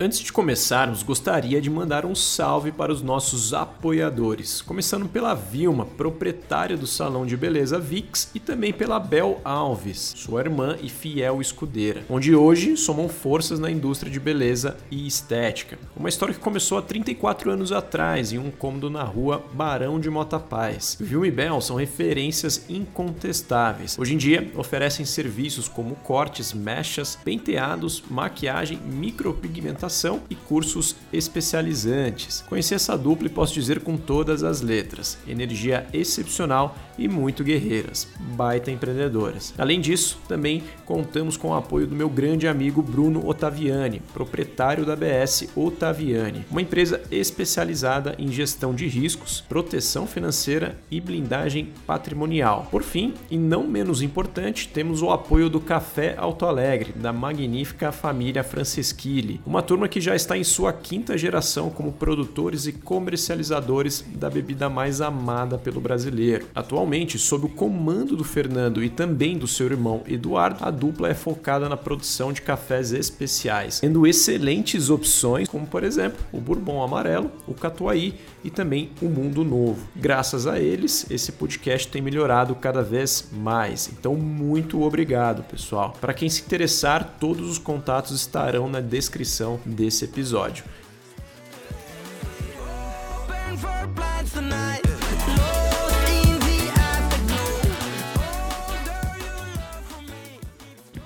Antes de começarmos, gostaria de mandar um salve para os nossos apoiadores, começando pela Vilma, proprietária do salão de beleza Vix, e também pela Bel Alves, sua irmã e fiel escudeira, onde hoje somam forças na indústria de beleza e estética. Uma história que começou há 34 anos atrás, em um cômodo na rua Barão de Mota Paz. Vilma e Bel são referências incontestáveis. Hoje em dia, oferecem serviços como cortes, mechas, penteados, maquiagem, micropigmentação e cursos especializantes. Conheci essa dupla e posso dizer com todas as letras: energia excepcional e muito guerreiras, baita empreendedoras. Além disso, também contamos com o apoio do meu grande amigo Bruno Ottaviani, proprietário da BS Ottaviani, uma empresa especializada em gestão de riscos, proteção financeira e blindagem patrimonial. Por fim, e não menos importante, temos o apoio do Café Alto Alegre, da magnífica família Franceschilli, uma turma que já está em sua quinta geração como produtores e comercializadores da bebida mais amada pelo brasileiro. Atualmente, sob o comando do Fernando e também do seu irmão Eduardo, a dupla é focada na produção de cafés especiais, tendo excelentes opções, como por exemplo o Bourbon Amarelo, o Catuaí e também o Mundo Novo. Graças a eles, esse podcast tem melhorado cada vez mais. Então, muito obrigado, pessoal. Para quem se interessar, todos os contatos estarão na descrição desse episódio.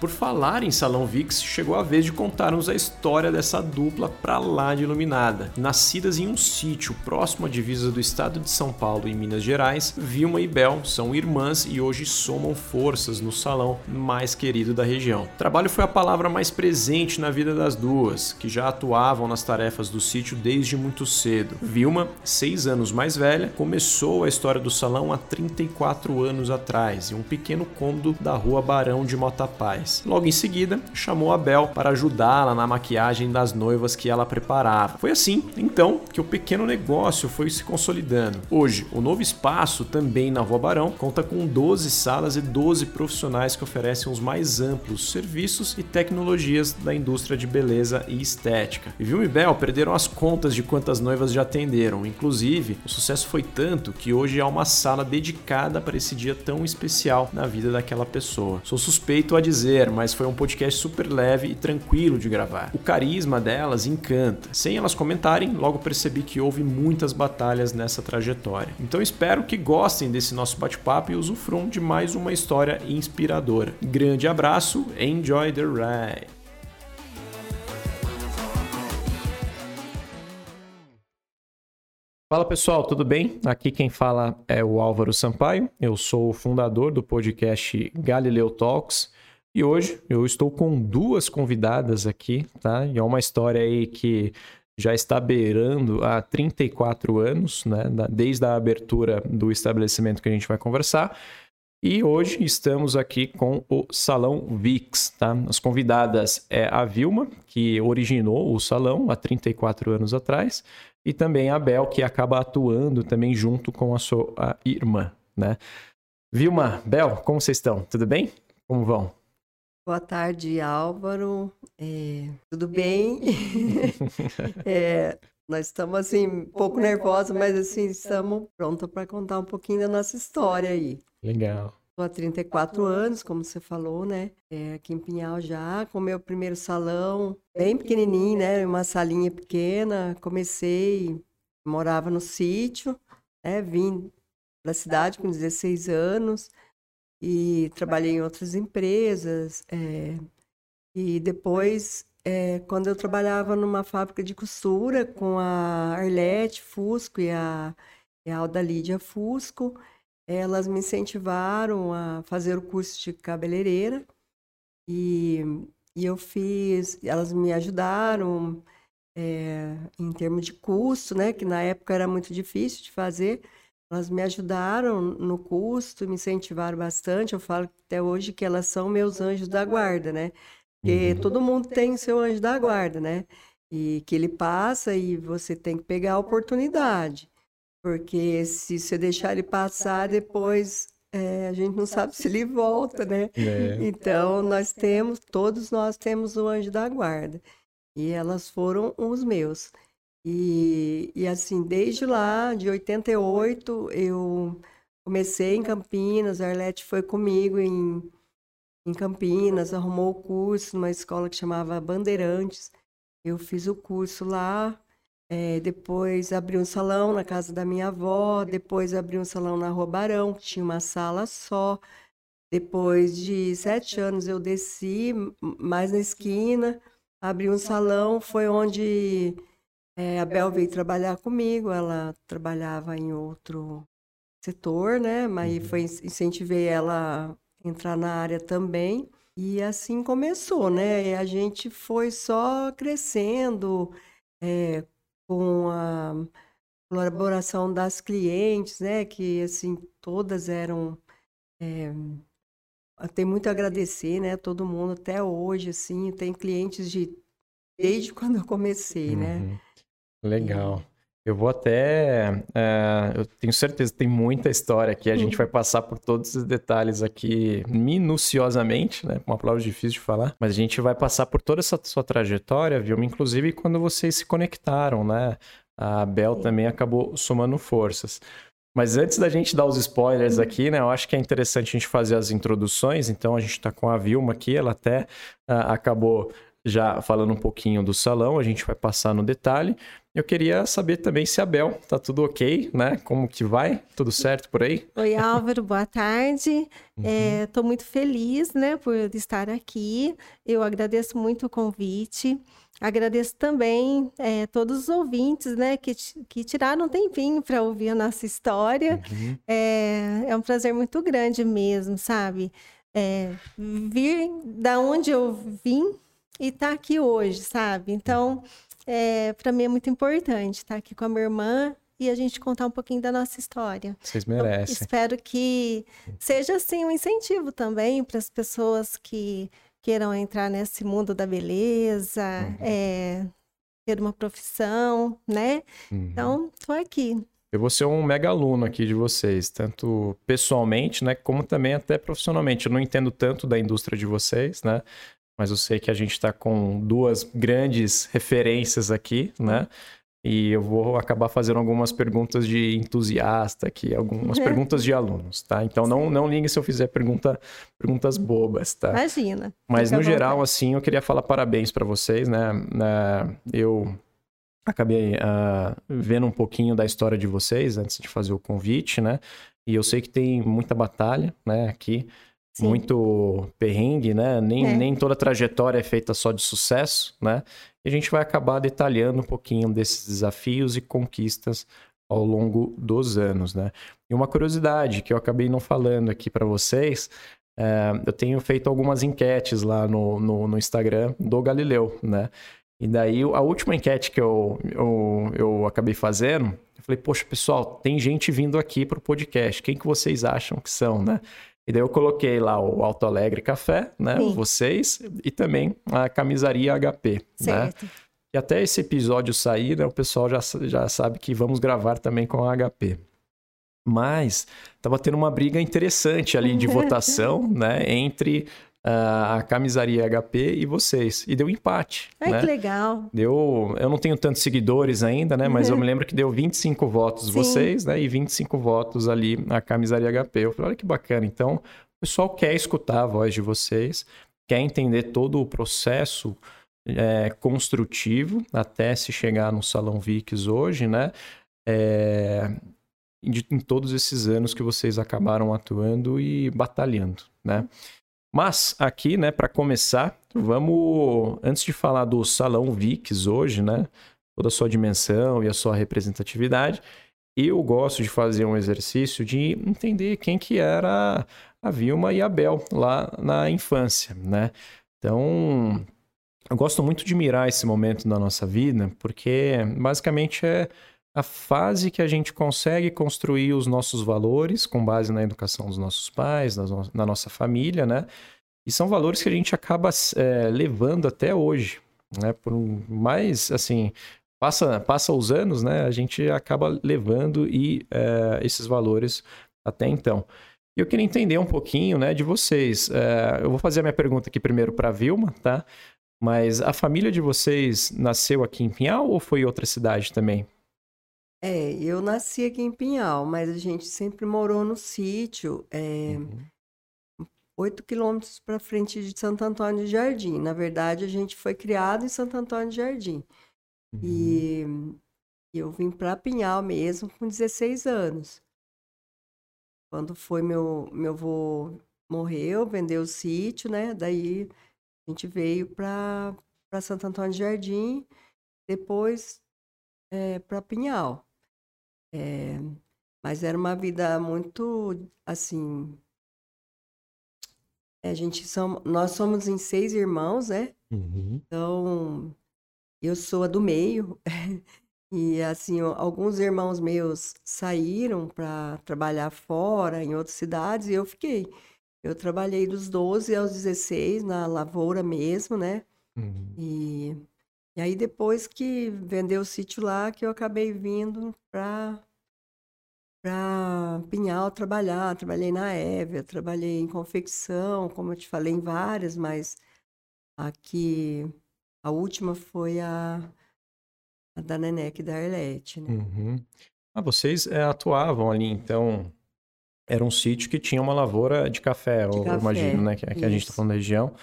Por falar em Salão Vix, chegou a vez de contarmos a história dessa dupla pra lá de iluminada. Nascidas em um sítio próximo à divisa do estado de São Paulo e Minas Gerais, Vilma e Bel são irmãs e hoje somam forças no salão mais querido da região. Trabalho foi a palavra mais presente na vida das duas, que já atuavam nas tarefas do sítio desde muito cedo. Vilma, seis anos mais velha, começou a história do salão há 34 anos atrás, em um pequeno cômodo da rua Barão de Mota Logo em seguida, chamou a Bel para ajudá-la na maquiagem das noivas que ela preparava. Foi assim, então, que o pequeno negócio foi se consolidando. Hoje, o novo espaço, também na Rua Barão, conta com 12 salas e 12 profissionais que oferecem os mais amplos serviços e tecnologias da indústria de beleza e estética. E Vilma e Bel perderam as contas de quantas noivas já atenderam. Inclusive, o sucesso foi tanto que hoje há uma sala dedicada para esse dia tão especial na vida daquela pessoa. Sou suspeito a dizer mas foi um podcast super leve e tranquilo de gravar. O carisma delas encanta. Sem elas comentarem, logo percebi que houve muitas batalhas nessa trajetória. Então espero que gostem desse nosso bate-papo e usufruam de mais uma história inspiradora. Grande abraço, enjoy the ride! Fala pessoal, tudo bem? Aqui quem fala é o Álvaro Sampaio, eu sou o fundador do podcast Galileu Talks. E hoje eu estou com duas convidadas aqui, tá? E é uma história aí que já está beirando há 34 anos, né? Desde a abertura do estabelecimento que a gente vai conversar. E hoje estamos aqui com o Salão VIX, tá? As convidadas é a Vilma, que originou o salão há 34 anos atrás, e também a Bel, que acaba atuando também junto com a sua irmã, né? Vilma, Bel, como vocês estão? Tudo bem? Como vão? Boa tarde, Álvaro. É, tudo bem? é, nós estamos assim um pouco nervosos, mas assim estamos prontos para contar um pouquinho da nossa história aí. Legal. Estou há 34 anos, como você falou, né? É, aqui em Pinhal já, com meu primeiro salão, bem pequenininho, né? Uma salinha pequena. Comecei, morava no sítio, né? Vim da cidade com 16 anos e trabalhei em outras empresas. É, e depois, é, quando eu trabalhava numa fábrica de costura com a Arlete Fusco e a, e a Alda Lídia Fusco, elas me incentivaram a fazer o curso de cabeleireira e, e eu fiz, elas me ajudaram, é, em termos de custo, né? Que na época era muito difícil de fazer. Elas me ajudaram no custo, me incentivaram bastante. Eu falo até hoje que elas são meus anjos da guarda, né? Porque uhum. todo mundo tem seu anjo da guarda, né? E que ele passa e você tem que pegar a oportunidade. Porque se você deixar ele passar, depois é, a gente não sabe se ele volta, né? É. Então, nós temos, todos nós temos o anjo da guarda. E elas foram os meus. E, e assim, desde lá, de 88, eu comecei em Campinas, a Arlete foi comigo em, em Campinas, arrumou o curso numa escola que chamava Bandeirantes. Eu fiz o curso lá, é, depois abri um salão na casa da minha avó, depois abri um salão na Rua Barão, que tinha uma sala só. Depois de sete anos eu desci mais na esquina, abri um salão, foi onde é, a Bel veio trabalhar comigo, ela trabalhava em outro setor, né? Mas uhum. foi incentivei ela a entrar na área também. E assim começou, né? E a gente foi só crescendo é, com a colaboração das clientes, né? Que assim todas eram é, tem muito a agradecer, né? Todo mundo até hoje, assim, tem clientes de desde quando eu comecei, né? uhum. né? Legal. Eu vou até. Uh, eu tenho certeza que tem muita história aqui. A gente vai passar por todos os detalhes aqui minuciosamente, né? Uma palavra difícil de falar. Mas a gente vai passar por toda essa sua trajetória, viu? Inclusive quando vocês se conectaram, né? A Bel também acabou somando forças. Mas antes da gente dar os spoilers aqui, né? Eu acho que é interessante a gente fazer as introduções. Então a gente está com a Vilma aqui, ela até uh, acabou já falando um pouquinho do salão, a gente vai passar no detalhe. Eu queria saber também se a Bel tá tudo ok, né? Como que vai? Tudo certo por aí? Oi, Álvaro, boa tarde. Estou uhum. é, muito feliz, né, por estar aqui. Eu agradeço muito o convite. Agradeço também é, todos os ouvintes, né, que, que tiraram um tempinho para ouvir a nossa história. Uhum. É, é um prazer muito grande mesmo, sabe? É, vir da onde eu vim e estar tá aqui hoje, sabe? Então, é, para mim é muito importante estar tá aqui com a minha irmã e a gente contar um pouquinho da nossa história. Vocês merecem. Então, espero que seja assim um incentivo também para as pessoas que queiram entrar nesse mundo da beleza, uhum. é, ter uma profissão, né? Uhum. Então, estou aqui. Eu vou ser um mega aluno aqui de vocês, tanto pessoalmente, né, como também até profissionalmente. Eu não entendo tanto da indústria de vocês, né? Mas eu sei que a gente está com duas grandes referências aqui, né? E eu vou acabar fazendo algumas perguntas de entusiasta aqui, algumas uhum. perguntas de alunos, tá? Então não, não ligue se eu fizer pergunta, perguntas bobas, tá? Imagina. Mas no geral, assim, eu queria falar parabéns para vocês, né? Eu acabei uh, vendo um pouquinho da história de vocês antes de fazer o convite, né? E eu sei que tem muita batalha, né, aqui. Sim. muito perrengue, né? Nem, é. nem toda trajetória é feita só de sucesso, né? E a gente vai acabar detalhando um pouquinho desses desafios e conquistas ao longo dos anos, né? E uma curiosidade que eu acabei não falando aqui para vocês, é, eu tenho feito algumas enquetes lá no, no, no, Instagram do Galileu, né? E daí, a última enquete que eu, eu, eu acabei fazendo, eu falei, poxa, pessoal, tem gente vindo aqui para o podcast, quem que vocês acham que são, né? E daí eu coloquei lá o Alto Alegre Café, né? Sim. Vocês, e também a camisaria HP, né? certo. né? E até esse episódio sair, né, o pessoal já, já sabe que vamos gravar também com a HP. Mas estava tendo uma briga interessante ali de votação, né? Entre a camisaria HP e vocês. E deu empate. Ai, né? que legal. Deu. Eu não tenho tantos seguidores ainda, né? Mas eu me lembro que deu 25 votos Sim. vocês, né? E 25 votos ali a camisaria HP. Eu falei, olha que bacana. Então, o pessoal quer escutar a voz de vocês, quer entender todo o processo. É, construtivo até se chegar no Salão VIX hoje, né? É, em todos esses anos que vocês acabaram atuando e batalhando, né? Mas aqui, né, para começar, vamos antes de falar do Salão VIX hoje, né, toda a sua dimensão e a sua representatividade, eu gosto de fazer um exercício de entender quem que era a Vilma e a Bel lá na infância, né? Então, eu gosto muito de mirar esse momento da nossa vida, porque basicamente é a fase que a gente consegue construir os nossos valores com base na educação dos nossos pais, na, nossa família, né? E são valores que a gente acaba é, levando até hoje, né? Por mais, assim, passa, passa os anos, né? A gente acaba levando e é, esses valores até então. E eu queria entender um pouquinho, né, de vocês. É, eu vou fazer a minha pergunta aqui primeiro para Vilma, tá? Mas a família de vocês nasceu aqui em Pinhal ou foi em outra cidade também? É, eu nasci aqui em Pinhal, mas a gente sempre morou no sítio, é, uhum. 8 quilômetros para frente de Santo Antônio de Jardim. Na verdade, a gente foi criado em Santo Antônio de Jardim. Uhum. E eu vim para Pinhal mesmo com 16 anos. Quando foi meu, meu avô morreu, vendeu o sítio, né? Daí a gente veio para Santo Antônio de Jardim, depois é, para Pinhal. É, mas era uma vida muito, assim... A gente somos, nós somos em seis irmãos, né? Uhum. Então, eu sou a do meio. e, assim, alguns irmãos meus saíram para trabalhar fora, em outras cidades, e eu fiquei. Eu trabalhei dos 12 aos 16 na lavoura mesmo, né? Uhum. E e aí depois que vendeu o sítio lá, que eu acabei vindo para para Pinhal trabalhar. Trabalhei na Évia, trabalhei em confecção, como eu te falei, em várias, mas aqui a última foi a, a da Nenec da Arlete, né? Uhum. Ah, vocês é, atuavam ali, então era um sítio que tinha uma lavoura de café, de eu café, imagino, né? Que, que a gente está falando da região.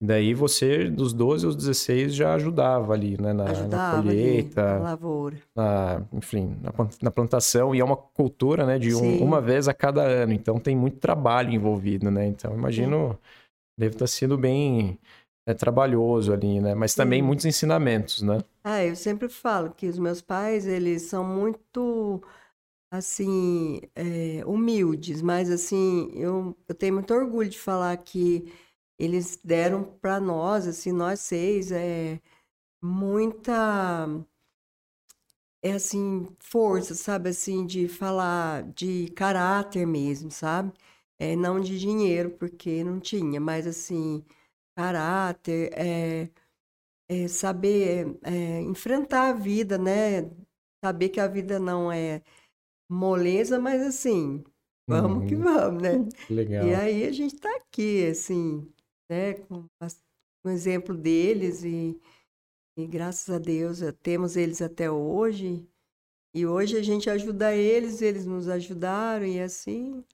Daí você, dos 12 aos 16, já ajudava ali, né? Na, ajudava na colheita. Ali, na lavoura. Na, enfim, na, na, plantação. E é uma cultura, né? De um, uma vez a cada ano. Então tem muito trabalho envolvido, né? Então imagino, Sim. deve estar sendo bem é, trabalhoso ali, né? Mas também Sim. muitos ensinamentos, né? Ah, eu sempre falo que os meus pais, eles são muito assim, é, humildes, mas assim, eu, eu tenho muito orgulho de falar que eles deram para nós, assim, nós seis, é muita é assim, força, sabe, assim, de falar de caráter mesmo, sabe? É, não de dinheiro, porque não tinha, mas assim, caráter, é, é saber é, enfrentar a vida, né? Saber que a vida não é moleza, mas assim, vamos que uhum. vamos, né? Legal. E aí a gente está aqui, assim, né, com o exemplo deles e, e graças a Deus eh, temos eles até hoje. E hoje a gente ajuda eles, eles nos ajudaram e assim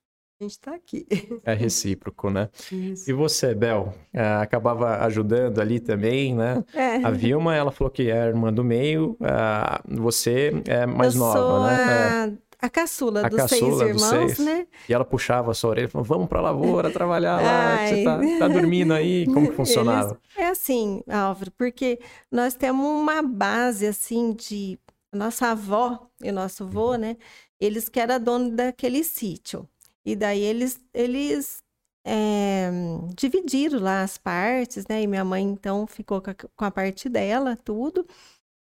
a gente está aqui. É recíproco, né? Isso. E você, Bel, eh, acabava ajudando ali também, né? É. A Vilma, ela falou que é irmã do meio, ah, você é mais Eu nova, né? A... É a caçula, a dos, caçula seis irmãos, dos seis né? E ela puxava a sua orelha e falava, vamos pra lavoura trabalhar lá, você tá, tá, dormindo aí, como que funcionava? Eles... É assim, Álvaro, porque nós temos uma base, assim, de... Nossa avó e nosso avô, uhum. né? Eles que eram dono daquele sítio. E daí eles, eles é, dividiram lá as partes, né? E minha mãe, então, ficou com a, com a parte dela, tudo.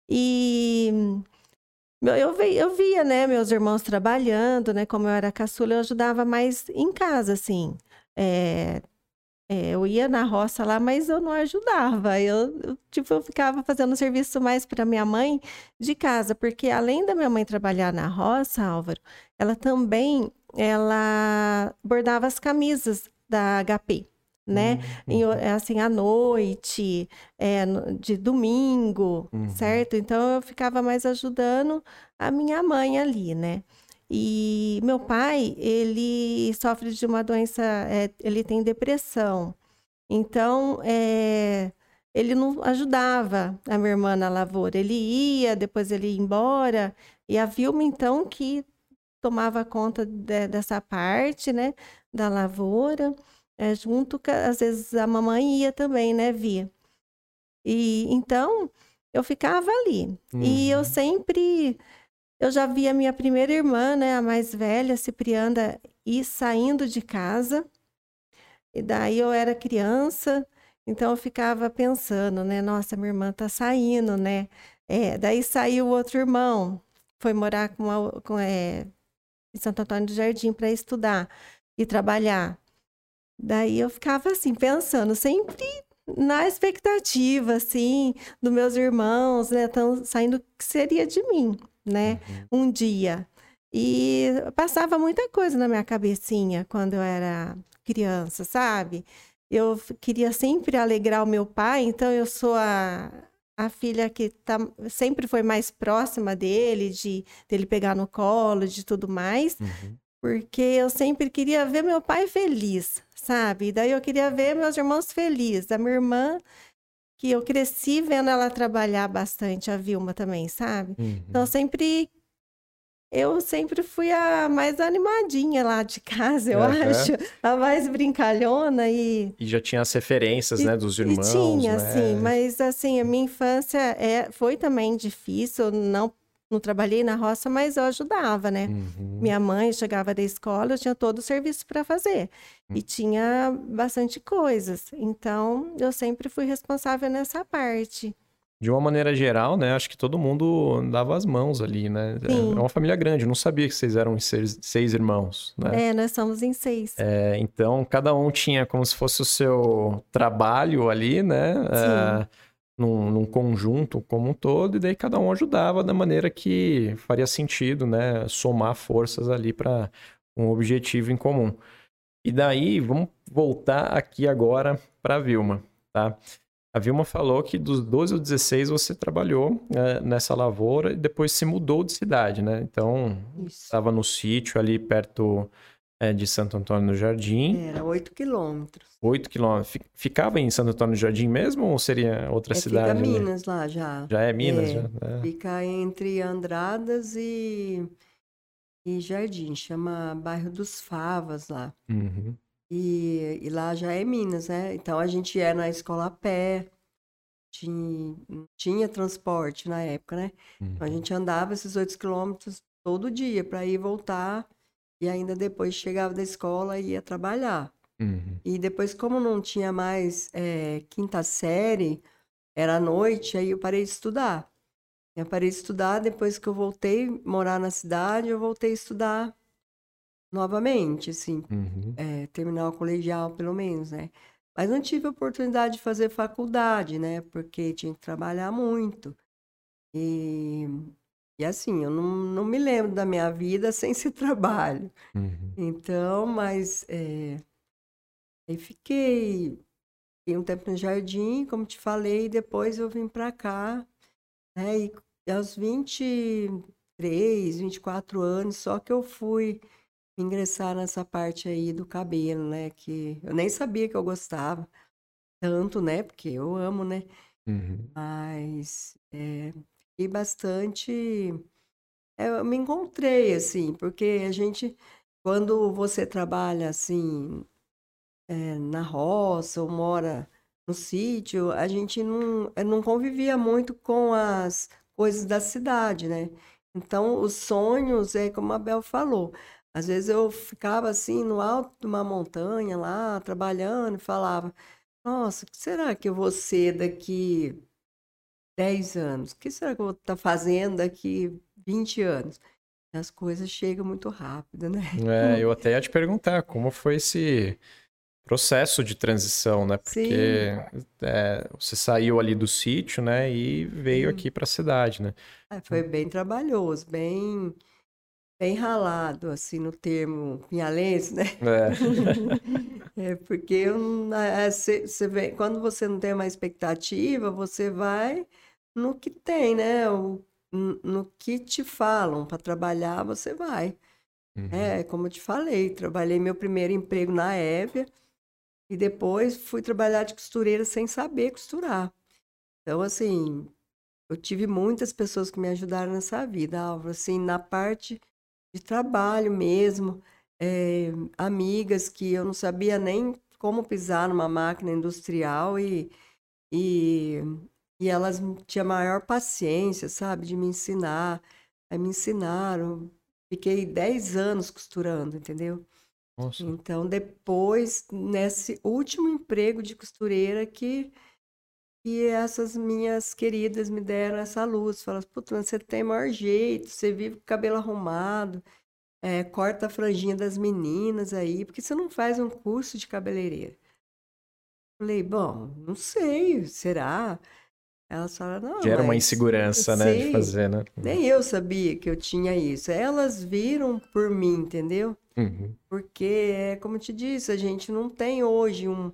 E eu, eu via, né, meus irmãos trabalhando, né? Como eu era caçula, eu ajudava mais em casa, assim. É, é, eu ia na roça lá, mas eu não ajudava. Eu, eu tipo, eu ficava fazendo serviço mais para minha mãe de casa, porque além da minha mãe trabalhar na roça, Álvaro, ela também ela bordava as camisas da HP né? Uhum. Em, assim, à noite, é, de domingo, uhum. certo? Então eu ficava mais ajudando a minha mãe ali, né? E meu pai, ele sofre de uma doença, é, ele tem depressão. Então, é, ele não ajudava a minha irmã na lavoura. Ele ia, depois ele ia embora. E a Vilma, então, que tomava conta de, dessa parte, né, da lavoura é, junto, às vezes a mamãe ia também, né, via. E então eu ficava ali. Uhum. E eu uhum. sempre eu já vi a minha primeira irmã, né, a mais velha, Ciprianda, ir saindo de casa. E daí eu era criança Então eu ficava pensando, né? Nossa, minha irmã tá saindo, né? É, daí saiu o outro irmão, foi morar com, a, com é, em Santo Antônio do Jardim para estudar e trabalhar. Daí eu ficava assim, pensando, sempre na expectativa, assim, dos meus irmãos, né? Tão saindo que seria de mim, né? Uhum. Um dia. E passava muita coisa na minha cabecinha quando eu era criança, sabe? Eu queria sempre alegrar o meu pai, então eu sou a, a filha que tá, sempre foi mais próxima dele, de dele pegar no colo, de tudo mais, uhum. porque eu sempre queria ver meu pai feliz, sabe? E daí eu queria ver meus irmãos felizes. A minha irmã, que eu cresci vendo ela trabalhar bastante, a Vilma também, sabe? Uhum. Então sempre eu sempre fui a mais animadinha lá de casa, eu uhum. acho. A mais brincalhona e... E já tinha as referências, e, né, dos irmãos, e tinha, né? sim. Mas, assim, a minha infância é, foi também difícil. Não, não trabalhei na roça, mas eu ajudava, né? Uhum. Minha mãe chegava da escola, eu tinha todo o serviço para fazer. Uhum. E tinha bastante coisas. Então, eu sempre fui responsável nessa parte de uma maneira geral, né? Acho que todo mundo dava as mãos ali, né? É, Sim. É uma família grande. Eu não sabia que vocês eram seis, seis irmãos, né? É, nós somos em seis. É, então, cada um tinha como se fosse o seu trabalho ali, né? É, num, num, conjunto como um todo, e daí cada um ajudava da maneira que faria sentido, né? Somar forças ali para um objetivo em comum. E daí, vamos voltar aqui agora para a Vilma, tá? A Vilma falou que dos 12 aos 16 você trabalhou é, nessa lavoura e depois se mudou de cidade, né? Então, estava no sítio ali perto é, de Santo Antônio do Jardim. Era 8 quilômetros. 8 quilômetros. Ficava em Santo Antônio do Jardim mesmo ou seria outra é, cidade? Fica Minas lá já. Já é Minas? É, já, é. Fica entre Andradas e, e Jardim. Chama Bairro dos Favas lá. Uhum. E, e, lá já é Minas, né? Então a gente ia na escola a pé, tinha, tinha transporte na época, né? Uhum. Então a uhum. gente andava esses oito quilômetros todo dia para ir voltar e ainda depois chegava da escola e ia trabalhar. Uhum. E depois, como não tinha mais é, quinta série, era à noite, aí eu parei de estudar. Eu parei de estudar, depois que eu voltei morar na cidade, eu voltei a estudar novamente, assim, uhum. é, terminar o colegial, pelo menos, né? Mas não tive oportunidade de fazer faculdade, né? Porque tinha que trabalhar muito. E, e assim, eu não, não me lembro da minha vida sem esse trabalho. Uhum. Então, mas é, aí fiquei, fiquei um tempo no jardim, como te falei, e depois eu vim para cá, né? E aos 23, 24 anos, só que eu fui ingressar nessa parte aí do cabelo, né? Que eu nem sabia que eu gostava tanto, né? Porque eu amo, né? Uhum. Mas é, fiquei bastante. É, eu me encontrei, assim, porque a gente, quando você trabalha assim, é, na roça ou mora no sítio, a gente não, é, não convivia muito com as coisas da cidade, né? Então, os sonhos, é como a Bel falou, às vezes eu ficava assim no alto de uma montanha lá, trabalhando, e falava: Nossa, o que será que eu vou ser daqui 10 anos? O que será que eu vou estar fazendo daqui 20 anos? As coisas chegam muito rápido, né? É, eu até ia te perguntar como foi esse processo de transição, né? Porque é, você saiu ali do sítio, né? E veio Sim. aqui para a cidade, né? É, foi bem trabalhoso, bem bem ralado, assim, no termo pinhalense, né? É. é porque você, você vê, quando você não tem uma expectativa, você vai no que tem, né? O, no que te falam para trabalhar, você vai. Uhum. É, como eu te falei, trabalhei meu primeiro emprego na Évia e depois fui trabalhar de costureira sem saber costurar. Então, assim, eu tive muitas pessoas que me ajudaram nessa vida, Álvaro, assim, na parte de trabalho mesmo, é, amigas que eu não sabia nem como pisar numa máquina industrial e, e, e elas tinham maior paciência, sabe, de me ensinar. Aí me ensinaram. Fiquei 10 anos costurando, entendeu? Nossa. Então, depois, nesse último emprego de costureira que, que essas minhas queridas me deram essa luz. Falaram, puta, você tem maior jeito, você vive com o cabelo arrumado, é, corta a franjinha das meninas aí, porque você não faz um curso de cabeleireira? Falei, bom, não sei, será? Elas falaram, não. Gera uma insegurança, né, de fazer, né? Nem eu sabia que eu tinha isso. Elas viram por mim, entendeu? Uhum. Porque, é como eu te disse, a gente não tem hoje um.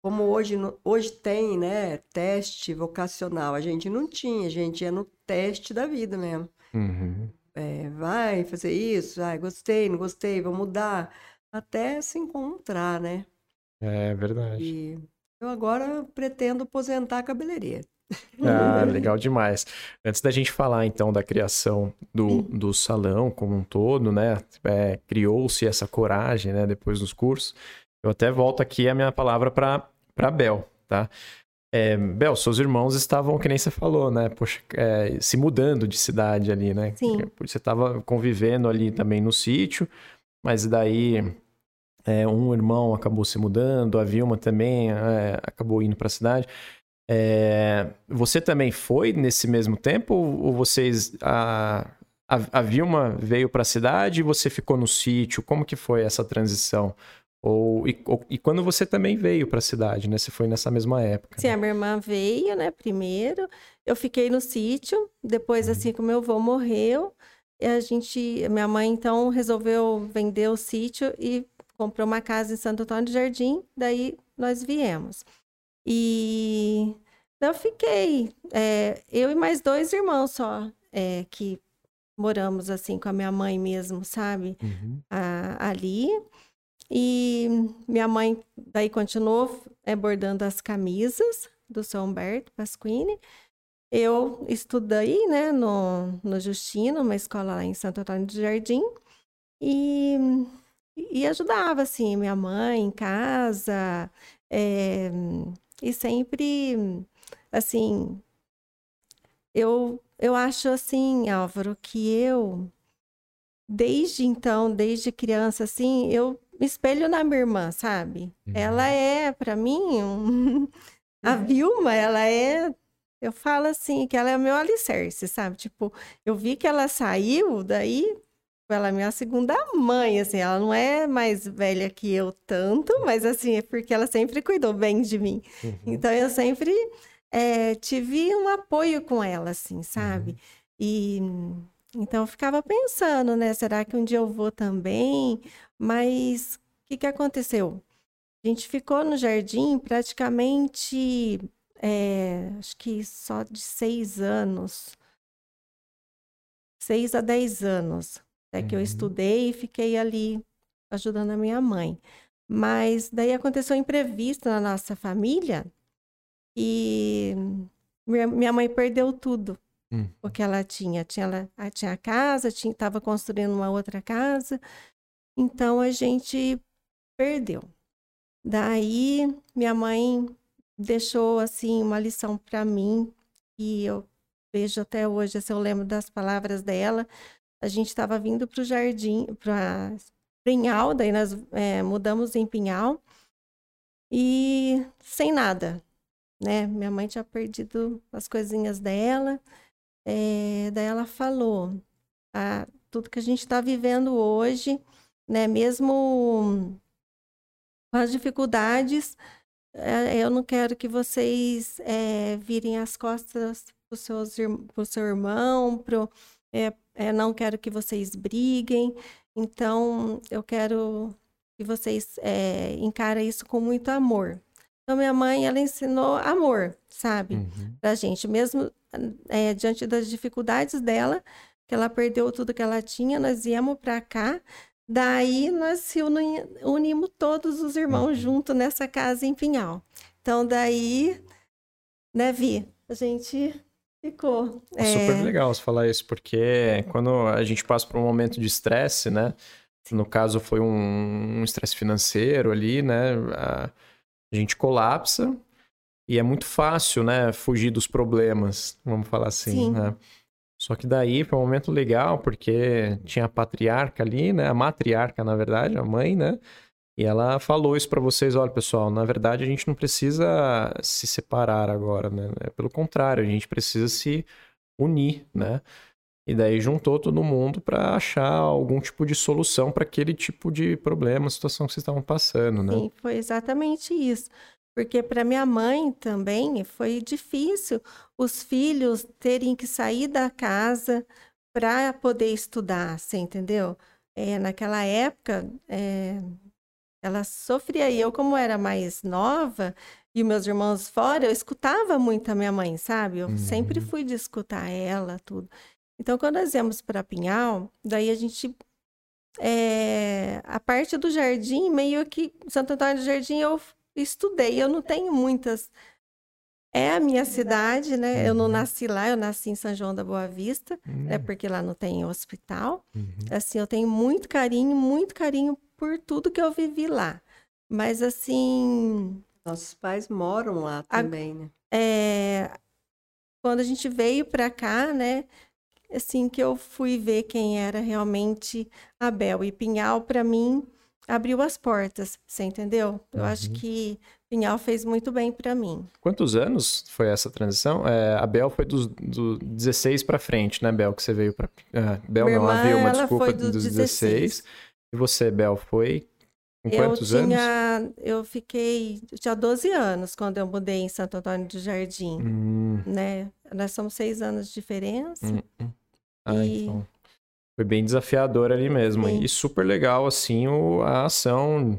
Como hoje, hoje tem, né? Teste vocacional. A gente não tinha, a gente ia no teste da vida mesmo. Uhum. É, vai fazer isso, ai, gostei, não gostei, vou mudar. Até se encontrar, né? É verdade. E eu agora pretendo aposentar a cabeleireira. Ah, legal demais. Antes da gente falar então da criação do, do salão como um todo, né? É, Criou-se essa coragem, né? Depois dos cursos. Eu até volto aqui a minha palavra para Bel, tá? É, Bel, seus irmãos estavam, que nem você falou, né? Poxa, é, se mudando de cidade ali, né? Sim. Você estava convivendo ali também no sítio, mas daí é, um irmão acabou se mudando, a Vilma também é, acabou indo para a cidade. É, você também foi nesse mesmo tempo? Ou vocês. A, a, a Vilma veio para a cidade e você ficou no sítio? Como que foi essa transição? Ou, e, ou, e quando você também veio para a cidade, né? Você foi nessa mesma época. Sim, né? a minha irmã veio, né? Primeiro, eu fiquei no sítio. Depois, uhum. assim, que meu avô morreu, a gente, minha mãe então resolveu vender o sítio e comprou uma casa em Santo Antônio do Jardim. Daí nós viemos. E eu fiquei, é, eu e mais dois irmãos só, é, que moramos assim com a minha mãe mesmo, sabe? Uhum. A, ali. E minha mãe daí continuou é, bordando as camisas do São Humberto Pasquini. Eu estudei, né, no, no Justino, uma escola lá em Santo Antônio do Jardim, e, e ajudava, assim, minha mãe em casa, é, e sempre, assim, eu, eu acho assim, Álvaro, que eu, desde então, desde criança, assim, eu me espelho na minha irmã, sabe? Uhum. Ela é, para mim, um... a uhum. Vilma, ela é eu falo assim, que ela é meu alicerce, sabe? Tipo, eu vi que ela saiu, daí ela é minha segunda mãe, assim, ela não é mais velha que eu tanto, mas assim, é porque ela sempre cuidou bem de mim. Uhum. Então eu sempre é, tive um apoio com ela, assim, sabe? Uhum. E então eu ficava pensando, né? Será que um dia eu vou também? Mas o que, que aconteceu? A gente ficou no jardim praticamente, é, acho que só de seis anos. Seis a dez anos. Até que eu uhum. estudei e fiquei ali ajudando a minha mãe. Mas daí aconteceu um imprevisto na nossa família e minha mãe perdeu tudo. Hum. O que ela tinha. Tinha, ela, tinha a casa, estava construindo uma outra casa. Então a gente perdeu. Daí minha mãe deixou assim uma lição para mim e eu vejo até hoje, se eu lembro das palavras dela, a gente estava vindo para o jardim, para Pinhal, daí nós é, mudamos em Pinhal e sem nada, né? Minha mãe tinha perdido as coisinhas dela, é, daí ela falou, ah, tudo que a gente está vivendo hoje, né? Mesmo com as dificuldades, é, eu não quero que vocês é, virem as costas para o seu irmão, pro, é, é, não quero que vocês briguem, então eu quero que vocês é, encarem isso com muito amor. Então, minha mãe, ela ensinou amor, sabe, uhum. pra gente, mesmo é, diante das dificuldades dela, que ela perdeu tudo que ela tinha, nós viemos para cá, daí nós se uni, unimos todos os irmãos uhum. junto nessa casa em Pinhal. Então, daí, né, Vi, a gente Ficou. É super legal você falar isso, porque quando a gente passa por um momento de estresse, né? No caso, foi um estresse financeiro ali, né? A gente colapsa e é muito fácil, né? Fugir dos problemas, vamos falar assim, Sim. né? Só que daí foi um momento legal, porque tinha a patriarca ali, né? A matriarca, na verdade, a mãe, né? E ela falou isso para vocês, olha, pessoal, na verdade a gente não precisa se separar agora, né? É pelo contrário, a gente precisa se unir, né? E daí juntou todo mundo para achar algum tipo de solução para aquele tipo de problema, situação que vocês estavam passando, né? Sim, foi exatamente isso. Porque para minha mãe também foi difícil os filhos terem que sair da casa para poder estudar, você entendeu? É, naquela época, é, ela sofria. E eu, como era mais nova, e meus irmãos fora, eu escutava muito a minha mãe, sabe? Eu uhum. sempre fui de escutar ela, tudo. Então, quando nós íamos para Pinhal, daí a gente. É, a parte do jardim, meio que. Santo Antônio do Jardim, eu estudei. Eu não tenho muitas. É a minha cidade, né? Eu não uhum. nasci lá, eu nasci em São João da Boa Vista, né? uhum. é porque lá não tem hospital. Uhum. Assim, eu tenho muito carinho, muito carinho por tudo que eu vivi lá. Mas assim. Nossos pais moram lá também, a, né? É, quando a gente veio para cá, né? assim que eu fui ver quem era realmente Abel e Pinhal para mim abriu as portas, você entendeu? Eu uhum. acho que Pinhal fez muito bem para mim. Quantos anos foi essa transição? É, a Bel foi dos do 16 para frente, né, Bel, que você veio para uh, Bel Minha não, irmã, a Vilma, desculpa, dos 16. 16. E você, Bel, foi com quantos eu tinha, anos? Eu fiquei, eu tinha 12 anos quando eu mudei em Santo Antônio do Jardim, hum. né? Nós somos seis anos de diferença. Hum, hum. Ah, e... então. Foi bem desafiador ali mesmo. Sim. E super legal, assim, o, a ação.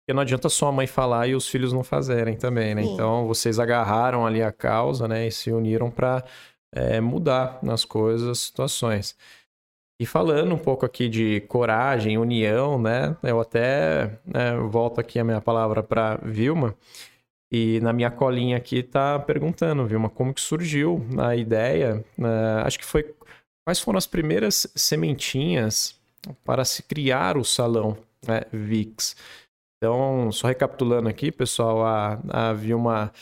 Porque não adianta só a mãe falar e os filhos não fazerem também, né? Sim. Então, vocês agarraram ali a causa, né? E se uniram para é, mudar nas coisas, as situações. E falando um pouco aqui de coragem, união, né? Eu até né, volto aqui a minha palavra para Vilma. E na minha colinha aqui tá perguntando, Vilma, como que surgiu a ideia? Uh, acho que foi Quais foram as primeiras sementinhas para se criar o salão né, VIX? Então, só recapitulando aqui, pessoal, a, a Vilma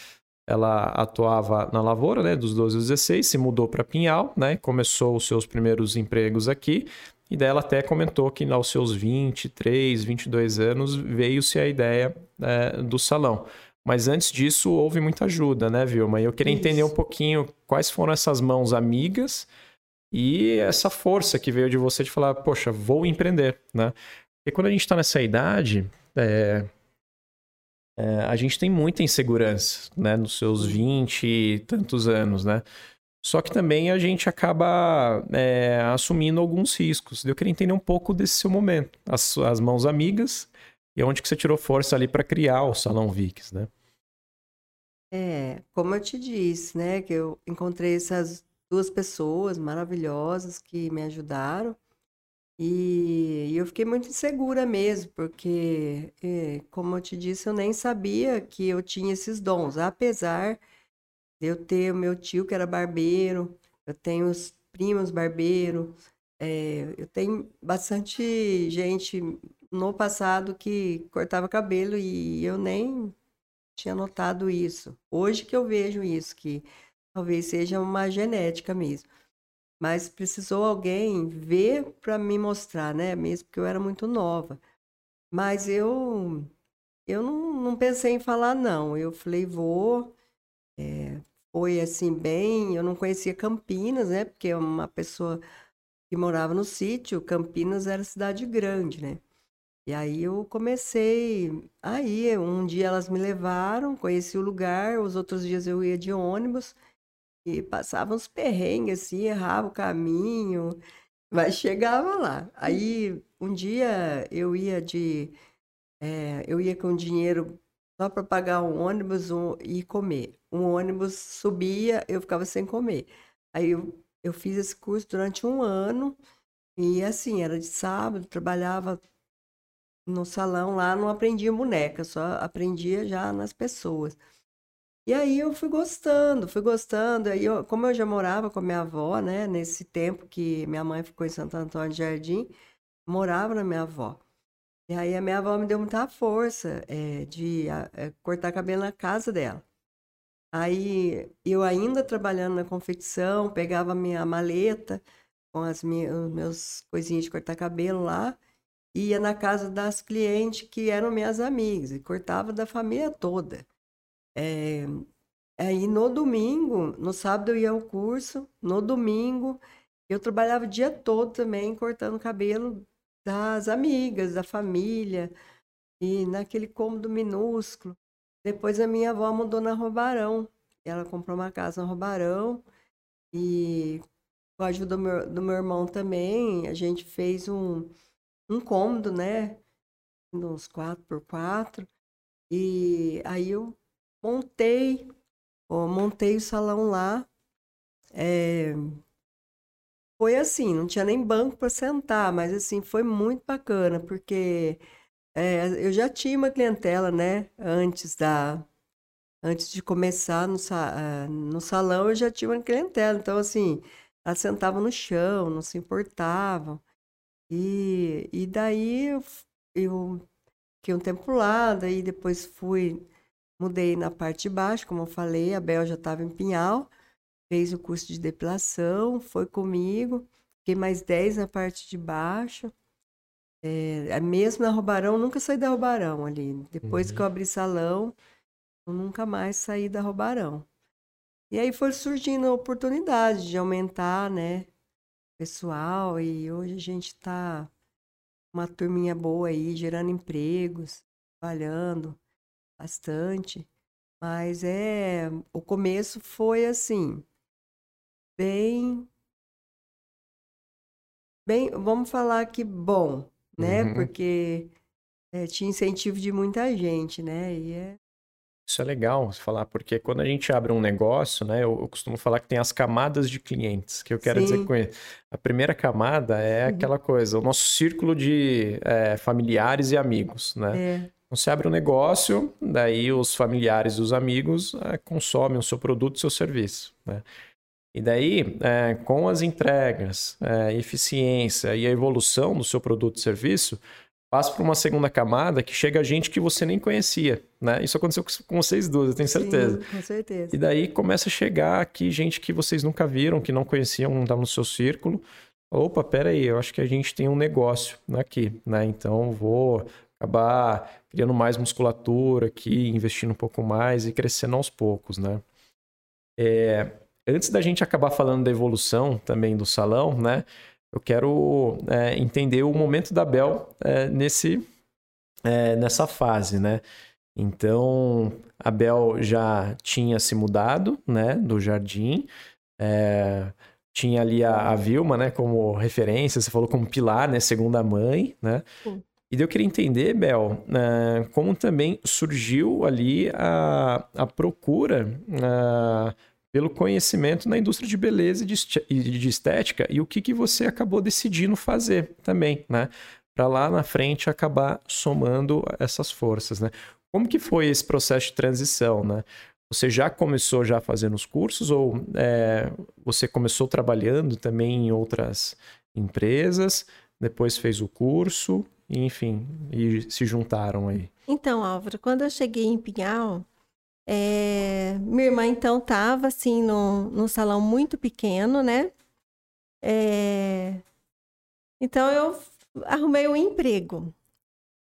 ela atuava na lavoura, né, dos 12 aos 16, se mudou para Pinhal, né, começou os seus primeiros empregos aqui, e daí ela até comentou que aos seus 23, 22 anos veio-se a ideia é, do salão. Mas antes disso houve muita ajuda, né, Vilma? E eu queria Isso. entender um pouquinho quais foram essas mãos amigas e essa força que veio de você de falar, poxa, vou empreender, né? E quando a gente está nessa idade, é, é, a gente tem muita insegurança, né? Nos seus 20 e tantos anos, né? Só que também a gente acaba é, assumindo alguns riscos. Eu queria entender um pouco desse seu momento. As, as mãos amigas e onde que você tirou força ali para criar o Salão Vix, né? É, como eu te disse, né, que eu encontrei essas duas pessoas maravilhosas que me ajudaram. E, eu fiquei muito insegura mesmo, porque, eh, como eu te disse, eu nem sabia que eu tinha esses dons, apesar de eu ter o meu tio que era barbeiro, eu tenho os primos barbeiros, eh, eu tenho bastante gente no passado que cortava cabelo e eu nem tinha notado isso. Hoje que eu vejo isso, que Talvez seja uma genética mesmo. Mas precisou alguém ver para me mostrar, né? Mesmo porque eu era muito nova. Mas eu eu não, não pensei em falar não. Eu falei, vou. É, foi assim bem. Eu não conhecia Campinas, né? Porque uma pessoa que morava no sítio, Campinas era cidade grande, né? E aí eu comecei. Aí um dia elas me levaram, conheci o lugar, os outros dias eu ia de ônibus e passava uns perrengues assim, errava o caminho, mas chegava lá. Aí um dia eu ia de. É, eu ia com dinheiro só para pagar um ônibus um, e comer. Um ônibus subia, eu ficava sem comer. Aí eu, eu fiz esse curso durante um ano e assim, era de sábado, trabalhava no salão lá, não aprendia boneca, só aprendia já nas pessoas. E aí eu fui gostando, fui gostando. Aí eu, como eu já morava com a minha avó, né, nesse tempo que minha mãe ficou em Santo Antônio de Jardim, morava na minha avó. E aí a minha avó me deu muita força é, de é, cortar cabelo na casa dela. Aí eu ainda trabalhando na confecção, pegava minha maleta com as minhas os meus coisinhas de cortar cabelo lá, ia na casa das clientes que eram minhas amigas e cortava da família toda. É, aí no domingo, no sábado eu ia ao curso, no domingo eu trabalhava o dia todo também cortando cabelo das amigas, da família, e naquele cômodo minúsculo. Depois a minha avó mudou na Robarão. Ela comprou uma casa na Robarão e com a ajuda do meu, do meu irmão também, a gente fez um, um cômodo, né? Uns 4 por 4 E aí eu montei, ó, montei o salão lá. É, foi assim, não tinha nem banco para sentar, mas assim, foi muito bacana, porque é, eu já tinha uma clientela, né? Antes da. Antes de começar no, ah, no salão, eu já tinha uma clientela. Então, assim, elas sentavam no chão, não se importavam. E, e daí eu, eu fiquei um tempo lá, daí depois fui, mudei na parte de baixo, como eu falei, a Bel já estava em Pinhal, fez o curso de depilação, foi comigo, fiquei mais 10 na parte de baixo. É, mesmo na Robarão, nunca saí da Robarão ali. Depois que eu abri salão, eu nunca mais saí da Robarão. E aí foi surgindo a oportunidade de aumentar, né, pessoal, e hoje a gente está uma turminha boa aí, gerando empregos, trabalhando bastante. Mas é, o começo foi assim, bem, bem, vamos falar que bom, né? Uhum. Porque é, tinha incentivo de muita gente, né? E é, Isso é legal você falar, porque quando a gente abre um negócio, né, eu, eu costumo falar que tem as camadas de clientes, que eu quero dizer Sim. com isso. A primeira camada é Uhum. aquela coisa, o nosso círculo de é, familiares e amigos, né? é, Então, você abre um negócio, daí os familiares e os amigos eh, consomem o seu produto e o seu serviço, né? E daí, eh, com as entregas, eh, eficiência e a evolução do seu produto e serviço, passa para uma segunda camada que chega gente que você nem conhecia, né? Isso aconteceu com com vocês duas, eu tenho certeza. sim, com certeza. E daí começa a chegar aqui gente que vocês nunca viram, que não conheciam, não estava no seu círculo. Opa, pera aí, eu acho que a gente tem um negócio aqui, né? Então vou acabar criando mais musculatura aqui, investindo um pouco mais e crescendo aos poucos, né? É, antes da gente acabar falando da evolução também do salão, né? Eu quero é, entender o momento da Bel é, nesse, é, nessa fase, né? Então, a Bel já tinha se mudado, né, do jardim, é, tinha ali a, a Vilma, né, como referência, você falou como pilar, né, segunda mãe, né? Sim. E eu queria entender, Bel, né, como também surgiu ali a, a procura ah, pelo conhecimento na indústria de beleza e e de estética e o que, que você acabou decidindo fazer também, né? Para lá na frente acabar somando essas forças, né? Como que foi esse processo de transição, né? Você já começou já fazendo os cursos ou é, você começou trabalhando também em outras empresas, depois fez o curso, e, enfim, e se juntaram aí? Então, Álvaro, quando eu cheguei em Pinhal, é, minha irmã então estava assim num, num salão muito pequeno, né? É, então eu arrumei um emprego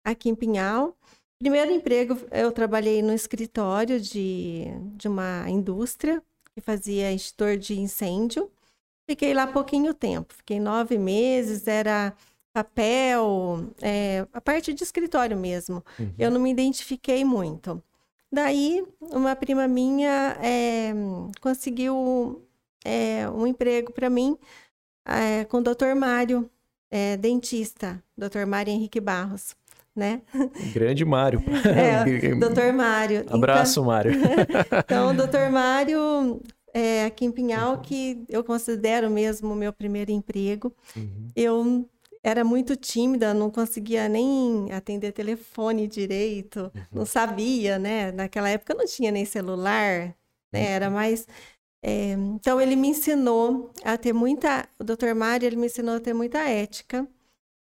aqui em Pinhal. Primeiro emprego, eu trabalhei no escritório de, de uma indústria que fazia extintor de incêndio. Fiquei lá pouquinho tempo, fiquei nove meses, era papel, é, a parte de escritório mesmo. Uhum. Eu não me identifiquei muito. Daí, uma prima minha é, conseguiu é, um emprego para mim é, com o Dr. Mário, é, dentista, Dr. Mário Henrique Barros, né? Grande Mário. É, Dr. Mário. Abraço, Mário. Então, o Dr. Mário, é, aqui em Pinhal, que eu considero mesmo o meu primeiro emprego. Uhum. Eu era muito tímida, não conseguia nem atender telefone direito, não sabia, né? Naquela época não tinha nem celular, né? Era mais. é, então ele me ensinou a ter muita. O Dr. Mário ele me ensinou a ter muita ética,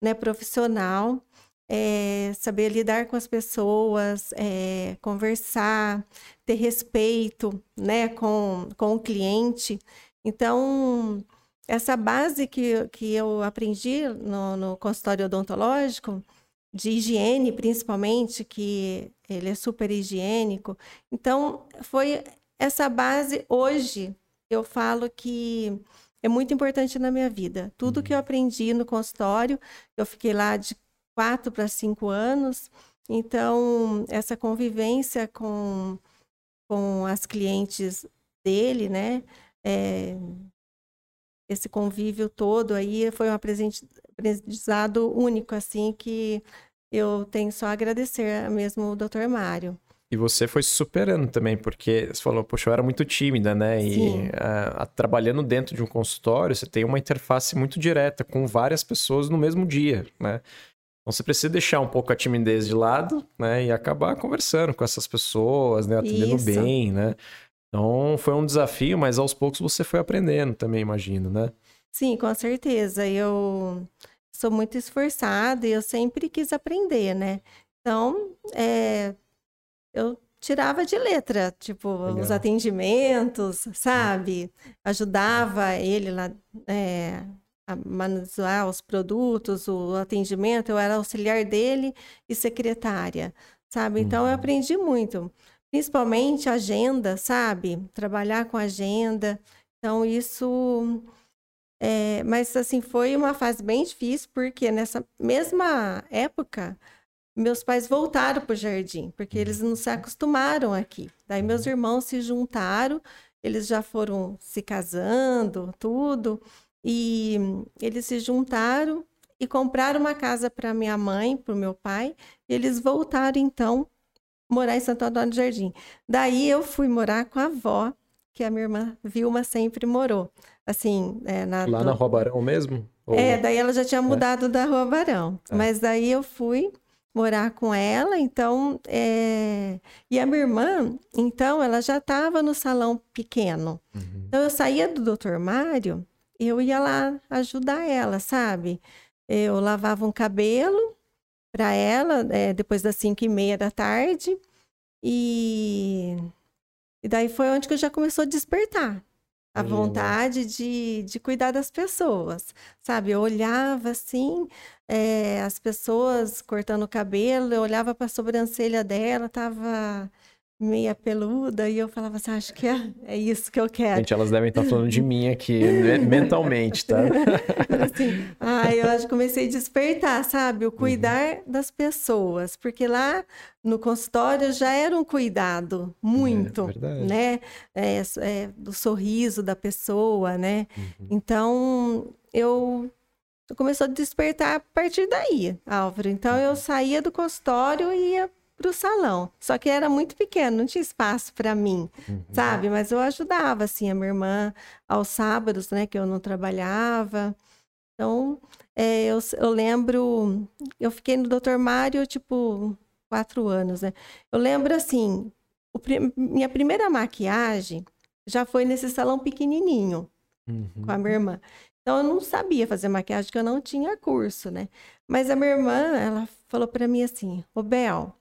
né? Profissional. é, saber lidar com as pessoas, é, conversar, ter respeito, né, com, com o cliente. Então, essa base que, que eu aprendi no, no consultório odontológico, de higiene principalmente, que ele é super higiênico. Então, foi essa base hoje, eu falo que é muito importante na minha vida. Tudo que eu uhum. aprendi no consultório, eu fiquei lá de quatro para cinco anos. Então, essa convivência com, com as clientes dele, né? É, esse convívio todo aí foi um aprendizado único, assim, que eu tenho só a agradecer mesmo o doutor Mário. E você foi se superando também, porque você falou, poxa, eu era muito tímida, né? E a, a, trabalhando dentro de um consultório, você tem uma interface muito direta com várias pessoas no mesmo dia, né? Então você precisa deixar um pouco a timidez de lado, né? E acabar conversando com essas pessoas, né? Atendendo Isso. bem, né? Então foi um desafio, mas aos poucos você foi aprendendo também, imagino, né? Sim, com certeza. Eu sou muito esforçada e eu sempre quis aprender, né? Então, é, eu tirava de letra, tipo, Legal. os atendimentos, sabe? Ajudava ele lá é, a manusear os produtos, o atendimento, eu era auxiliar dele e secretária, sabe? Então, eu uhum. aprendi muito, principalmente agenda, sabe? Trabalhar com agenda. Então, isso. É, mas, assim, foi uma fase bem difícil, porque nessa mesma época meus pais voltaram para o jardim, porque eles não se acostumaram aqui. Daí meus uhum. irmãos se juntaram, eles já foram se casando, tudo, e eles se juntaram e compraram uma casa para minha mãe, para o meu pai, e eles voltaram então morar em Santo Antônio do Jardim. Daí eu fui morar com a avó, que a minha irmã Vilma sempre morou. Assim, é, na, Lá na Rua Barão mesmo? Ou... É, daí ela já tinha é? mudado é? da Rua Barão. É. Mas daí eu fui morar com ela, então, é... e a minha irmã, então, ela já estava no salão pequeno. Uhum. Então, eu saía do doutor Mário, eu ia lá ajudar ela, sabe? Eu lavava um cabelo para ela, é, depois das cinco e meia da tarde, e... e daí foi onde que eu já começou a despertar a vontade de, de cuidar das pessoas, sabe? Eu olhava assim, é, as pessoas cortando o cabelo, eu olhava para a sobrancelha dela, tava meia peluda, e eu falava assim, acho que é, é isso que eu quero. Gente, elas devem estar falando de mim aqui, mentalmente, tá? assim, ah, eu acho que comecei a despertar, sabe? O cuidar uhum. das pessoas, porque lá no consultório já era um cuidado muito, é, né? É, é, do sorriso da pessoa, né? Uhum. Então, eu começou a despertar a partir daí, Álvaro. Então, eu uhum. saía do consultório e ia para o salão. Só que era muito pequeno, não tinha espaço para mim, uhum. sabe? Mas eu ajudava, assim, a minha irmã aos sábados, né, que eu não trabalhava. Então, é, eu, eu lembro, eu fiquei no Dr. Mário, tipo, quatro anos, né? Eu lembro, assim, o, minha primeira maquiagem já foi nesse salão pequenininho, uhum. com a minha irmã. Então, eu não sabia fazer maquiagem, porque eu não tinha curso, né? Mas a minha irmã, ela falou para mim assim, ô Bel,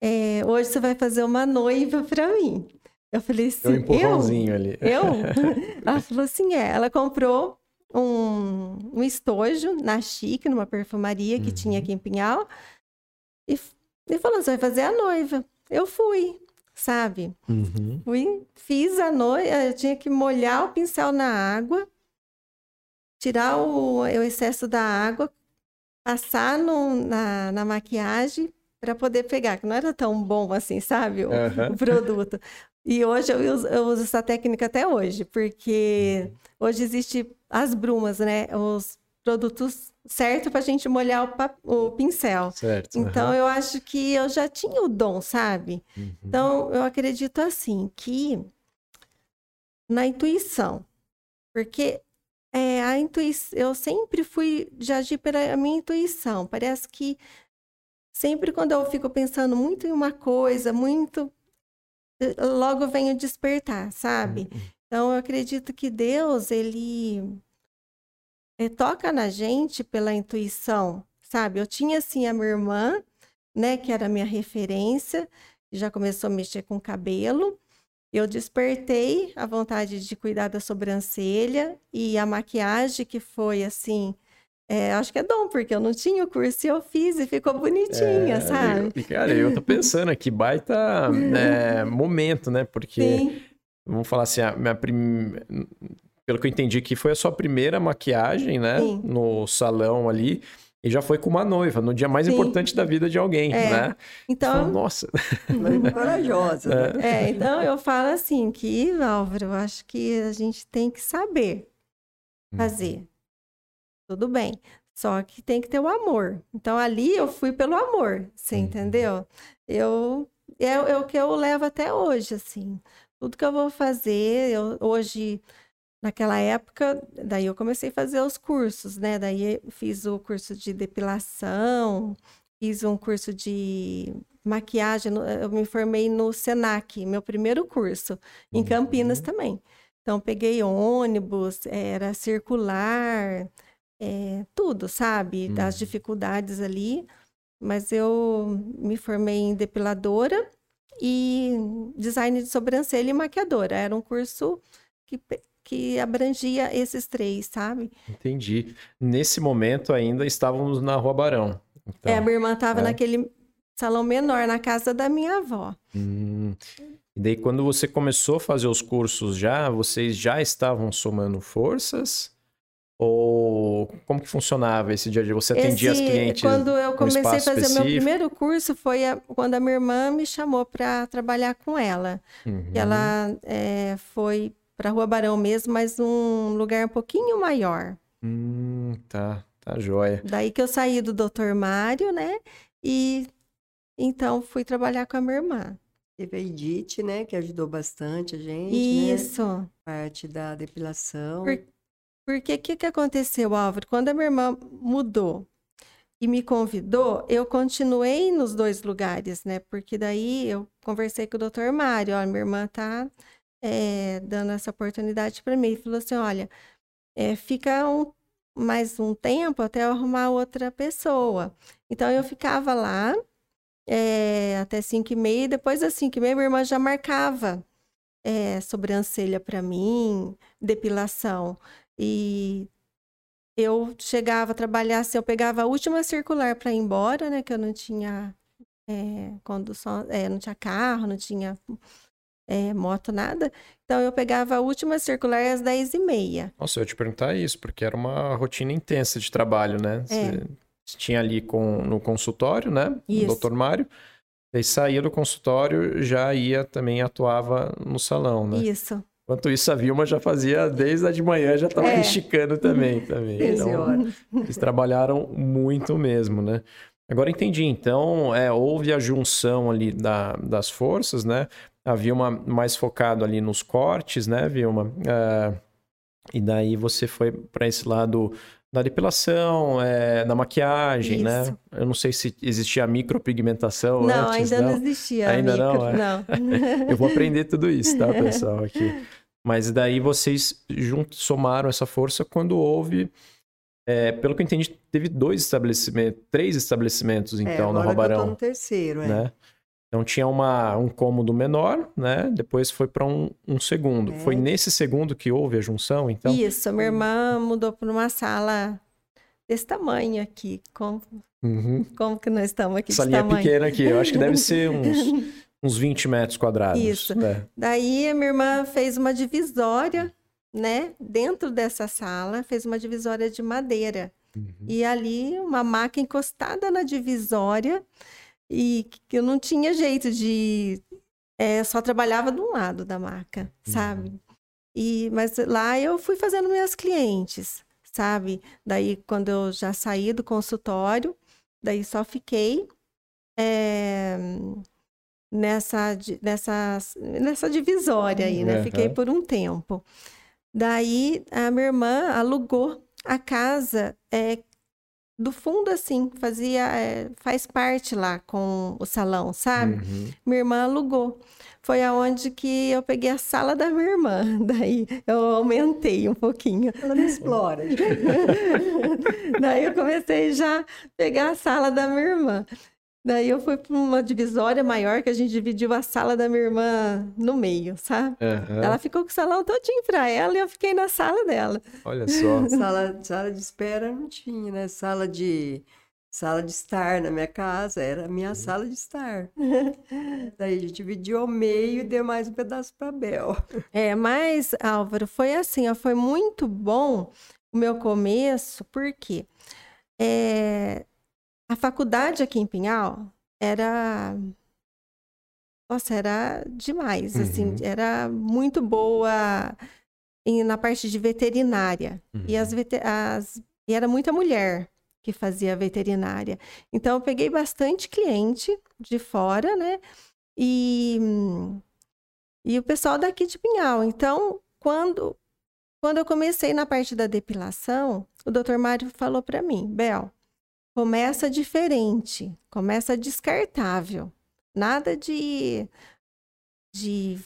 é, hoje você vai fazer uma noiva para mim. Eu falei assim, um empurrãozinho eu? ali. Eu? Ela falou assim, é. Ela comprou um, um estojo na Chique, numa perfumaria que uhum. tinha aqui em Pinhal, e, e falou, você vai fazer a noiva. Eu fui, sabe? Uhum. Fui, fiz a noiva, eu tinha que molhar o pincel na água, tirar o, o excesso da água, passar no, na, na maquiagem, para poder pegar, que não era tão bom assim, sabe? O, uhum. o produto. E hoje eu uso, eu uso, essa técnica até hoje, porque uhum. hoje existe as brumas, né? Os produtos certos para a gente molhar o, o pincel. Certo. Então uhum. eu acho que eu já tinha o dom, sabe? Uhum. Então eu acredito assim que na intuição, porque é, a intuição, eu sempre fui de agir pela minha intuição. Parece que Sempre quando eu fico pensando muito em uma coisa, muito. Logo venho despertar, sabe? Uhum. Então eu acredito que Deus, ele. É, toca na gente pela intuição, sabe? Eu tinha, assim, a minha irmã, né, que era a minha referência, já começou a mexer com cabelo. Eu despertei a vontade de cuidar da sobrancelha e a maquiagem, que foi, assim, é, acho que é dom, porque eu não tinha o curso e eu fiz e ficou bonitinha, é, sabe? Eu, cara, eu tô pensando aqui, baita é, momento, né? Porque, Sim. vamos falar assim, a minha prim... pelo que eu entendi aqui, foi a sua primeira maquiagem, né? Sim. No salão ali. E já foi com uma noiva, no dia mais Sim. importante da vida de alguém, é. né? Então, Fala, nossa. Muito corajosa. Né? É, então eu falo assim que, Álvaro, eu acho que a gente tem que saber hum. Tudo bem. Só que tem que ter o amor. Então ali eu fui pelo amor, você uhum. entendeu? Eu é, é, o que eu levo até hoje, assim. Tudo que eu vou fazer, eu, hoje, naquela época, daí eu comecei a fazer os cursos, né? Daí fiz o curso de depilação, fiz um curso de maquiagem, eu me formei no Senac, meu primeiro curso, em Campinas uhum. também. Então, peguei ônibus, era circular, é, tudo, sabe? Das uhum. dificuldades ali. Mas eu me formei em depiladora e design de sobrancelha e maquiadora. Era um curso que, que abrangia esses três, sabe? Entendi. Nesse momento ainda estávamos na Rua Barão. Então, é, a minha irmã estava é. naquele salão menor, na casa da minha avó. Hum. E daí, quando você começou a fazer os cursos já, vocês já estavam somando forças? Ou como que funcionava esse dia a dia? Você atendia esse, as clientes? Quando eu comecei a fazer específico? meu primeiro curso, foi a, quando a minha irmã me chamou para trabalhar com ela. Uhum. Ela é, foi para Rua Barão mesmo, mas um lugar um pouquinho maior. Hum, tá, tá joia. Daí que eu saí do Dr. Mário, né? E então fui trabalhar com a minha irmã. Teve a Edith, né, que ajudou bastante a gente, né? Isso. Né? Parte da depilação. Por porque o que, que aconteceu, Álvaro? Quando a minha irmã mudou e me convidou, eu continuei nos dois lugares, né? Porque daí eu conversei com o doutor Mário, olha, minha irmã tá é, dando essa oportunidade para mim. Ele falou assim, olha, é, fica um, mais um tempo até eu arrumar outra pessoa. Então eu ficava lá é, até cinco e meia, depois das cinco e meia minha irmã já marcava é, sobrancelha para mim, depilação. E eu chegava a trabalhar, se assim, eu pegava a última circular para ir embora, né? Que eu não tinha é, condução, é, não tinha carro, não tinha é, moto, nada. Então eu pegava a última circular às 10 e meia. Nossa, eu ia te perguntar isso, porque era uma rotina intensa de trabalho, né? Você tinha ali com, no consultório, né? Isso. O doutor Mário. Daí saía do consultório, já ia também atuava no salão, né? Isso. Enquanto isso, a Vilma já fazia desde a de manhã, já estava é. esticando também. também. Então, eles trabalharam muito mesmo, né? Agora entendi. Então, é, houve a junção ali da, das forças, né? A Vilma mais focado ali nos cortes, né, Vilma? É, e daí você foi para esse lado da depilação, é, da maquiagem, né? Isso. né? Eu não sei se existia a micropigmentação não, antes, ainda não, não existia. Ainda micro, não, é. não. Eu vou aprender tudo isso, tá, pessoal, aqui. Mas daí vocês juntos somaram essa força quando houve, é, pelo que eu entendi, teve dois estabelecimentos, três estabelecimentos, é, então, é, no Robarão. Eu tô no terceiro, é. Né? Então tinha uma, um cômodo menor, né? Depois foi para um, um, segundo. É. Foi nesse segundo que houve a junção, então? Isso, a minha irmã mudou para uma sala desse tamanho aqui. Como, uhum. como que nós estamos aqui? Salinha pequena aqui, eu acho que deve ser uns, uns 20 metros quadrados. Isso. Né? Daí a minha irmã fez uma divisória, né? Dentro dessa sala, fez uma divisória de madeira. Uhum. E ali uma maca encostada na divisória e que eu não tinha jeito de. É, só trabalhava de um lado da maca, sabe? Uhum. E, mas lá eu fui fazendo minhas clientes, sabe? Daí, quando eu já saí do consultório, daí só fiquei é, nessa, nessa, nessa divisória aí, né? Uhum. Fiquei por um tempo. Daí, a minha irmã alugou a casa é, do fundo, assim, fazia, é, faz parte lá com o salão, sabe? Uhum. Minha irmã alugou. foi aonde que eu peguei a sala da minha irmã. Daí eu aumentei um pouquinho. Ela me explora. Daí eu comecei já a pegar a sala da minha irmã. Daí eu fui para uma divisória maior que a gente dividiu a sala da minha irmã no meio, sabe? Aham. Ela ficou com o salão todinho para ela e eu fiquei na sala dela. Olha só. Sala, sala de espera não tinha, né? Sala de sala de estar na minha casa, era a minha sala de estar. Daí a gente dividiu ao meio e deu mais um pedaço para Bel. É, mas, Álvaro, foi assim, ó, foi muito bom o meu começo, porque é, a faculdade aqui em Pinhal era. Nossa, era demais, assim, Uhum. era muito boa em- na parte de veterinária. E, as, vete- as- e era muita mulher que fazia veterinária. Então, eu peguei bastante cliente de fora, né? E, e o pessoal daqui de Pinhal. Então, quando, quando eu comecei na parte da depilação, o doutor Mário falou para mim, Bel, começa diferente, começa descartável. Nada de, de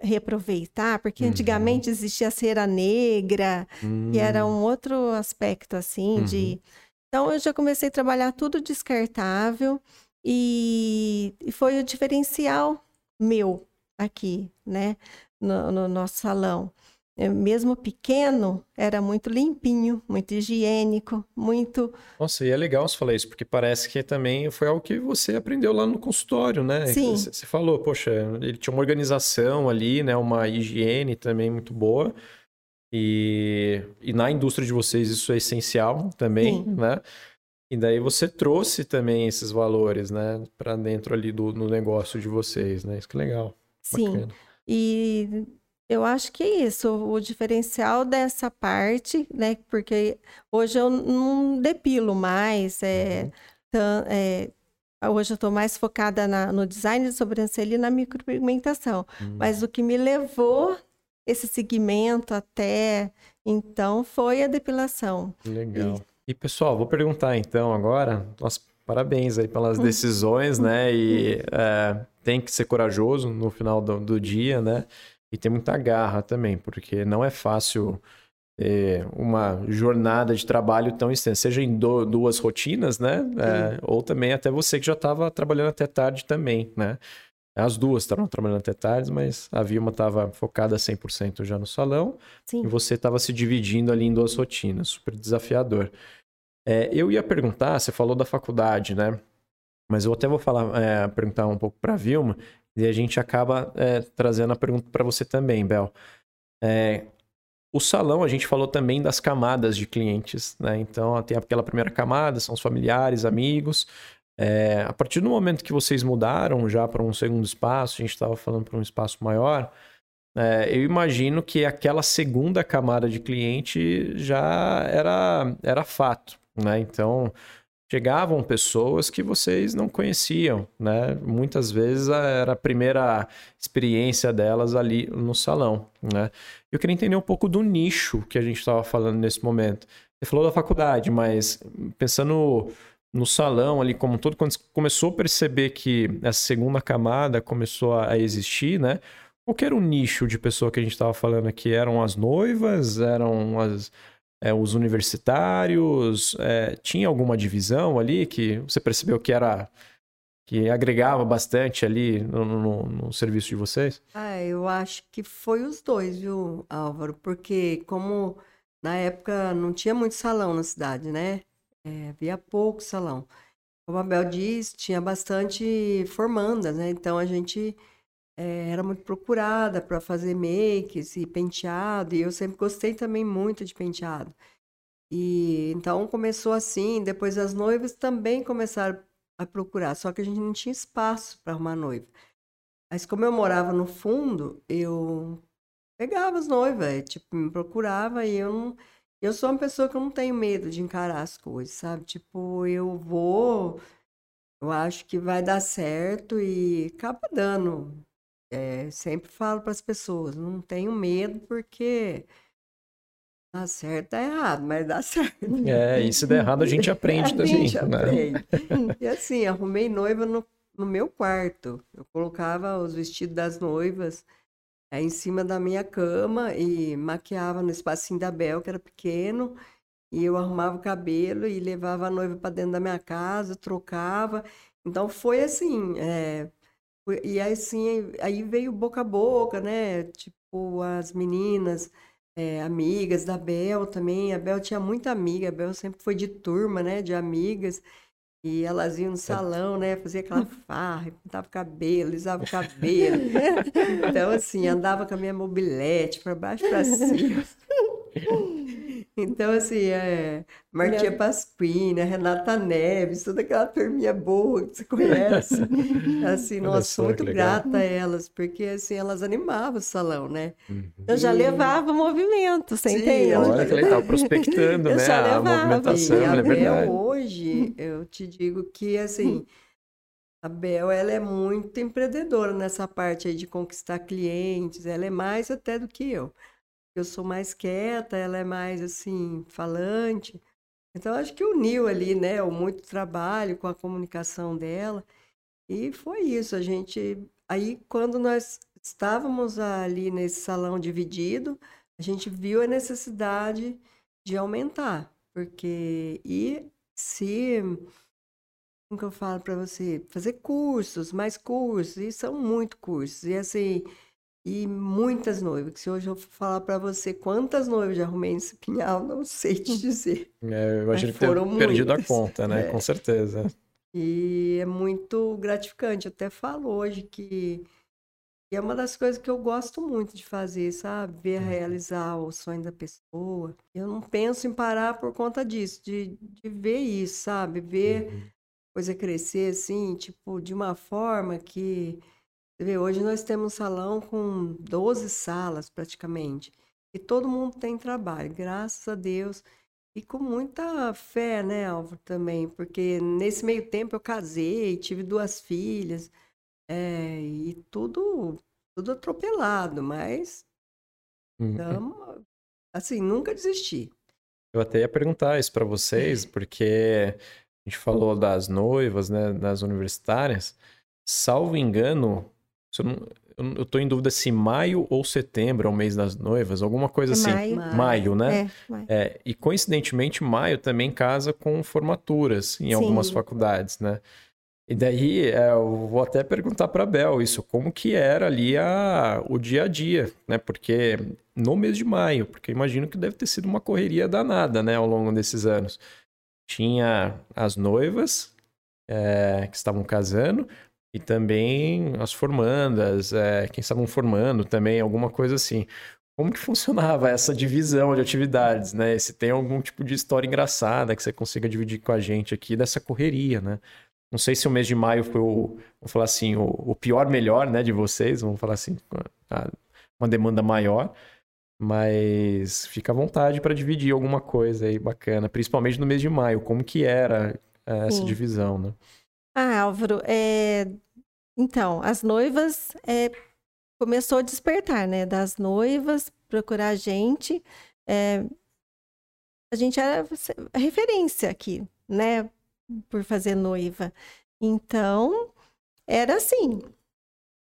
reaproveitar, porque Uhum. antigamente existia cera negra, que era Hum, um outro aspecto assim de então eu já comecei a trabalhar tudo descartável e, e foi o diferencial meu aqui, né, no, no nosso salão. Eh, Mesmo pequeno, era muito limpinho, muito higiênico, muito. Nossa, e é legal você falar isso, porque parece que também foi algo que você aprendeu lá no consultório, né? Sim. Você você falou, poxa, ele tinha uma organização ali, né? Uma higiene também muito boa. E, e na indústria de vocês isso é essencial também, Sim. né? E daí você trouxe também esses valores, né? Para dentro ali do no negócio de vocês, né? Isso que é legal. Sim. Bacana. E eu acho que é isso, o diferencial dessa parte, né? Porque hoje eu não depilo mais, é, tan- é, hoje eu estou mais focada na- no design de sobrancelha e na micropigmentação. Hum. Mas o que me levou esse segmento até então foi a depilação. Legal. E pessoal, vou perguntar então agora. Nossa, parabéns aí pelas decisões, né? E é, tem que ser corajoso no final do, do dia, né? E ter muita garra também, porque não é fácil ter uma jornada de trabalho tão extensa, seja em do- duas rotinas, né? É, ou também até você que já estava trabalhando até tarde também, né? As duas estavam trabalhando até tarde, mas a Vilma estava focada 100% já no salão Sim. e você estava se dividindo ali em duas rotinas, super desafiador. É, eu ia perguntar, você falou da faculdade, né? Mas eu até vou falar, é, perguntar um pouco para a Vilma, e a gente acaba é, trazendo a pergunta para você também, Bel. É, o salão, a gente falou também das camadas de clientes, né? Então, tem aquela primeira camada, são os familiares, amigos. É, a partir do momento que vocês mudaram já para um segundo espaço, a gente estava falando para um espaço maior, é, eu imagino que aquela segunda camada de cliente já era, era fato, né? Então, chegavam pessoas que vocês não conheciam, né? Muitas vezes a- era a primeira experiência delas ali no salão, né? Eu queria entender um pouco do nicho que a gente estava falando nesse momento. Você falou da faculdade, mas pensando no salão ali como um todo, quando você começou a perceber que essa segunda camada começou a existir, né? Qual era o nicho de pessoa que a gente estava falando aqui? Eram as noivas? Eram as, é, os universitários? É, tinha alguma divisão ali que você percebeu que era que agregava bastante ali no, no- no serviço de vocês? Ah, eu acho que foi os dois, viu, Álvaro? Porque como na época não tinha muito salão na cidade, né? É, havia pouco salão. Como a Bel diz, tinha bastante formandas, né? Então a gente é, era muito procurada para fazer makes e penteado, e eu sempre gostei também muito de penteado. E então começou assim, depois as noivas também começaram a procurar, só que a gente não tinha espaço para arrumar noiva. Mas como eu morava no fundo, eu pegava as noivas, eh, tipo, me procurava e eu não. Eu sou uma pessoa que eu não tenho medo de encarar as coisas, sabe? Tipo, eu vou, eu acho que vai dar certo e acaba dando. Eh, sempre falo para as pessoas, não tenho medo porque dá certo, dá errado, mas dá certo. É, e se der errado a gente aprende A também, gente né? aprende. E assim, arrumei noiva no, no meu quarto. Eu colocava os vestidos das noivas é, em cima da minha cama e maquiava no espacinho da Bel, que era pequeno, e eu arrumava o cabelo e levava a noiva para dentro da minha casa, trocava. Então foi assim, é, e aí assim, aí veio boca a boca, né? Tipo, as meninas, é, amigas da Bel também. A Bel tinha muita amiga, a Bel sempre foi de turma, né? De amigas. E elas iam no salão, né? Fazia aquela farra, pintava o cabelo, lisava o cabelo. Então, assim, andava com a minha mobilete para baixo para cima. Então, assim, é, Martinha Pasquina, Renata Neves, toda aquela turminha boa que você conhece. Assim, nossa, sou muito grata a elas, porque, assim, elas animavam o salão, né? Uhum. Eu já levava movimento, você Sim, entende? Olha que legal, prospectando, né? A movimentação, é verdade. hoje, eu te digo que, assim... A Bel, ela é muito empreendedora nessa parte aí de conquistar clientes, ela é mais até do que eu eu sou mais quieta, ela é mais assim, falante. Então, acho que uniu ali, né, o muito trabalho com a comunicação dela. E foi isso, a gente. Aí, quando nós estávamos ali nesse salão dividido, a gente viu a necessidade de aumentar, porque e se como que eu falo para você, fazer cursos, mais cursos, e são muito cursos. E assim, e muitas noivas. Que se hoje eu falar para você quantas noivas já arrumei nesse pinhal, não sei te dizer. É, eu imagino que foram perdido a conta, né? É. Com certeza. E é muito gratificante. Eu até falo hoje que é uma das coisas que eu gosto muito de fazer, sabe? Ver uhum. realizar o sonho da pessoa. Eu não penso em parar por conta disso, de, de ver isso, sabe? Ver uhum. coisa crescer assim, tipo, de uma forma que você vê, hoje nós temos um salão com 12 salas praticamente. E todo mundo tem trabalho, graças a Deus. E com muita fé, né, Álvaro, também. Porque nesse meio tempo eu casei, tive duas filhas. É, e tudo, tudo atropelado, mas uhum. assim, nunca desisti. Eu até ia perguntar isso para vocês, porque a gente falou das noivas, né, das universitárias. Salvo engano, eu, não, eu tô em dúvida se maio ou setembro é o mês das noivas, alguma coisa assim. Maio, maio né? É, maio. É, e coincidentemente, maio também casa com formaturas em Sim. algumas faculdades, né? E daí é, eu vou até perguntar para Bel isso, como que era ali a, o dia a dia, né? Porque no mês de maio, porque imagino que deve ter sido uma correria danada, né, ao longo desses anos. Tinha as noivas é, que estavam casando, e também as formandas, é, quem estavam formando também, alguma coisa assim. Como que funcionava essa divisão de atividades, né? Se tem algum tipo de história engraçada que você consiga dividir com a gente aqui dessa correria, né? Não sei se o mês de maio foi o, vamos falar assim, o, o pior melhor, né, de vocês, vamos falar assim, uma demanda maior, mas fica à vontade para dividir alguma coisa aí bacana, principalmente no mês de maio, como que era é, essa Sim. divisão, né? Ah, Álvaro, é, então, as noivas é, começou a despertar, né? Das noivas, procurar a gente. É, a gente era referência aqui, né? Por fazer noiva. Então, era assim: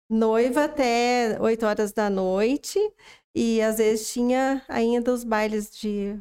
noiva até 8 horas da noite, e às vezes tinha ainda os bailes de,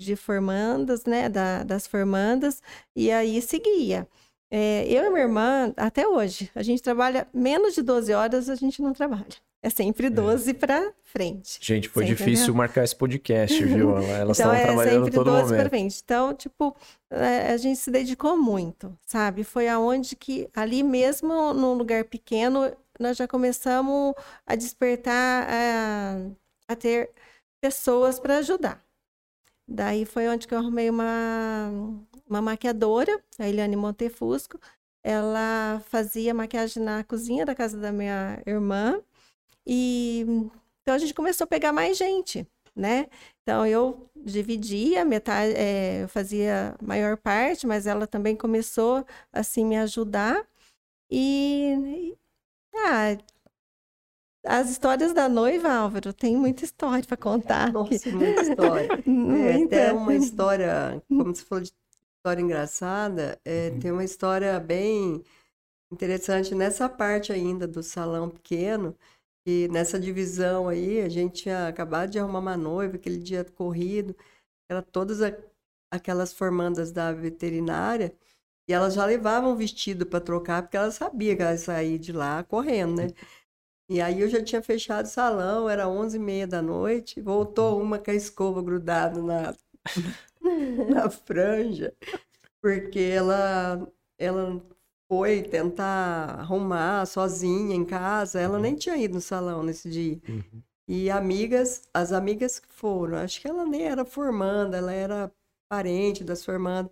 de formandas, né? Da, das formandas, e aí seguia. É, eu e minha irmã, até hoje, a gente trabalha menos de 12 horas, a gente não trabalha. É sempre 12 é. para frente. Gente, foi difícil marcar esse podcast, viu? Elas então, estavam é trabalhando todo 12 momento. Pra frente. Então, tipo, é, a gente se dedicou muito, sabe? Foi aonde que, ali mesmo, num lugar pequeno, nós já começamos a despertar, a, a ter pessoas para ajudar. Daí foi onde que eu arrumei uma, uma maquiadora, a Eliane Montefusco. Ela fazia maquiagem na cozinha da casa da minha irmã. E então a gente começou a pegar mais gente, né? Então eu dividia, metade, é, eu fazia maior parte, mas ela também começou assim me ajudar. E ah, as histórias da noiva, Álvaro, tem muita história para contar. Nossa, muita história. é, até uma história, como você falou de história engraçada, é, uhum. tem uma história bem Interessante, nessa parte ainda do salão pequeno, e nessa divisão aí, a gente tinha acabado de arrumar uma noiva, aquele dia corrido, era todas a, aquelas formandas da veterinária, e elas já levavam vestido para trocar, porque elas sabiam que elas sair de lá correndo, né? E aí eu já tinha fechado o salão, era 11h30 da noite, voltou uma com a escova grudada na, na franja, porque ela, ela foi tentar arrumar sozinha em casa, ela nem tinha ido no salão nesse dia. Uhum. E amigas, as amigas que foram, acho que ela nem era formanda, ela era parente das formandas.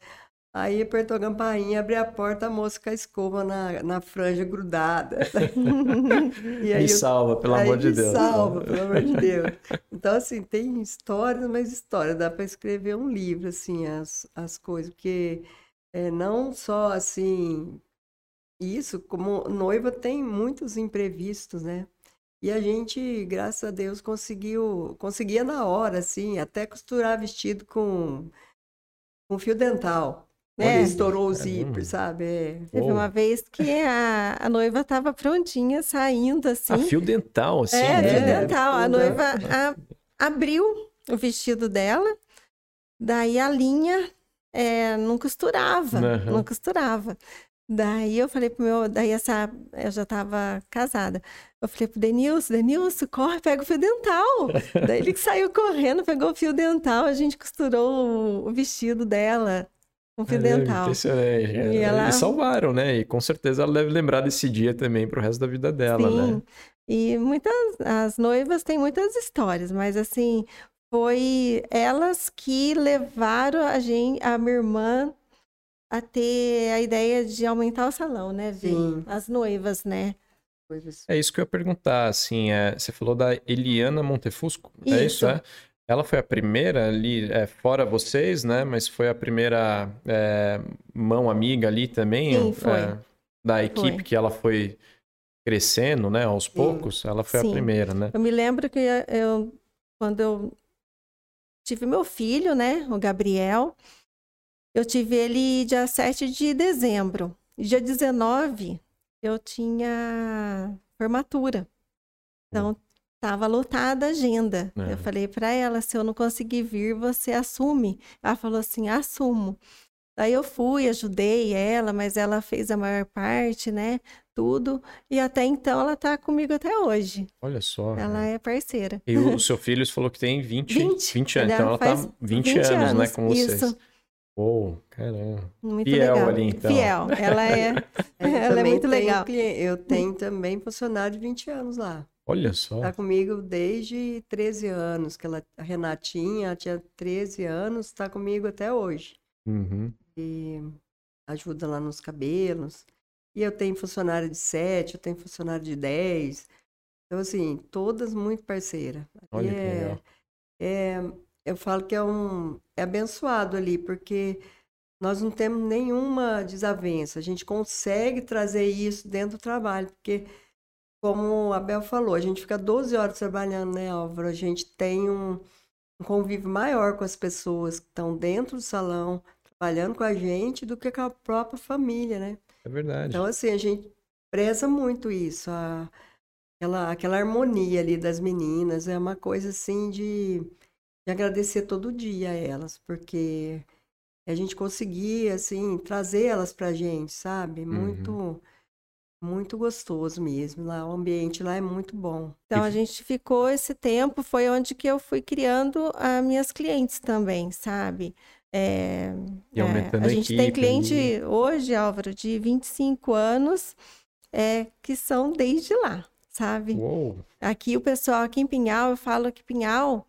Aí apertou a campainha, abri a porta, a moça com a escova na, na franja grudada. e aí, me salva, pelo amor de Deus. salva, pelo amor de Deus. Então, assim, tem histórias, mas histórias. Dá para escrever um livro, assim, as, as coisas. Porque é, não só, assim, isso, como noiva tem muitos imprevistos, né? E a gente, graças a Deus, conseguiu, conseguia na hora, assim, até costurar vestido com, com fio dental. É. estourou o zíper, sabe? É. Teve uma vez que a, a noiva estava prontinha, saindo assim. A fio dental, assim. É, né? fio dental. A noiva a, abriu o vestido dela, daí a linha é, não costurava, uhum. não costurava. Daí eu falei pro meu, daí essa, eu já estava casada. Eu falei pro Denilson, Denilson, corre, pega o fio dental. daí ele saiu correndo, pegou o fio dental, a gente costurou o, o vestido dela um fio é. Impressionante. E, ela... e salvaram, né? E com certeza ela deve lembrar desse dia também pro resto da vida dela, Sim. né? E muitas, as noivas têm muitas histórias, mas assim, foi elas que levaram a gente, a minha irmã, a ter a ideia de aumentar o salão, né, Sim. As noivas, né? É isso que eu ia perguntar, assim, é, você falou da Eliana Montefusco, isso. é isso, é? Ela foi a primeira ali, é, fora vocês, né? Mas foi a primeira é, mão amiga ali também. Sim, foi. É, da equipe foi. que ela foi crescendo, né? Aos poucos, ela foi Sim. a primeira, né? Eu me lembro que eu, quando eu tive meu filho, né? O Gabriel, eu tive ele dia 7 de dezembro. Dia 19, eu tinha formatura. Então, Tava lotada a agenda. É. Eu falei para ela, se eu não conseguir vir, você assume. Ela falou assim, assumo. Daí eu fui, ajudei ela, mas ela fez a maior parte, né? Tudo. E até então ela tá comigo até hoje. Olha só. Ela é parceira. E o seu filho falou que tem 20, 20, 20 anos. Então ela tá 20, 20 anos, anos, né, com vocês. Isso. Oh, caramba. Muito Fiel legal. ali, então. Fiel. Ela é, ela é muito legal. Eu tenho também funcionário de 20 anos lá. Olha só. Está comigo desde 13 anos, que ela, a Renatinha tinha 13 anos, está comigo até hoje. Uhum. E ajuda lá nos cabelos. E eu tenho funcionário de 7, eu tenho funcionário de 10. Então, assim, todas muito parceiras. Olha é, que legal. É, eu falo que é um é abençoado ali, porque nós não temos nenhuma desavença. A gente consegue trazer isso dentro do trabalho, porque como a Bel falou, a gente fica 12 horas trabalhando, né, Álvaro? A gente tem um, um convívio maior com as pessoas que estão dentro do salão, trabalhando com a gente, do que com a própria família, né? É verdade. Então, assim, a gente preza muito isso, a, aquela, aquela harmonia ali das meninas, é uma coisa, assim, de, de agradecer todo dia a elas, porque a gente conseguia, assim, trazer elas pra gente, sabe? Muito... Uhum muito gostoso mesmo. Lá, o ambiente lá é muito bom. Então a gente ficou esse tempo, foi onde que eu fui criando as minhas clientes também, sabe? É, e aumentando é, a gente equipe, tem cliente e... hoje, Álvaro, de 25 anos, é, que são desde lá, sabe? Uou. Aqui o pessoal, aqui em Pinhal, eu falo que Pinhal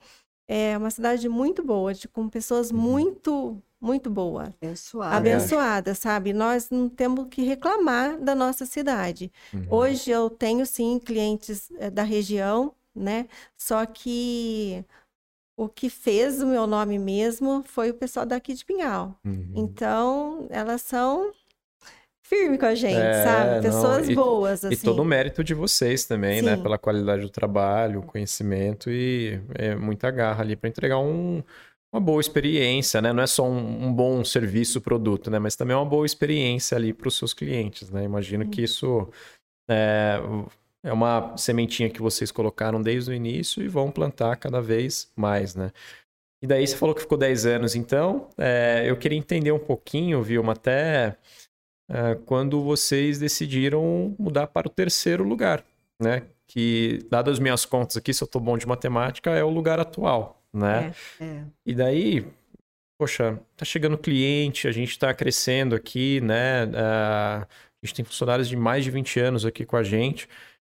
é uma cidade muito boa, de, com pessoas uhum. muito muito boa. Abençoada. Abençoada, sabe? Nós não temos que reclamar da nossa cidade. Uhum. Hoje eu tenho sim clientes é, da região, né? Só que o que fez o meu nome mesmo foi o pessoal daqui de Pinhal. Uhum. Então, elas são firme com a gente, é, sabe? Pessoas não, e, boas, assim. E todo o mérito de vocês também, né? Sim. né? Pela qualidade do trabalho, conhecimento e é, muita garra ali para entregar um, uma boa experiência, né? Não é só um, um bom serviço, produto, né? Mas também é uma boa experiência ali para os seus clientes, né? Imagino que isso é, é uma sementinha que vocês colocaram desde o início e vão plantar cada vez mais, né? E daí você falou que ficou 10 anos, então é, eu queria entender um pouquinho, Vilma, até é, quando vocês decidiram mudar para o terceiro lugar, né? Que, dadas as minhas contas aqui, se eu estou bom de matemática, é o lugar atual, né? É, é. E daí, poxa, tá chegando cliente, a gente está crescendo aqui, né? Uh, a gente tem funcionários de mais de 20 anos aqui com a gente.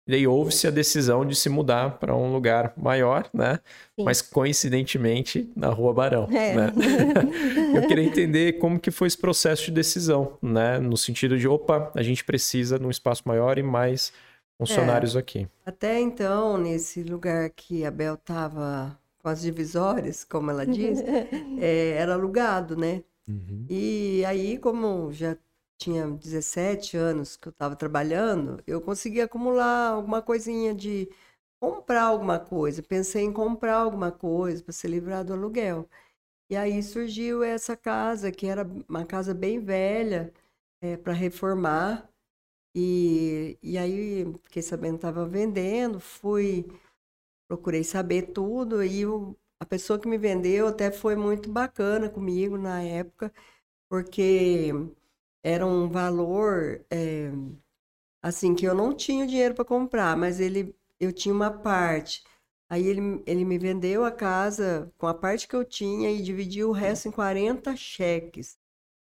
E daí houve-se a decisão de se mudar para um lugar maior, né? Sim. Mas coincidentemente na Rua Barão. É. Né? Eu queria entender como que foi esse processo de decisão, né? No sentido de, opa, a gente precisa de um espaço maior e mais funcionários é. aqui. Até então, nesse lugar que a Bel estava com as divisórias, como ela diz, é, era alugado, né? Uhum. E aí, como já tinha 17 anos que eu estava trabalhando, eu consegui acumular alguma coisinha de comprar alguma coisa. Pensei em comprar alguma coisa para se livrar do aluguel. E aí surgiu essa casa, que era uma casa bem velha, é, para reformar. E, e aí fiquei sabendo que estava vendendo, fui, procurei saber tudo, e o, a pessoa que me vendeu até foi muito bacana comigo na época, porque era um valor é, assim que eu não tinha dinheiro para comprar, mas ele eu tinha uma parte. Aí ele, ele me vendeu a casa com a parte que eu tinha e dividiu o resto em 40 cheques.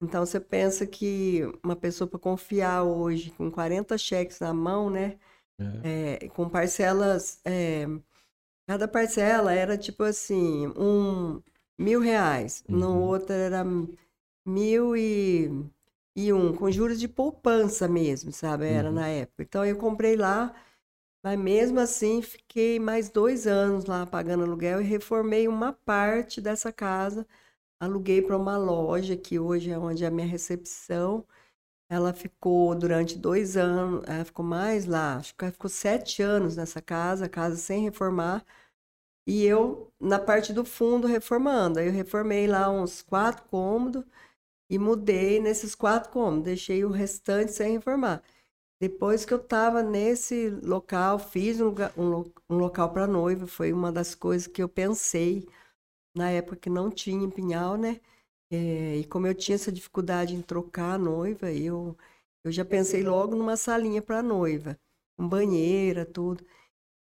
Então você pensa que uma pessoa para confiar hoje com 40 cheques na mão, né? É. É, com parcelas. Cada parcela era tipo assim, um mil reais. Uhum. No outro era mil e e um com juros de poupança mesmo, sabe? Era uhum. na época. Então eu comprei lá, mas mesmo assim fiquei mais dois anos lá pagando aluguel e reformei uma parte dessa casa. Aluguei para uma loja que hoje é onde é a minha recepção. Ela ficou durante dois anos, ela ficou mais lá, acho que ela ficou sete anos nessa casa, casa sem reformar. E eu na parte do fundo reformando. Aí eu reformei lá uns quatro cômodos e mudei nesses quatro cômodos, deixei o restante sem reformar. Depois que eu estava nesse local, fiz um, um, um local para noiva, foi uma das coisas que eu pensei na época que não tinha em Pinhal, né? É, e como eu tinha essa dificuldade em trocar a noiva, eu, eu já pensei logo numa salinha para noiva, com banheira, tudo.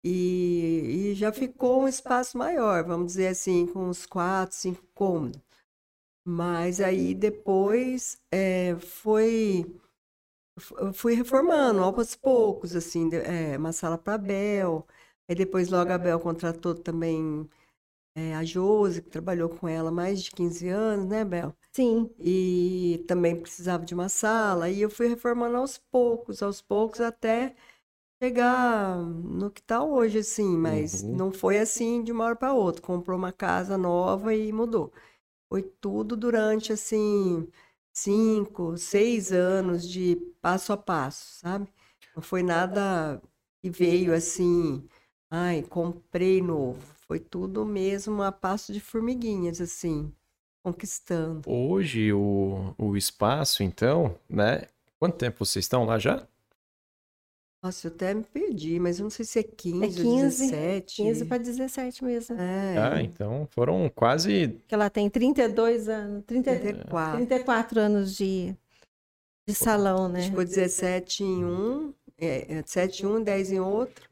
E, e já ficou um espaço maior, vamos dizer assim, com uns quatro, cinco cômodos. Mas aí depois é, foi fui reformando aos poucos, assim, é, uma sala para Bel. Aí depois logo a Bel contratou também é, a Josi, que trabalhou com ela mais de 15 anos, né, Bel? Sim. E também precisava de uma sala. E eu fui reformando aos poucos, aos poucos, até chegar no que está hoje, assim. Mas uhum. não foi assim de uma hora para outra. Comprou uma casa nova e mudou. Foi tudo durante, assim, cinco, seis anos de passo a passo, sabe? Não foi nada que veio assim, ai, comprei novo. Foi tudo mesmo a passo de formiguinhas, assim, conquistando. Hoje, o, o espaço, então, né? Quanto tempo vocês estão lá já? Nossa, eu até me perdi, mas eu não sei se é 15, é 15 ou 17. 15 para 17 mesmo. É. Ah, então foram quase. Que ela tem 32 anos. 30, 34. 34 anos de, de salão, né? Ficou 17 em um, é, 7 é, em um, 10 em outro.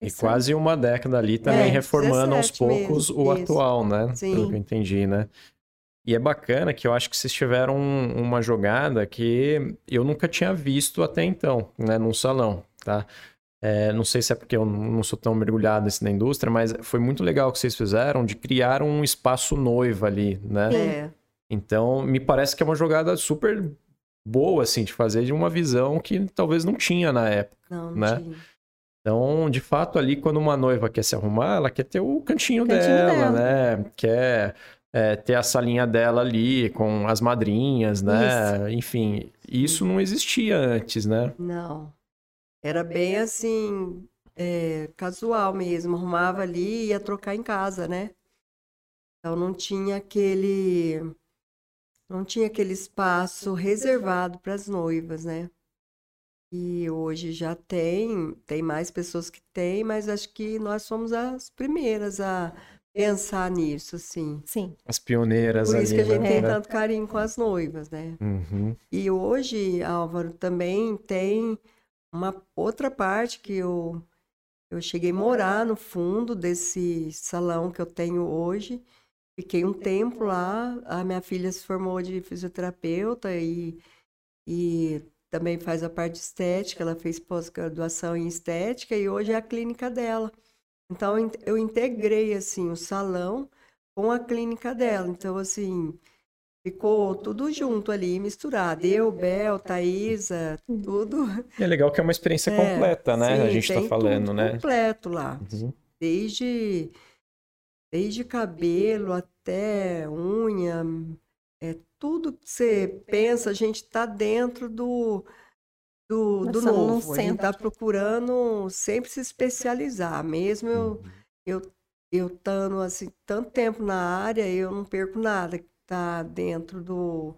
E quase uma década ali também é, reformando aos poucos mesmo. o Isso. atual, né? Sim. Pelo que eu entendi, né? E é bacana que eu acho que vocês tiveram uma jogada que eu nunca tinha visto até então, né, num salão, tá? É, não sei se é porque eu não sou tão mergulhado assim na indústria, mas foi muito legal o que vocês fizeram de criar um espaço noiva ali, né? É. Então, me parece que é uma jogada super boa, assim, de fazer de uma visão que talvez não tinha na época, não, não né? Tinha. Então, de fato, ali, quando uma noiva quer se arrumar, ela quer ter o cantinho, cantinho dela, dela, né? Quer é, ter a salinha dela ali com as madrinhas, né? Isso. Enfim, isso não existia antes, né? Não. Era bem assim, é, casual mesmo. Arrumava ali e ia trocar em casa, né? Então não tinha aquele não tinha aquele espaço reservado para as noivas, né? E hoje já tem, tem mais pessoas que têm, mas acho que nós somos as primeiras a pensar nisso, assim. Sim. As pioneiras Por isso que a ali, gente né? tem tanto carinho com as noivas, né? Uhum. E hoje, Álvaro, também tem uma outra parte que eu, eu cheguei a morar no fundo desse salão que eu tenho hoje. Fiquei um tempo lá. A minha filha se formou de fisioterapeuta e, e também faz a parte estética. Ela fez pós-graduação em estética e hoje é a clínica dela. Então, eu in- eu integrei, assim, o salão com a clínica dela. Então, assim, ficou tudo junto ali, misturado. Eu, Bel, Thaisa, tudo. É legal que é uma experiência É, completa, né? a sim, gente tá tem falando, né? completo lá. Uhum. Desde, desde cabelo até unha, é tudo que você pensa, a gente está dentro do, do, do novo. A gente está procurando sempre se especializar. Mesmo eu, Uhum. eu, eu estando assim, tanto tempo na área, eu não perco nada que está dentro do,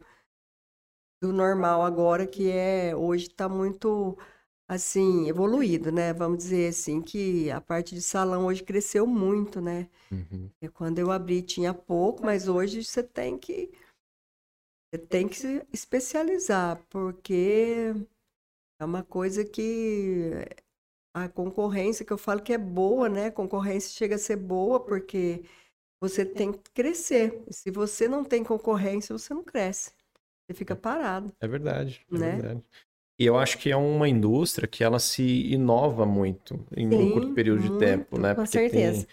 do normal agora, que é hoje está muito assim, evoluído, né? Vamos dizer assim, que a parte de salão hoje cresceu muito, né? Uhum. E quando eu abri tinha pouco, mas hoje você tem que você tem que se especializar, porque é uma coisa que a concorrência que eu falo que é boa, né? A concorrência chega a ser boa porque você tem que crescer. Se você não tem concorrência, você não cresce. Você fica parado. É verdade, é Né? verdade. E eu acho que é uma indústria que ela se inova muito em um Sim, curto período de muito, tempo, né? com Porque certeza. tem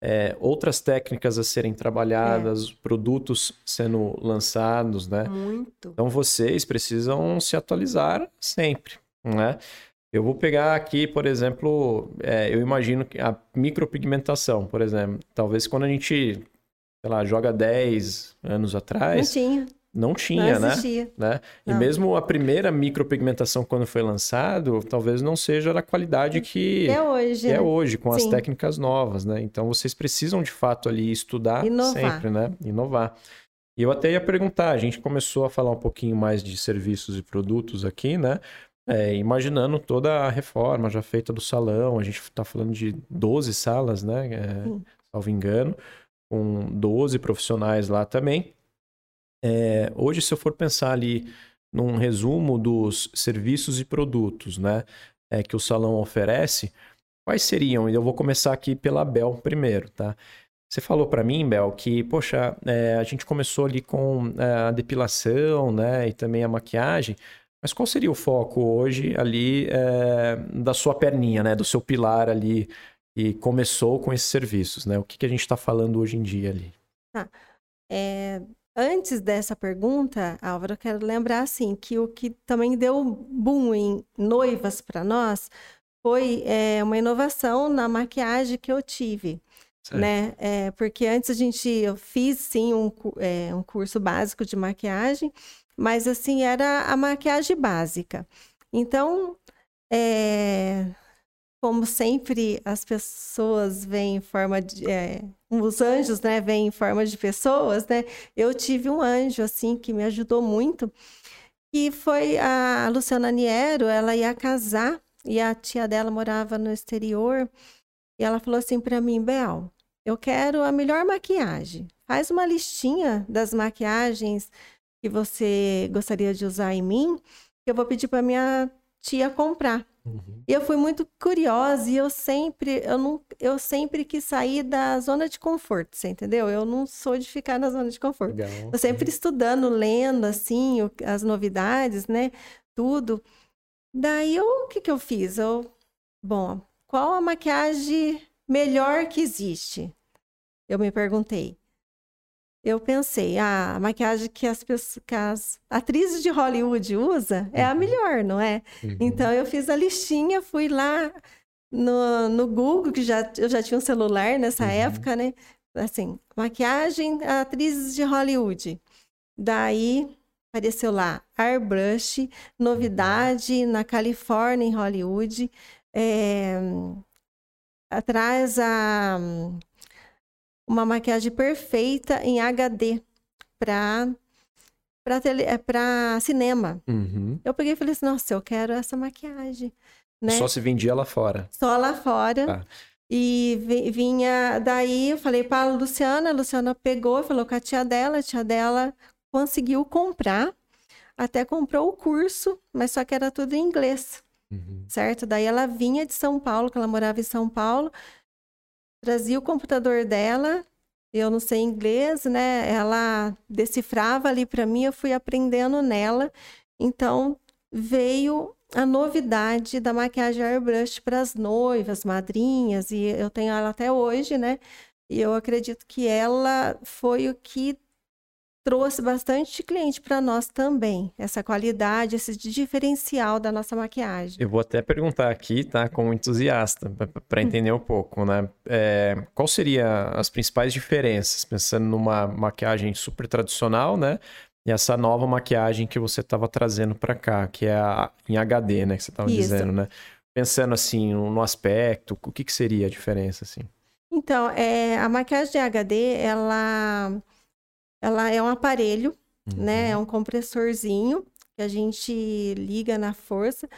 é, outras técnicas a serem trabalhadas, produtos sendo lançados, né? Muito. Então vocês precisam se atualizar sempre, né? Eu vou pegar aqui, por exemplo, é, eu imagino que a micropigmentação, por exemplo, talvez quando a gente, sei lá, joga 10 anos Não atrás, tinha, não tinha, não né? né? E Não. mesmo a primeira micropigmentação quando foi lançado, talvez não seja da qualidade que É hoje, que é né? hoje, com as Sim. técnicas novas, né? Então vocês precisam de fato ali estudar Inovar. sempre, né? Inovar. E eu até ia perguntar, a gente começou a falar um pouquinho mais de serviços e produtos aqui, né? É, imaginando toda a reforma já feita do salão, a gente está falando de 12 salas, né? É, salvo engano, com 12 profissionais lá também. É, hoje, se eu for pensar ali num resumo dos serviços e produtos, né, é, que o salão oferece, quais seriam? Eu vou começar aqui pela Bel primeiro, tá? Você falou para mim, Bel, que, poxa, é, a gente começou ali com é, a depilação, né, e também a maquiagem, mas qual seria o foco hoje ali é, da sua perninha, né, do seu pilar ali, que começou com esses serviços, né? O que, que a gente está falando hoje em dia ali? É, antes dessa pergunta, Álvaro, eu quero lembrar assim que o que também deu boom em noivas para nós foi é, uma inovação na maquiagem que eu tive, né? É, porque antes a gente eu fiz sim um, é, um curso básico de maquiagem, mas assim era a maquiagem básica. Então, é, como sempre, as pessoas vêm em forma de. Os anjos, né, vêm em forma de pessoas, né? Eu tive um anjo, assim, que me ajudou muito, que foi a Luciana Niero. Ela ia casar e a tia dela morava no exterior. E ela falou assim para mim: Bel, eu quero a melhor maquiagem. Faz uma listinha das maquiagens que você gostaria de usar em mim, que eu vou pedir para minha tia comprar. Uhum. E eu fui muito curiosa e eu sempre, eu não, eu sempre quis sair da zona de conforto, você entendeu? Eu não sou de ficar na zona de conforto. Legal. Eu sempre estudando, lendo, assim, o- as novidades, né? Tudo. Daí, eu, o que que eu fiz? Eu, bom, qual a maquiagem melhor que existe? Eu me perguntei. Eu pensei, ah, a maquiagem que as, pessoas, que as atrizes de Hollywood usa é a Uhum. melhor, não é? Uhum. Então eu fiz a listinha, fui lá no, no Google, que já, eu já tinha um celular nessa Uhum. época, né? Assim, maquiagem, atrizes de Hollywood. Daí apareceu lá, Airbrush, novidade na Califórnia, em Hollywood. É, atrás a uma maquiagem perfeita em HD para para é, cinema. Uhum. Eu peguei e falei assim, nossa, eu quero essa maquiagem. Né? Só se vendia lá fora. Só lá fora. Tá. E vinha daí, eu falei para a Luciana, a Luciana pegou, falou com a tia dela, a tia dela conseguiu comprar, até comprou o curso, mas só que era tudo em inglês, Uhum. certo? Daí ela vinha de São Paulo, que ela morava em São Paulo, trazia o computador dela, eu não sei inglês, né? Ela decifrava ali para mim, eu fui aprendendo nela. Então veio a novidade da maquiagem airbrush para as noivas, madrinhas, e eu tenho ela até hoje, né? E eu acredito que ela foi o que trouxe bastante cliente para nós também, essa qualidade, esse diferencial da nossa maquiagem. Eu vou até perguntar aqui, tá, como entusiasta, para entender um pouco, né? É, qual seria as principais diferenças, pensando numa maquiagem super tradicional, né? E essa nova maquiagem que você estava trazendo para cá, que é a, em HD, né? Que você estava dizendo, né? Pensando assim no aspecto, o que, que seria a diferença, assim? Então, é, a maquiagem de HD, ela ela é um aparelho, uhum. né? É um compressorzinho que a gente liga na força.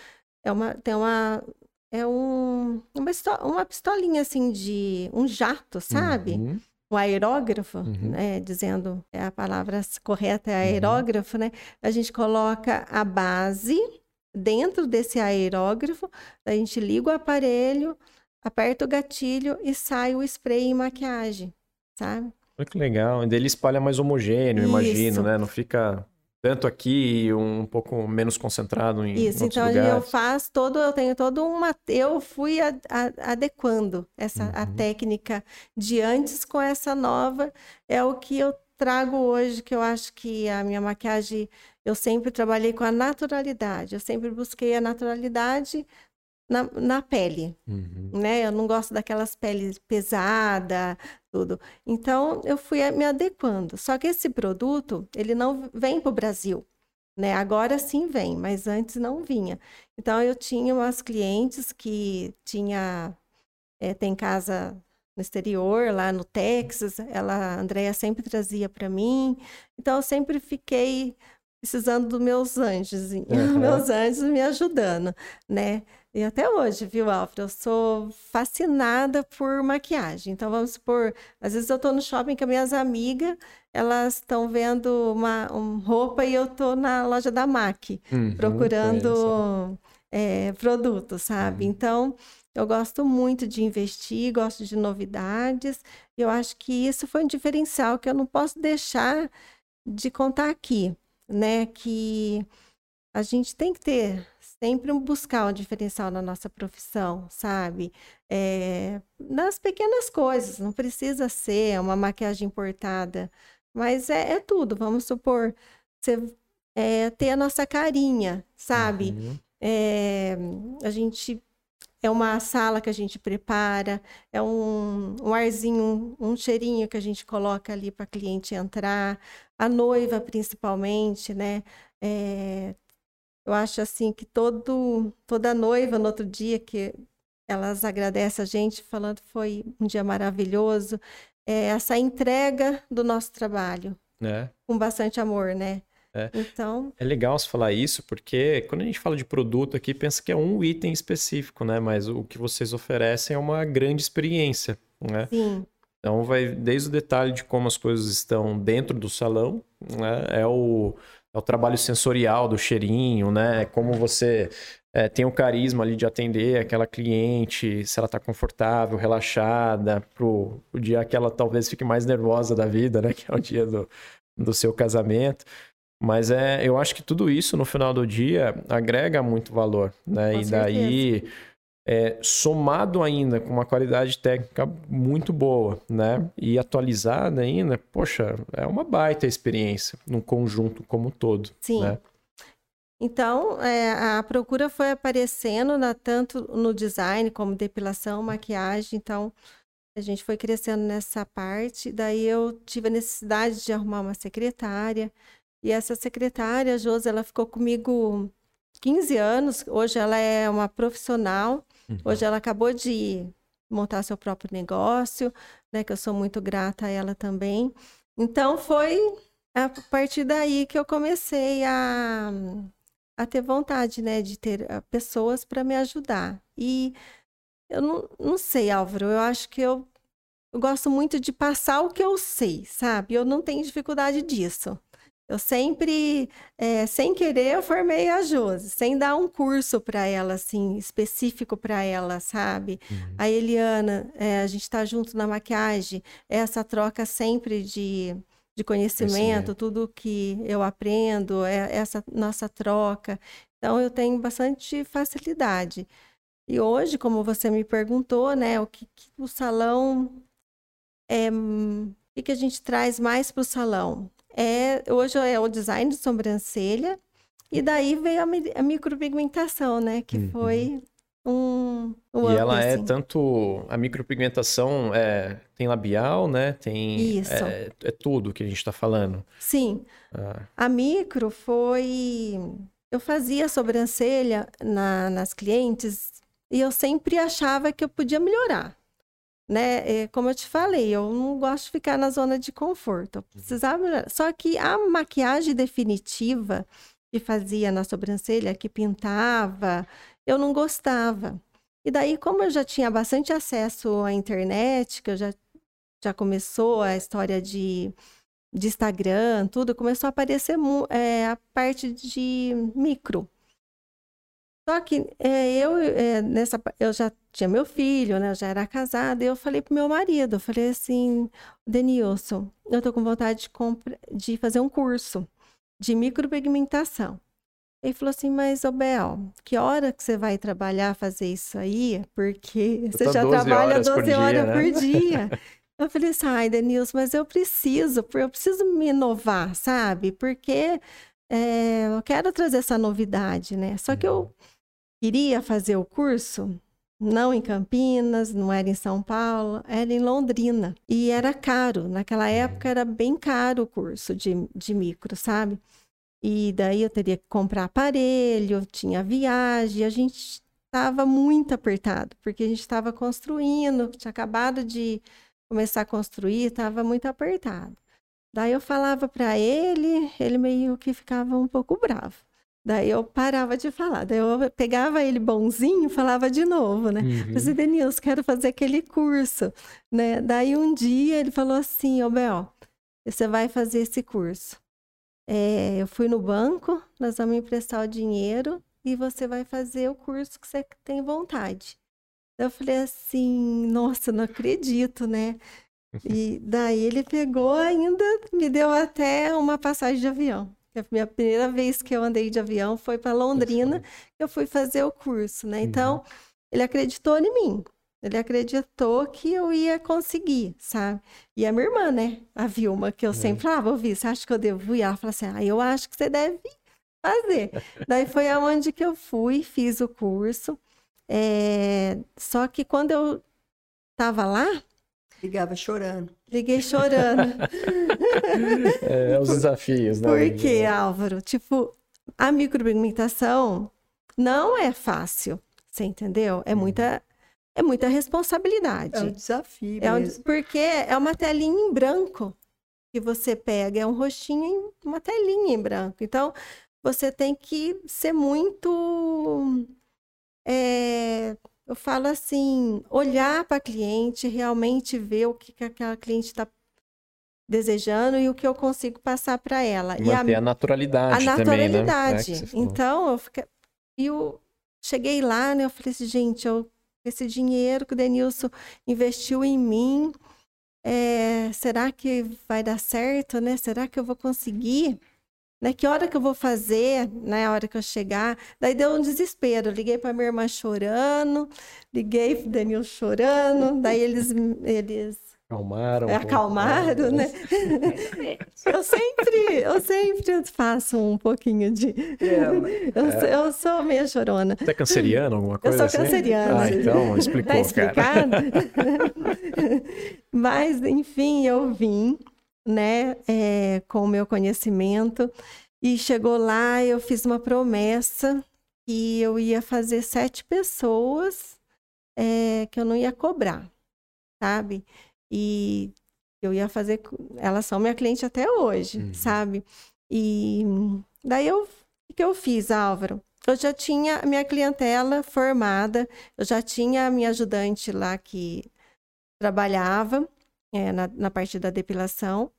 É uma, tem uma, é um, uma, uma pistolinha assim de um jato, sabe? Uhum. O aerógrafo, uhum. né? Dizendo é a palavra correta é uhum. aerógrafo, né? A gente coloca a base dentro desse aerógrafo, a gente liga o aparelho, aperta o gatilho e sai o spray em maquiagem, sabe? Olha que legal. Ele espalha mais homogêneo, Isso. imagino, né? Não fica tanto aqui e um pouco menos concentrado em Isso, então lugares. eu faço todo, eu tenho todo uma, eu fui a, a, adequando essa uhum. a técnica de antes com essa nova, é o que eu trago hoje, que eu acho que a minha maquiagem, eu sempre trabalhei com a naturalidade, eu sempre busquei a naturalidade na, na pele, uhum. né? Eu não gosto daquelas peles pesadas, tudo. Então, eu fui me adequando. Só que esse produto, ele não vem para o Brasil, né? Agora sim vem, mas antes não vinha. Então, eu tinha umas clientes que tinha, é, tem casa no exterior, lá no Texas, ela, a Andrea sempre trazia para mim. Então, eu sempre fiquei precisando dos meus anjos, uhum. meus anjos me ajudando, né? E até hoje, viu, Alfred? Eu sou fascinada por maquiagem. Então, vamos supor, às vezes eu estou no shopping com minhas amigas, elas estão vendo uma, uma, roupa e eu estou na loja da MAC, uhum, procurando é, produtos, sabe? Uhum. Então, eu gosto muito de investir, gosto de novidades. Eu acho que isso foi um diferencial que eu não posso deixar de contar aqui, né? Que a gente tem que ter sempre buscar um diferencial na nossa profissão, sabe? É, nas pequenas coisas, não precisa ser uma maquiagem importada, mas é, é tudo. Vamos supor, você é, ter a nossa carinha, sabe? Uhum. É, a gente é uma sala que a gente prepara, é um, um arzinho, um, um cheirinho que a gente coloca ali para cliente entrar, a noiva principalmente, né? É, eu acho assim que todo, toda noiva no outro dia que elas agradecem a gente falando que foi um dia maravilhoso, é essa entrega do nosso trabalho. É. Com bastante amor, né? É. Então... é legal você falar isso, porque quando a gente fala de produto aqui, pensa que é um item específico, né? Mas o que vocês oferecem é uma grande experiência, né? Sim. Então vai desde o detalhe de como as coisas estão dentro do salão, né? É o é o trabalho sensorial do cheirinho, né? É como você é, tem o carisma ali de atender aquela cliente, se ela está confortável, relaxada, pro o dia que ela talvez fique mais nervosa da vida, né? Que é o dia do, do seu casamento. Mas é, eu acho que tudo isso no final do dia agrega muito valor, né? Com e daí certeza é, somado ainda com uma qualidade técnica muito boa, né? E atualizada ainda, poxa, é uma baita experiência no conjunto como um todo. Sim. Né? Então, é, a procura foi aparecendo na, tanto no design como depilação, maquiagem. Então, a gente foi crescendo nessa parte. Daí eu tive a necessidade de arrumar uma secretária. E essa secretária, a Josi, ela ficou comigo 15 anos. Hoje ela é uma profissional. Hoje ela acabou de montar seu próprio negócio, né? Que eu sou muito grata a ela também. Então foi a partir daí que eu comecei a, a ter vontade, né, de ter ah, pessoas para me ajudar. E eu não, não sei, Álvaro, eu acho que eu, eu gosto muito de passar o que eu sei, sabe? Eu não tenho dificuldade disso. Eu sempre, é, sem querer, eu formei a Josi, sem dar um curso para ela, assim, específico para ela, sabe? Uhum. A Eliana, é, a gente está junto na maquiagem, essa troca sempre de, de conhecimento, tudo que eu aprendo, é essa nossa troca. Então, eu tenho bastante facilidade. E hoje, como você me perguntou, né, o que, que o salão é, o que, que a gente traz mais para o salão? É, hoje é o design de sobrancelha, e daí veio a, a micropigmentação, né? Que uhum. foi um, um. e ela é assim. é tanto. A micropigmentação é, tem labial, né? Tem. Isso. É, é tudo que a gente está falando. Sim. Ah. A micro foi. Eu fazia sobrancelha na, nas clientes e eu sempre achava que eu podia melhorar né? É, como eu te falei, eu não gosto de ficar na zona de conforto. Eu precisava. Só que a maquiagem definitiva que fazia na sobrancelha, que pintava, eu não gostava. E daí, como eu já tinha bastante acesso à internet, que eu já, já começou a história de, de Instagram, tudo, começou a aparecer é, a parte de micro. Só que é, eu, é, nessa, eu já tinha meu filho, né? Eu já era casada. E eu falei pro meu marido, eu falei assim, Denilson, eu tô com vontade de, compra, de fazer um curso de micropigmentação. Ele falou assim, mas, ô Bel, que hora que você vai trabalhar, fazer isso aí? Porque você já trabalha 12 horas, horas por, dia, por dia. Eu falei assim, ai, Denilson, mas eu preciso, eu preciso me inovar, sabe? Porque é, eu quero trazer essa novidade, né? Só que eu uhum queria fazer o curso, não em Campinas, não era em São Paulo, era em Londrina. E era caro. Naquela época era bem caro o curso de, de micro, sabe? E daí eu teria que comprar aparelho, tinha viagem, a gente estava muito apertado, porque a gente estava construindo, tinha acabado de começar a construir, estava muito apertado. Daí eu falava para ele, ele meio que ficava um pouco bravo. Daí eu parava de falar, daí eu pegava ele bonzinho, falava de novo, né? Uhum. Falei, Denilson, quero fazer aquele curso, né? Daí um dia ele falou assim, ô oh, Bel, você vai fazer esse curso. É, eu fui no banco, nós vamos emprestar o dinheiro e você vai fazer o curso que você tem vontade. Eu falei assim, nossa, não acredito, né? E daí ele pegou ainda, me deu até uma passagem de avião. A minha primeira vez que eu andei de avião foi para Londrina, eu fui fazer o curso, né? Então, uhum. ele acreditou em mim. Ele acreditou que eu ia conseguir, sabe? E a minha irmã, né? A Vilma, que eu é. sempre falava, ouvi, você acha que eu devo ir? Ela falou assim, ah, eu acho que você deve fazer. Daí foi aonde que eu fui, fiz o curso. É... Só que quando eu estava lá, Ligava chorando. Liguei chorando. é, os desafios, né? Por quê, Álvaro? Tipo, a micropigmentação não é fácil, você entendeu? É uhum. muita, é muita responsabilidade. É um desafio é um, porque é uma telinha em branco que você pega, é um rostinho em uma telinha em branco. Então, você tem que ser muito é, eu falo assim, olhar para a cliente, realmente ver o que, que aquela cliente está desejando e o que eu consigo passar para ela. E manter a, a naturalidade A naturalidade. Também, né? É então, eu, fiquei, eu cheguei lá, né, eu falei assim, gente, eu, esse dinheiro que o Denilson investiu em mim, é, será que vai dar certo, né? Será que eu vou conseguir? Né? Que hora que eu vou fazer, né? A hora que eu chegar. Daí deu um desespero. Liguei para minha irmã chorando, liguei para Danilo chorando. Daí eles, eles Acalmaram. É, acalmaram, né? eu sempre, eu sempre faço um pouquinho de. É, eu, é. eu, sou meio chorona. Você é canceriana, alguma coisa? Eu sou assim? canceriana. Ah, então explicou, tá explicado? Mas, enfim, eu vim né, é, com o meu conhecimento. E chegou lá, eu fiz uma promessa que eu ia fazer sete pessoas é, que eu não ia cobrar, sabe? E eu ia fazer. Elas são minha cliente até hoje, uhum. sabe? E daí eu, o que eu fiz, Álvaro? Eu já tinha a minha clientela formada, eu já tinha a minha ajudante lá que trabalhava é, na, na parte da depilação,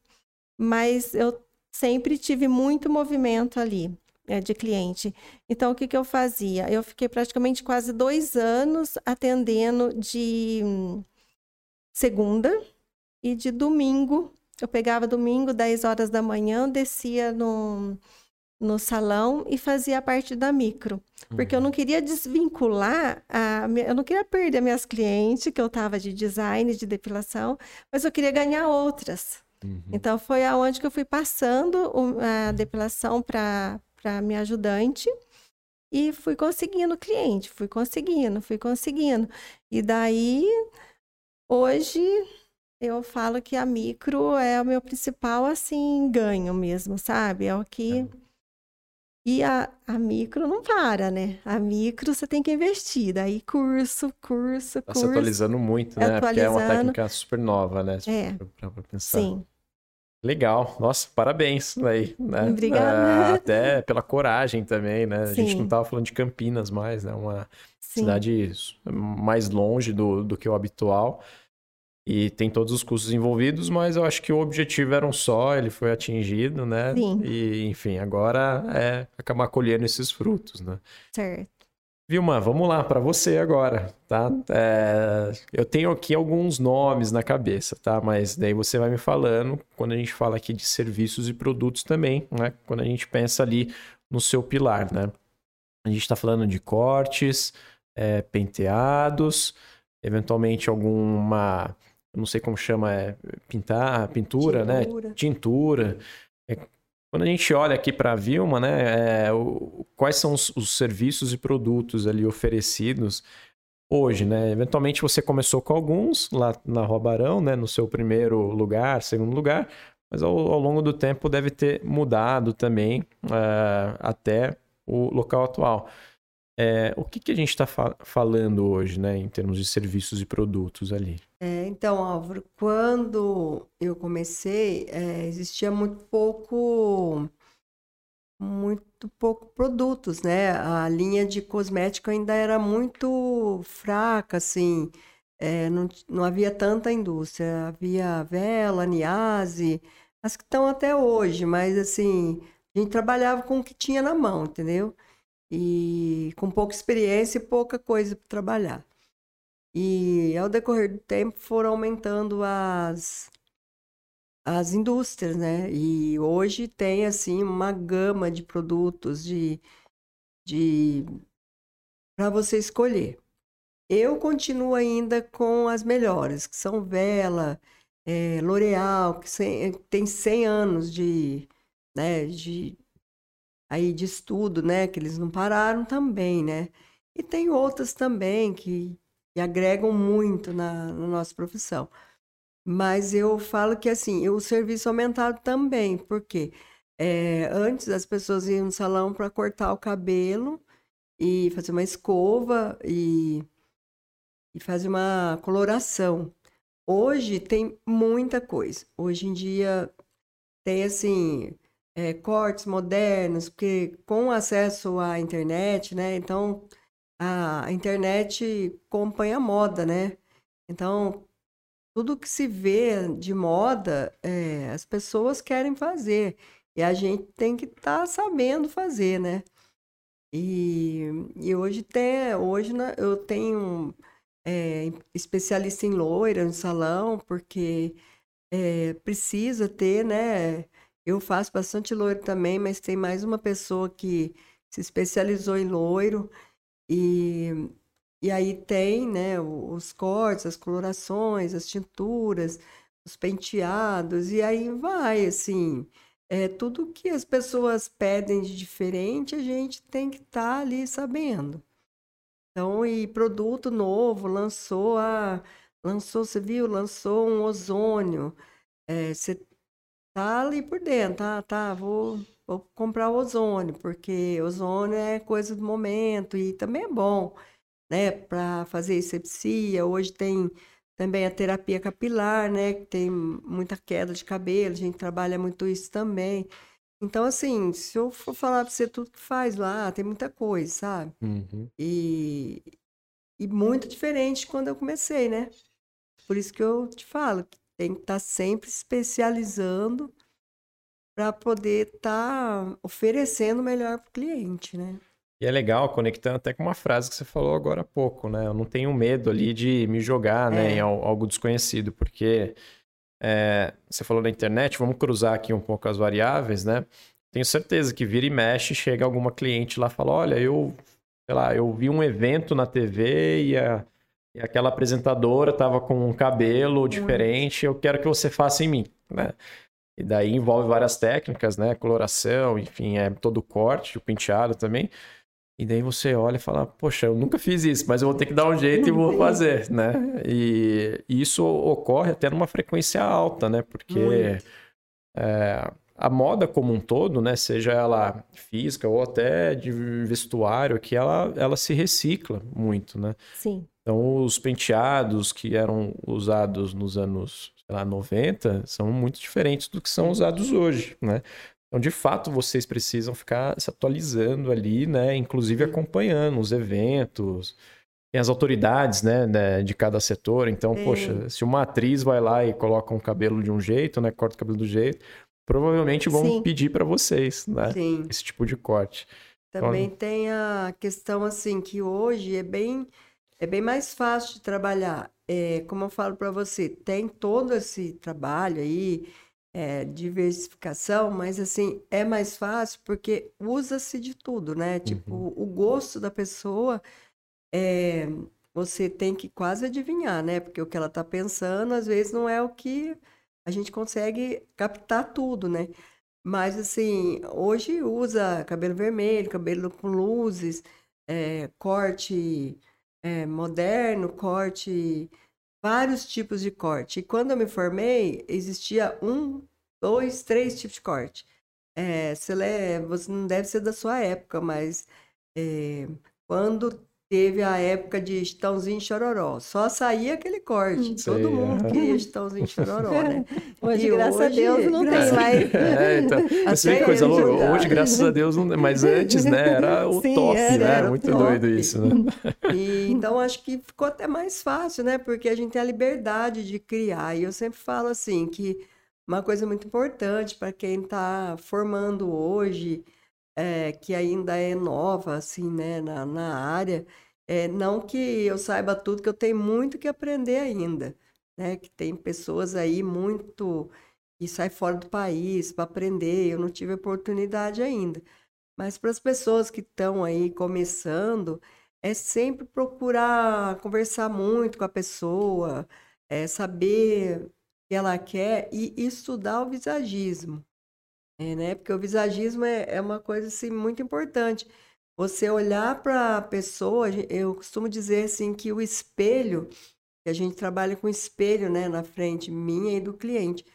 mas eu sempre tive muito movimento ali é, de cliente. Então, o que, que eu fazia? Eu fiquei praticamente quase dois anos atendendo de segunda e de domingo. Eu pegava domingo, 10 horas da manhã, descia no, no salão e fazia a parte da micro. Porque uhum. eu não queria desvincular, a, eu não queria perder minhas clientes, que eu estava de design, de depilação, mas eu queria ganhar outras. Uhum. Então foi aonde que eu fui passando a depilação para minha ajudante e fui conseguindo cliente, fui conseguindo, fui conseguindo. E daí, hoje, eu falo que a micro é o meu principal, assim, ganho mesmo, sabe? É o que... É e a, a micro não para, né? A micro você tem que investir. Daí curso, curso, tá curso. se atualizando muito, né? Atualizando. Porque é uma técnica super nova, né? É. Pra, pra pensar. Sim. Legal, nossa, parabéns aí, né? Obrigada. É, até pela coragem também, né? Sim. A gente não estava falando de Campinas mais, né? Uma Sim. cidade mais longe do, do que o habitual e tem todos os custos envolvidos, mas eu acho que o objetivo era um só, ele foi atingido, né? Sim. E, enfim, agora é acabar colhendo esses frutos, né? Certo. Vilma, vamos lá para você agora, tá? É, eu tenho aqui alguns nomes na cabeça, tá? Mas daí você vai me falando quando a gente fala aqui de serviços e produtos também, né? Quando a gente pensa ali no seu pilar, né? A gente está falando de cortes, é, penteados, eventualmente alguma não sei como chama, é pintar, pintura, né? Tintura. né? Tintura. É, quando a gente olha aqui para a Vilma, né, é, o, quais são os, os, serviços e produtos ali oferecidos hoje, né? Eventualmente você começou com alguns lá na Rua Barão, né, no seu primeiro lugar, segundo lugar, mas ao, ao longo do tempo deve ter mudado também uh, até o local atual. É, o que, que a gente está fa falando hoje, né, em termos de serviços e produtos ali? É, então, Álvaro, quando eu comecei, é, existia muito pouco, muito pouco produtos, né? A linha de cosmético ainda era muito fraca, assim, é, não, não havia tanta indústria. Havia Vela, Niase, as que estão até hoje, mas assim, a gente trabalhava com o que tinha na mão, entendeu? e com pouca experiência e pouca coisa para trabalhar. E ao decorrer do tempo foram aumentando as as indústrias, né? E hoje tem assim uma gama de produtos de de para você escolher. Eu continuo ainda com as melhores, que são Vela, é, L'Oreal, que tem 100 anos de, né, de, aí de estudo, né, que eles não pararam também, né? E tem outras também que, que agregam muito na, na nossa profissão. Mas eu falo que assim, o serviço aumentado também, porque é, antes as pessoas iam no salão para cortar o cabelo e fazer uma escova e, e fazer uma coloração. Hoje tem muita coisa. Hoje em dia tem assim é, cortes modernos, porque com acesso à internet, né? Então a internet acompanha a moda, né? Então tudo que se vê de moda, é, as pessoas querem fazer e a gente tem que estar tá sabendo fazer, né? E, e hoje tem, hoje eu tenho é, especialista em loira no salão, porque é, precisa ter, né? Eu faço bastante loiro também, mas tem mais uma pessoa que se especializou em loiro. E, e aí tem né, os cortes, as colorações, as tinturas, os penteados, e aí vai, assim. É, tudo que as pessoas pedem de diferente, a gente tem que estar tá ali sabendo. Então, e produto novo, lançou a. Lançou, você viu? Lançou um ozônio. É, você tá ali por dentro, tá, tá, vou, vou comprar ozônio, porque ozônio é coisa do momento e também é bom. né, para fazer asepsia. Hoje tem também a terapia capilar, né, que tem muita queda de cabelo, a gente trabalha muito isso também. Então, assim, se eu for falar para você tudo que faz lá, tem muita coisa, sabe? Uhum. E, e muito diferente quando eu comecei, né? Por isso que eu te falo, tem que estar tá sempre especializando para poder estar tá oferecendo melhor para o cliente, né? E é legal, conectando até com uma frase que você falou agora há pouco, né? Eu não tenho medo ali de me jogar né, é. em algo desconhecido, porque é, você falou da internet, vamos cruzar aqui um pouco as variáveis, né? Tenho certeza que vira e mexe, chega alguma cliente lá e fala: olha, eu, sei lá, eu vi um evento na TV e, a, e aquela apresentadora estava com um cabelo diferente, eu quero que você faça em mim, né? E daí envolve várias técnicas, né? Coloração, enfim, é todo o corte, o penteado também. E daí você olha e fala, poxa, eu nunca fiz isso, mas eu vou ter que dar um jeito e vou fazer, né? E, isso ocorre até numa frequência alta, né? Porque é, a moda como um todo, né? Seja ela física ou até de vestuário, que ela, ela se recicla muito, né? Sim. Então, os penteados que eram usados nos anos lá, 90 são muito diferentes do que são usados hoje, né? Então, de fato, vocês precisam ficar se atualizando ali, né? Inclusive acompanhando os eventos, tem as autoridades, né, né de cada setor. Então, poxa, se uma atriz vai lá e coloca um cabelo de um jeito, né, corta o cabelo do jeito, provavelmente vão Sim. pedir para vocês, né, Sim. esse tipo de corte. Também então... tem a questão assim que hoje é bem é bem mais fácil de trabalhar. É, como eu falo para você, tem todo esse trabalho aí é, diversificação, mas assim, é mais fácil porque usa-se de tudo, né? Tipo, uhum. o gosto da pessoa é, você tem que quase adivinhar, né? Porque o que ela está pensando, às vezes, não é o que a gente consegue captar tudo, né? Mas assim, hoje usa cabelo vermelho, cabelo com luzes, é, corte é, moderno, corte vários tipos de corte. E quando eu me formei, existia um, dois, três tipos de corte. É, você, você não deve ser da sua época, mas é, quando teve a época de Chitãozinho e Chororó, só saía aquele corte. Hum. Todo mundo queria Chitãozinho e Chororó, né? Hoje, e graças hoje, a Deus, não tem mais. É, então, você vê coisa louca. Hoje, graças a Deus, não mas antes, né, era o Sim, top, era, né? Era Muito top. doido isso, né? E, então, acho que ficou até mais fácil, né? Porque a gente tem a liberdade de criar. E eu sempre falo assim, que uma coisa muito importante para quem está formando hoje, é, que ainda é nova, assim, né, na, na área, é, não que eu saiba tudo, que eu tenho muito que aprender ainda, né? Que tem pessoas aí muito que saem fora do país para aprender, eu não tive oportunidade ainda. Mas para as pessoas que estão aí começando, é sempre procurar conversar muito com a pessoa, é, saber o que ela quer e estudar o visagismo. É, né? Porque o visagismo é, é uma coisa assim, muito importante. Você olhar para a pessoa, eu costumo dizer assim que o espelho, que a gente trabalha com espelho né, na frente minha e do cliente.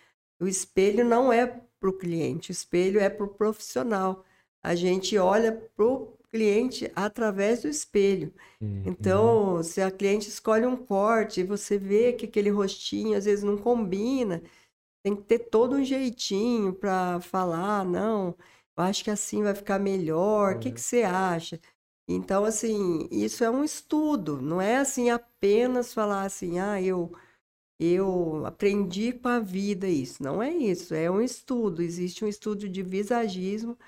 O espelho não é para o cliente, o espelho é para o profissional. A gente olha para o cliente através do espelho. Uhum. Então, se a cliente escolhe um corte e você vê que aquele rostinho às vezes não combina, tem que ter todo um jeitinho para falar, não, eu acho que assim vai ficar melhor, o que, que você acha? Então, assim, isso é um estudo, não é assim apenas falar assim, ah, eu, eu aprendi com a vida isso. Não é isso, é um estudo. Existe um estudo de visagismo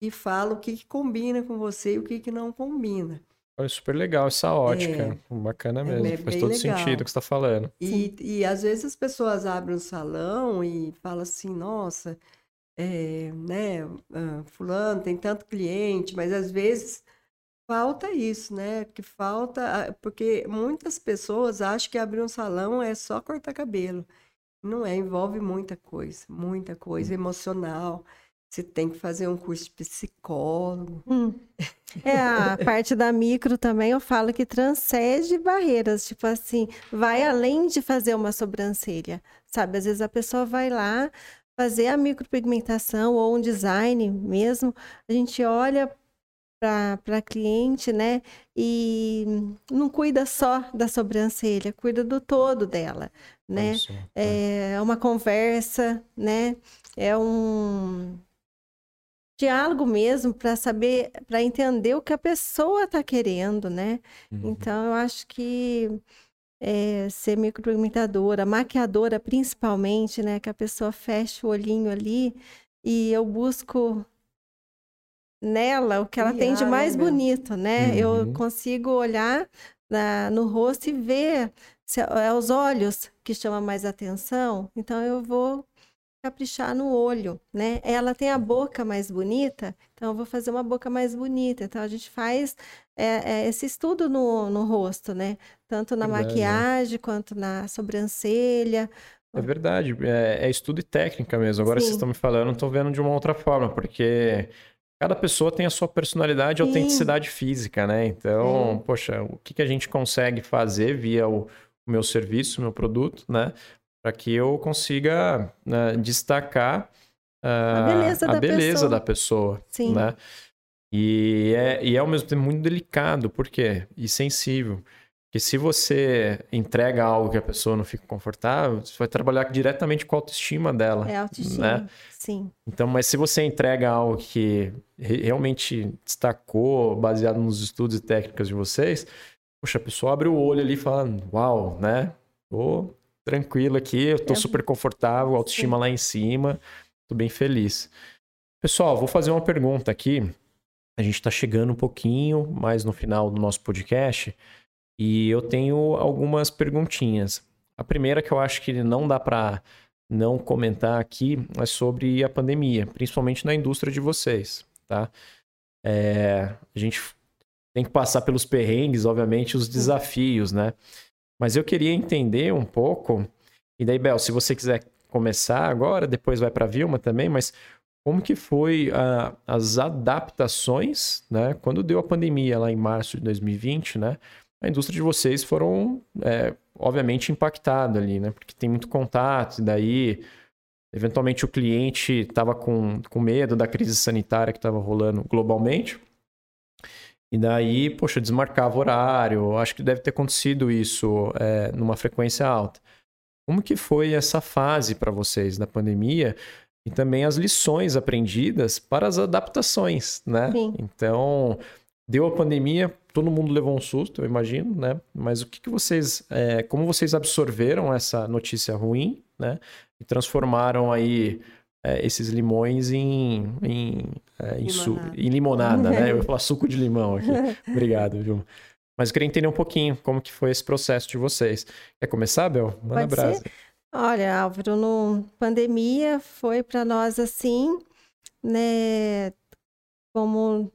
que fala o que, que combina com você e o que, que não combina. É super legal essa ótica. É, Bacana é mesmo. É Faz todo legal. sentido o que você está falando. E, e às vezes as pessoas abrem um salão e falam assim, nossa, é, né, uh, fulano tem tanto cliente, mas às vezes falta isso, né? Que falta, porque muitas pessoas acham que abrir um salão é só cortar cabelo. Não é, envolve muita coisa, muita coisa emocional. Você tem que fazer um curso de psicólogo. Hum. É, a parte da micro também eu falo que transcende barreiras, tipo assim, vai além de fazer uma sobrancelha, sabe? Às vezes a pessoa vai lá fazer a micropigmentação ou um design mesmo, a gente olha para cliente, né? E não cuida só da sobrancelha, cuida do todo dela, né? É. é uma conversa, né? É um diálogo mesmo para saber, para entender o que a pessoa está querendo, né? Uhum. Então eu acho que é, ser micropigmentadora, maquiadora principalmente, né? Que a pessoa fecha o olhinho ali e eu busco nela o que ela tem de mais bonito, né? Uhum. Eu consigo olhar na, no rosto e ver se é, é os olhos que chamam mais atenção. Então eu vou caprichar no olho, né? Ela tem a boca mais bonita, então eu vou fazer uma boca mais bonita. Então a gente faz é, é, esse estudo no, no rosto, né? Tanto na Verdade, maquiagem é. quanto na sobrancelha. É verdade, é, é estudo e técnica mesmo. Agora Sim. vocês estão me falando, estou vendo de uma outra forma, porque cada pessoa tem a sua personalidade e autenticidade física, né? Então, Sim. poxa, o que, que a gente consegue fazer via o, o meu serviço, o meu produto, né? Para que eu consiga né, destacar uh, a beleza, a da, beleza pessoa. da pessoa, Sim. né? E é, e é ao mesmo tempo muito delicado, por quê? E sensível. Porque se você entrega algo que a pessoa não fica confortável, você vai trabalhar diretamente com a autoestima dela. É autoestima, né? sim. Então, mas se você entrega algo que realmente destacou, baseado nos estudos e técnicas de vocês, poxa, a pessoa abre o olho ali e fala, uau, né? Tô tranquilo aqui, eu tô super confortável, autoestima sim. lá em cima, tô bem feliz. Pessoal, vou fazer uma pergunta aqui. A gente está chegando um pouquinho mais no final do nosso podcast. E eu tenho algumas perguntinhas. A primeira que eu acho que não dá para não comentar aqui é sobre a pandemia, principalmente na indústria de vocês, tá? É, a gente tem que passar pelos perrengues, obviamente, os desafios, né? Mas eu queria entender um pouco, e daí, Bel, se você quiser começar agora, depois vai para a Vilma também, mas como que foi a, as adaptações, né? Quando deu a pandemia lá em março de 2020, né? a indústria de vocês foram, é, obviamente, impactadas ali, né? Porque tem muito contato, e daí, eventualmente, o cliente estava com, com medo da crise sanitária que estava rolando globalmente. E daí, poxa, desmarcava horário. Acho que deve ter acontecido isso é, numa frequência alta. Como que foi essa fase para vocês da pandemia? E também as lições aprendidas para as adaptações, né? Sim. Então, deu a pandemia, todo mundo levou um susto, eu imagino, né? Mas o que, que vocês, é, como vocês absorveram essa notícia ruim, né? E transformaram aí é, esses limões em, em, é, em, limonada. Su em limonada, né? Eu vou falar suco de limão aqui. Obrigado, viu? Mas eu queria entender um pouquinho como que foi esse processo de vocês. Quer começar, Bel? Manda brasa. Olha, Álvaro, no pandemia foi para nós assim, né? Como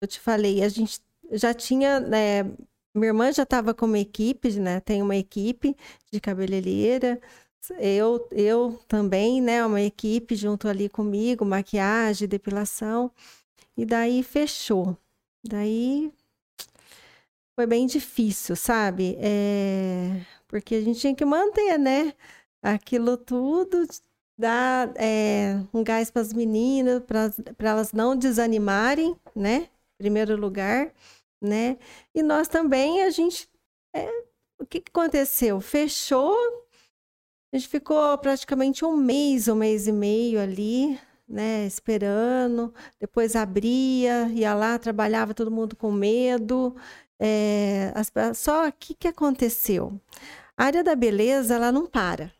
eu te falei, a gente já tinha, né, minha irmã já estava com uma equipe, né? Tem uma equipe de cabeleireira. Eu, eu também, né? Uma equipe junto ali comigo, maquiagem, depilação. E daí fechou. Daí foi bem difícil, sabe? É... Porque a gente tinha que manter, né? Aquilo tudo, dar é, um gás para as meninas, para elas não desanimarem, né? primeiro lugar, né? E nós também, a gente. É, o que, que aconteceu? Fechou, a gente ficou praticamente um mês, um mês e meio ali, né, esperando. Depois abria, ia lá, trabalhava todo mundo com medo. É, as, só que que aconteceu? A área da beleza, ela não para.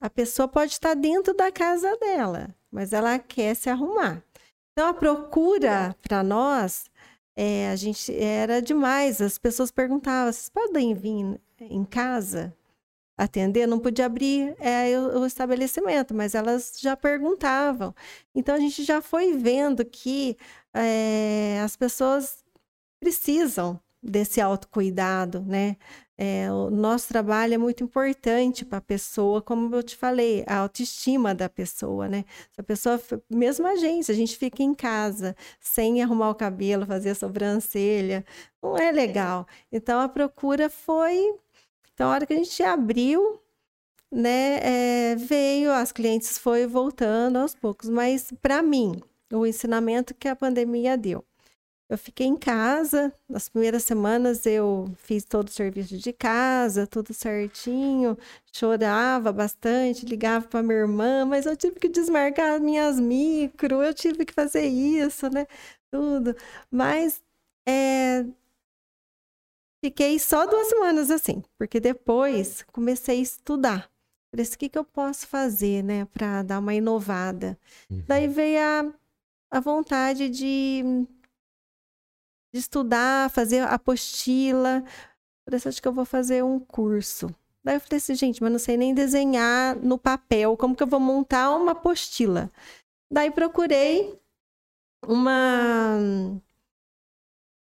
A pessoa pode estar dentro da casa dela, mas ela quer se arrumar. Então, a procura para nós, é, a gente era demais. As pessoas perguntavam: vocês podem vir em casa atender? Não podia abrir é, o, estabelecimento, mas elas já perguntavam. Então, a gente já foi vendo que é, as pessoas precisam desse autocuidado, né? É, o nosso trabalho é muito importante para a pessoa, como eu te falei, a autoestima da pessoa, né? Se a pessoa, mesmo a gente, a gente fica em casa sem arrumar o cabelo, fazer a sobrancelha, não é legal. Então a procura foi. Então, a hora que a gente abriu, né, é, veio, as clientes foi voltando aos poucos, mas para mim, o ensinamento que a pandemia deu Eu fiquei em casa, nas primeiras semanas eu fiz todo o serviço de casa, tudo certinho, chorava bastante, ligava para minha irmã, mas eu tive que desmarcar minhas micro, eu tive que fazer isso, né? Tudo. Mas é, fiquei só duas semanas assim, porque depois comecei a estudar. Falei, o que, que eu posso fazer, né, para dar uma inovada? Uhum. Daí veio a, a vontade de, de estudar, fazer apostila. Falei, acho que eu vou fazer um curso. Daí eu falei assim, gente, mas não sei nem desenhar no papel, como que eu vou montar uma apostila? Daí procurei uma,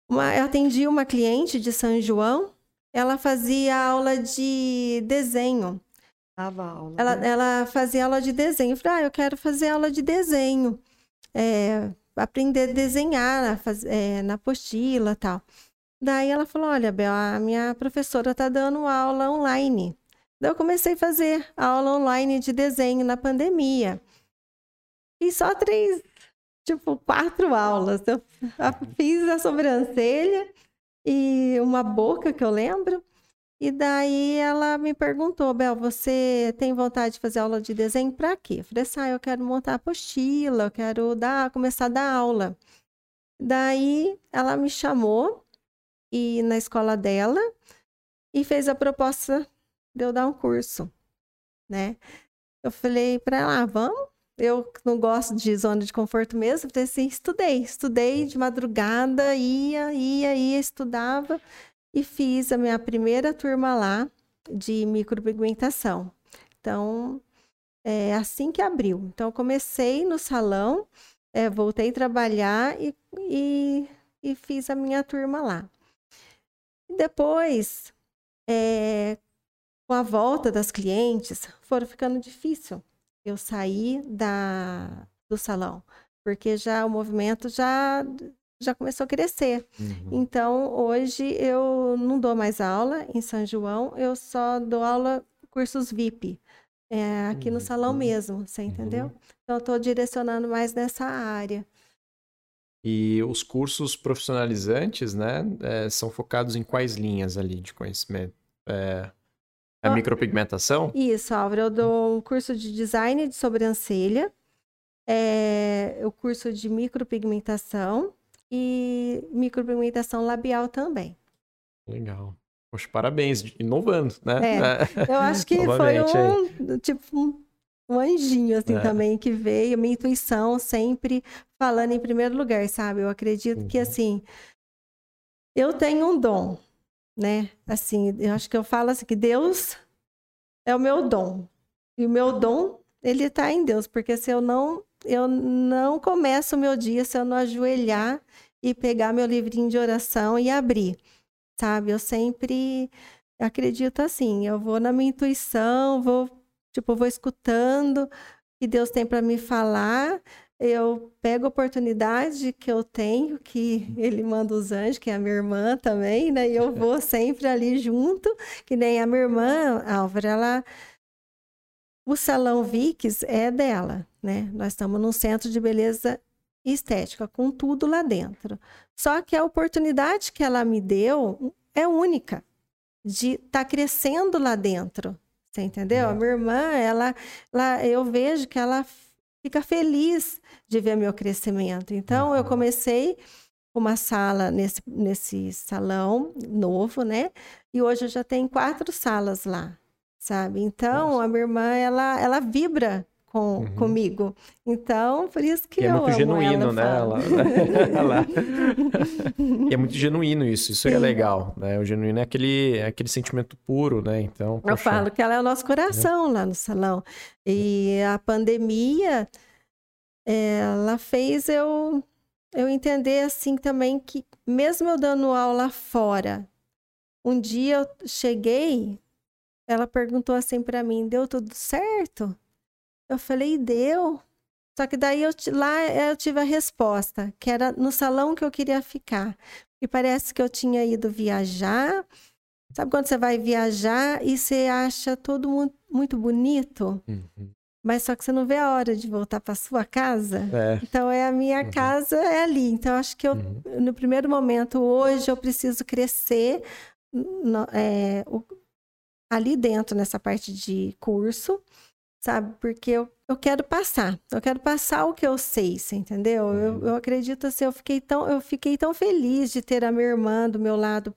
uma eu atendi uma cliente de São João, ela fazia aula de desenho. Dava aula. Ela, né? ela fazia aula de desenho. Eu falei, ah, eu quero fazer aula de desenho. É, aprender a desenhar faz, é, na apostila e tal. Daí ela falou, olha, Bel, a minha professora está dando aula online. Daí eu comecei a fazer aula online de desenho na pandemia. E só três, tipo, quatro aulas. Eu fiz a sobrancelha e uma boca que eu lembro. E daí ela me perguntou, Bel, você tem vontade de fazer aula de desenho para quê? Eu falei assim, ah, eu quero montar apostila, eu quero dar, começar a dar aula. Daí ela me chamou e na escola dela e fez a proposta de eu dar um curso, né? Eu falei para ela, ah, vamos. Eu não gosto de zona de conforto mesmo, falei assim, estudei, estudei de madrugada, ia, ia, ia, estudava e fiz a minha primeira turma lá de micropigmentação. Então, é assim que abriu. Então, comecei no salão, é, voltei a trabalhar e, e, e, fiz a minha turma lá. Depois, é, com a volta das clientes, foram ficando difícil eu sair da, do salão, porque já o movimento já já começou a crescer. Uhum. Então, hoje eu não dou mais aula em São João, eu só dou aula cursos VIP. É, aqui uhum. no salão uhum. mesmo, você entendeu? Uhum. Então, eu estou direcionando mais nessa área. E os cursos profissionalizantes, né, é, são focados em quais linhas ali de conhecimento? É, a micropigmentação? Isso, Álvaro. Eu dou um curso de design de sobrancelha, é, o curso de micropigmentação e micropigmentação labial também. Legal. Poxa, parabéns, inovando, né? É, eu acho que foi um, tipo, um, um anjinho, assim, é. também, que veio, minha intuição sempre falando em primeiro lugar, sabe? Eu acredito uhum. que, assim, eu tenho um dom, né? Assim, eu acho que eu falo assim, que Deus é o meu dom. E o meu dom, ele está em Deus, porque se eu não eu não começo o meu dia se eu não ajoelhar e pegar meu livrinho de oração e abrir, sabe? Eu sempre acredito assim, eu vou na minha intuição, vou, tipo, vou escutando o que Deus tem para me falar, eu pego a oportunidade que eu tenho, que ele manda os anjos, que é a minha irmã também, né? E eu vou sempre ali junto, que nem a minha irmã, Álvaro, ela o salão Vix é dela, né? Nós estamos num centro de beleza estética, com tudo lá dentro. Só que a oportunidade que ela me deu é única de estar tá crescendo lá dentro. Você entendeu? A minha irmã, ela, ela, eu vejo que ela fica feliz de ver meu crescimento. Então, eu comecei uma sala nesse, nesse salão novo, né? E hoje eu já tenho quatro salas lá sabe? Então, Nossa. a minha irmã, ela, ela vibra com, uhum. comigo. Então, por isso que e é eu muito genuíno, né? Ela, ela... e é muito genuíno isso, isso é Sim. é legal, né? O genuíno é aquele, é aquele sentimento puro, né? Então, poxa... Eu falo que ela é o nosso coração é. lá no salão. E a pandemia, ela fez eu, eu entender, assim, também que mesmo eu dando aula fora, um dia eu cheguei ela perguntou assim para mim: deu tudo certo? Eu falei: deu. Só que daí eu, lá eu tive a resposta, que era no salão que eu queria ficar. E parece que eu tinha ido viajar. Sabe quando você vai viajar e você acha todo muito bonito? Uhum. mas só que você não vê a hora de voltar para sua casa. É. Então é a minha Uhum. casa é ali. Então acho que eu Uhum. no primeiro momento hoje eu preciso crescer no- é, o- ali dentro nessa parte de curso, sabe? Porque eu, eu quero passar. Eu quero passar o que eu sei, você entendeu? Eu, Uhum. eu acredito assim, eu fiquei tão eu fiquei tão feliz de ter a minha irmã do meu lado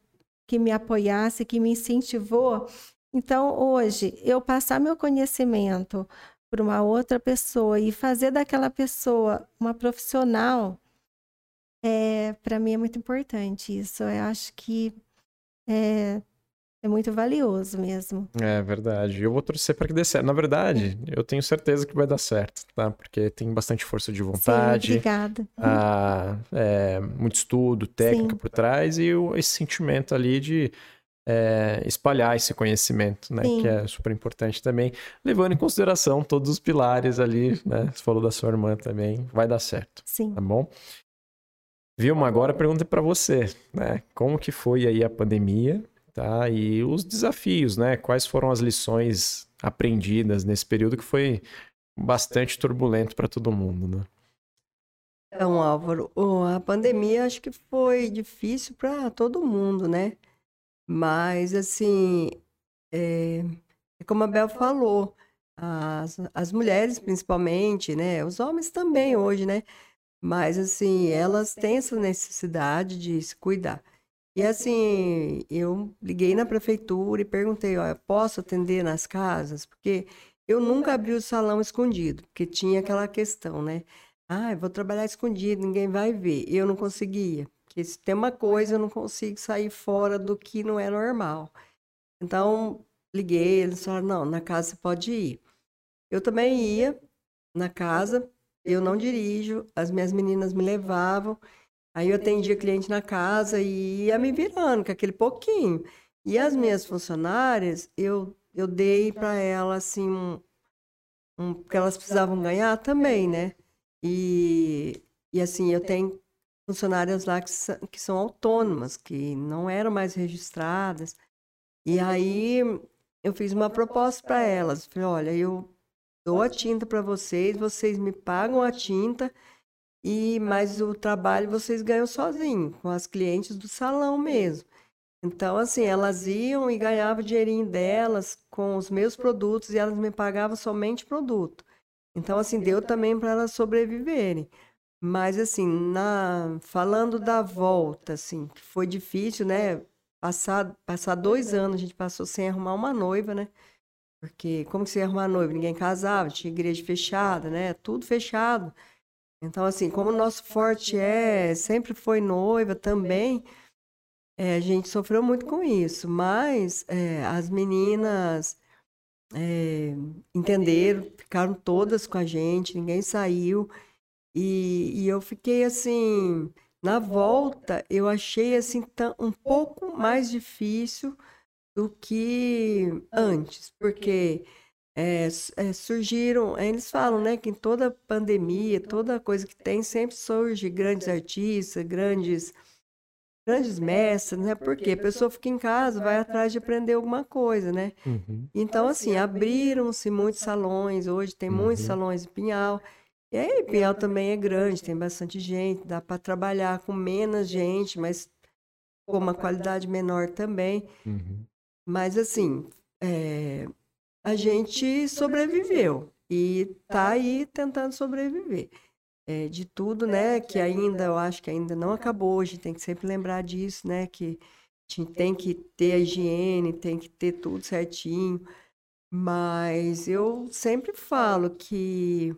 que me apoiasse, que me incentivou. Então, hoje, eu passar meu conhecimento para uma outra pessoa e fazer daquela pessoa uma profissional, é, para mim é muito importante isso. Eu acho que é, é muito valioso mesmo. É verdade. Eu vou torcer para que dê certo. Na verdade, eu tenho certeza que vai dar certo, tá? Porque tem bastante força de Sim, vontade, obrigada. a- é, muito estudo, técnica Sim. por trás e o- esse sentimento ali de é, espalhar esse conhecimento, né? Sim. Que é super importante também, levando em consideração todos os pilares ali, né? Você falou da sua irmã também, vai dar certo, Sim. tá bom? Vilma, agora a pergunta é para você, né? Como que foi aí a pandemia, tá? E os desafios, né? Quais foram as lições aprendidas nesse período que foi bastante turbulento para todo mundo, né? Então, Álvaro, a pandemia acho que foi difícil para todo mundo, né? Mas, assim, é, é como a Bel falou, as, as mulheres principalmente, né? Os homens também hoje, né? Mas, assim, elas têm essa necessidade de se cuidar. E, assim, eu liguei na prefeitura e perguntei, ó, posso atender nas casas? Porque eu nunca abri o salão escondido, porque tinha aquela questão, né? Ah, eu vou trabalhar escondido, ninguém vai ver. Eu não conseguia, porque se tem uma coisa, eu não consigo sair fora do que não é normal. Então, liguei, eles falaram, não, na casa você pode ir. Eu também ia na casa, eu não dirijo, as minhas meninas me levavam, aí eu atendia cliente na casa e ia me virando com aquele pouquinho. E as minhas funcionárias, eu, eu dei para elas, assim, um, um, porque elas precisavam ganhar também, né? E, e assim, eu tenho funcionárias lá que, sa- que são autônomas, que não eram mais registradas. E aí eu fiz uma proposta para elas. Falei, olha, eu dou a tinta para vocês, vocês me pagam a tinta, e mas o trabalho vocês ganham sozinho, com as clientes do salão mesmo. Então, assim, elas iam e ganhavam o dinheirinho delas com os meus produtos e elas me pagavam somente produto. Então, assim, deu também para elas sobreviverem. Mas, assim, na... falando da volta, assim, que foi difícil, né? Passar, passar dois anos, a gente passou sem arrumar uma noiva, né? Porque como que você ia arrumar noiva? Ninguém casava, tinha igreja fechada, né? Tudo fechado. Então, assim, como o nosso forte é, sempre foi noiva também, é, a gente sofreu muito com isso. Mas é, as meninas é, entenderam, ficaram todas com a gente, ninguém saiu. E, e eu fiquei assim, na volta, eu achei assim um pouco mais difícil do que antes, porque é, é, surgiram, é, eles falam, né, que em toda pandemia, toda coisa que tem, sempre surge grandes artistas, grandes, grandes mestres, né? Porque a pessoa fica em casa, vai atrás de aprender alguma coisa, né? Uhum. Então, assim, abriram-se muitos salões, hoje tem muitos Uhum. salões em Pinhal. E aí, Pinhal também é grande, tem bastante gente, dá para trabalhar com menos gente, mas com uma qualidade menor também. Uhum. Mas, assim, é, a gente sobreviveu e tá aí tentando sobreviver. É, de tudo, né, que ainda, eu acho que ainda não acabou, a gente tem que sempre lembrar disso, né, que a gente tem que ter a higiene, tem que ter tudo certinho. Mas eu sempre falo que,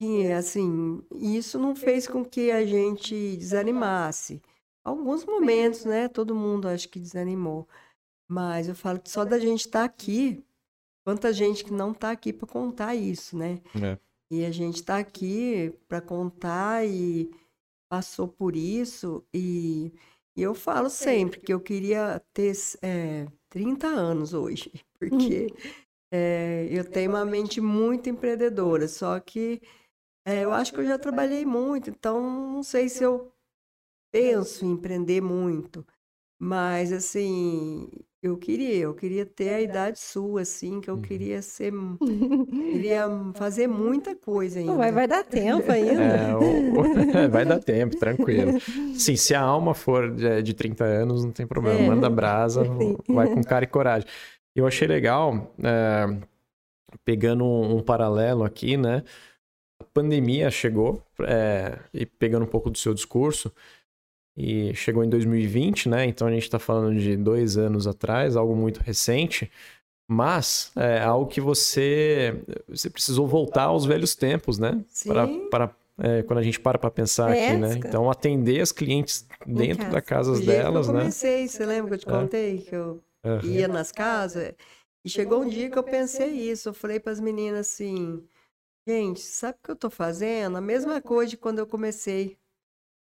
que, assim, isso não fez com que a gente desanimasse. Alguns momentos, né, todo mundo acho que desanimou. Mas eu falo que só da gente estar aqui, quanta gente que não está aqui para contar isso, né? É. E a gente está aqui para contar e passou por isso. E, e eu falo sempre que eu queria ter é, 30 anos hoje, porque é, eu tenho uma mente muito empreendedora, só que é, eu acho que eu já trabalhei muito, então não sei se eu penso em empreender muito. Mas, assim, Eu queria, eu queria ter a idade sua, assim, que eu Uhum. queria ser, queria fazer muita coisa ainda. Vai, vai dar tempo ainda. É, o- o- vai dar tempo, tranquilo. Sim, se a alma for de, de 30 anos, não tem problema. É. Manda brasa, Sim. vai com cara e coragem. Eu achei legal, é, pegando um, um paralelo aqui, né? A pandemia chegou, é, e pegando um pouco do seu discurso, e chegou em 2020, né? Então a gente está falando de dois anos atrás, algo muito recente. Mas é algo que você, você precisou voltar aos velhos tempos, né? Sim. Para, é, quando a gente para para pensar É, aqui, né? Então atender as clientes dentro casa. da casa Do jeito que delas, eu né? comecei, você lembra que eu te É. contei que eu Aham. ia nas casas? E chegou um dia que eu pensei isso. Eu falei para as meninas assim: gente, sabe o que eu tô fazendo? A mesma coisa de quando eu comecei.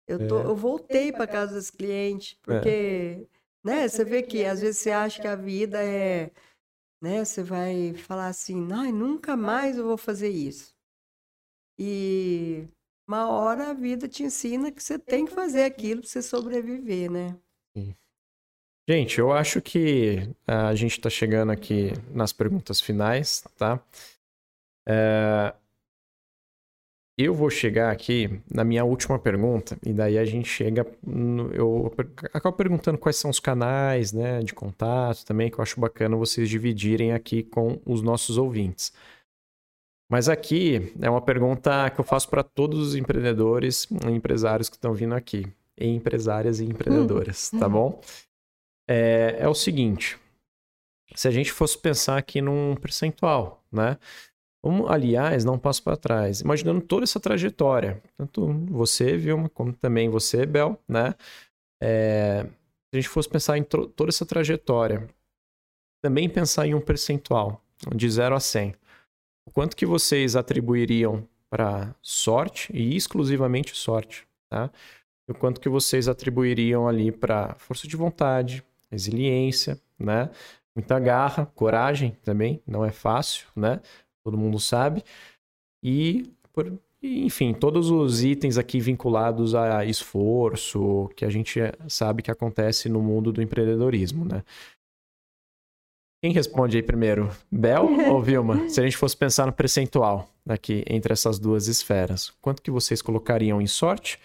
Eu, tô, É. eu voltei para casa dos clientes, porque, né, você vê que às vezes você acha que a vida é, né, você vai falar assim, ai, nunca mais eu vou fazer isso. E uma hora a vida te ensina que você tem que fazer aquilo para você sobreviver, né? Gente, eu acho que a gente está chegando aqui nas perguntas finais, tá? É, Eu vou chegar aqui na minha última pergunta, e daí a gente chega. no- Eu acabo perguntando quais são os canais né, de contato também, que eu acho bacana vocês dividirem aqui com os nossos ouvintes. Mas aqui é uma pergunta que eu faço para todos os empreendedores e empresários que estão vindo aqui, e empresárias e empreendedoras, tá bom? É, é o seguinte: se a gente fosse pensar aqui num percentual, né? Vamos, aliás, não passo para trás, imaginando toda essa trajetória, tanto você, Vilma, como também você, Bel, né? É, se a gente fosse pensar em toda essa trajetória, também pensar em um percentual, de 0 a 100. O quanto que vocês atribuiriam para sorte e exclusivamente sorte, tá? E o quanto que vocês atribuiriam ali para força de vontade, resiliência, né? Muita garra, coragem também, não é fácil, né? Todo mundo sabe. E, por- enfim, todos os itens aqui vinculados a esforço, que a gente sabe que acontece no mundo do empreendedorismo, né? Quem responde aí primeiro? Bel ou Vilma? Se a gente fosse pensar no percentual aqui entre essas duas esferas, quanto que vocês colocariam em sorte?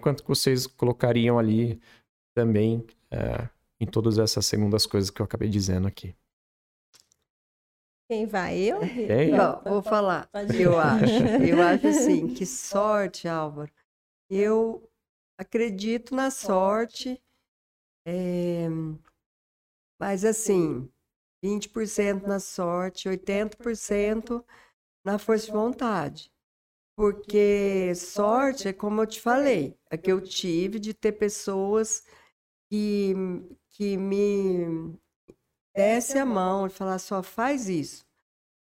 Quanto que vocês colocariam ali também é, em todas essas segundas coisas que eu acabei dizendo aqui? Quem vai? Eu? Ok? Bom, vou falar. Eu acho. Eu acho assim, que sorte, Álvaro. Eu acredito na sorte, é, mas assim, 20% na sorte, 80% na força de vontade. Porque sorte é como eu te falei, é que eu tive de ter pessoas que, que me desse a mão e falar só faz isso.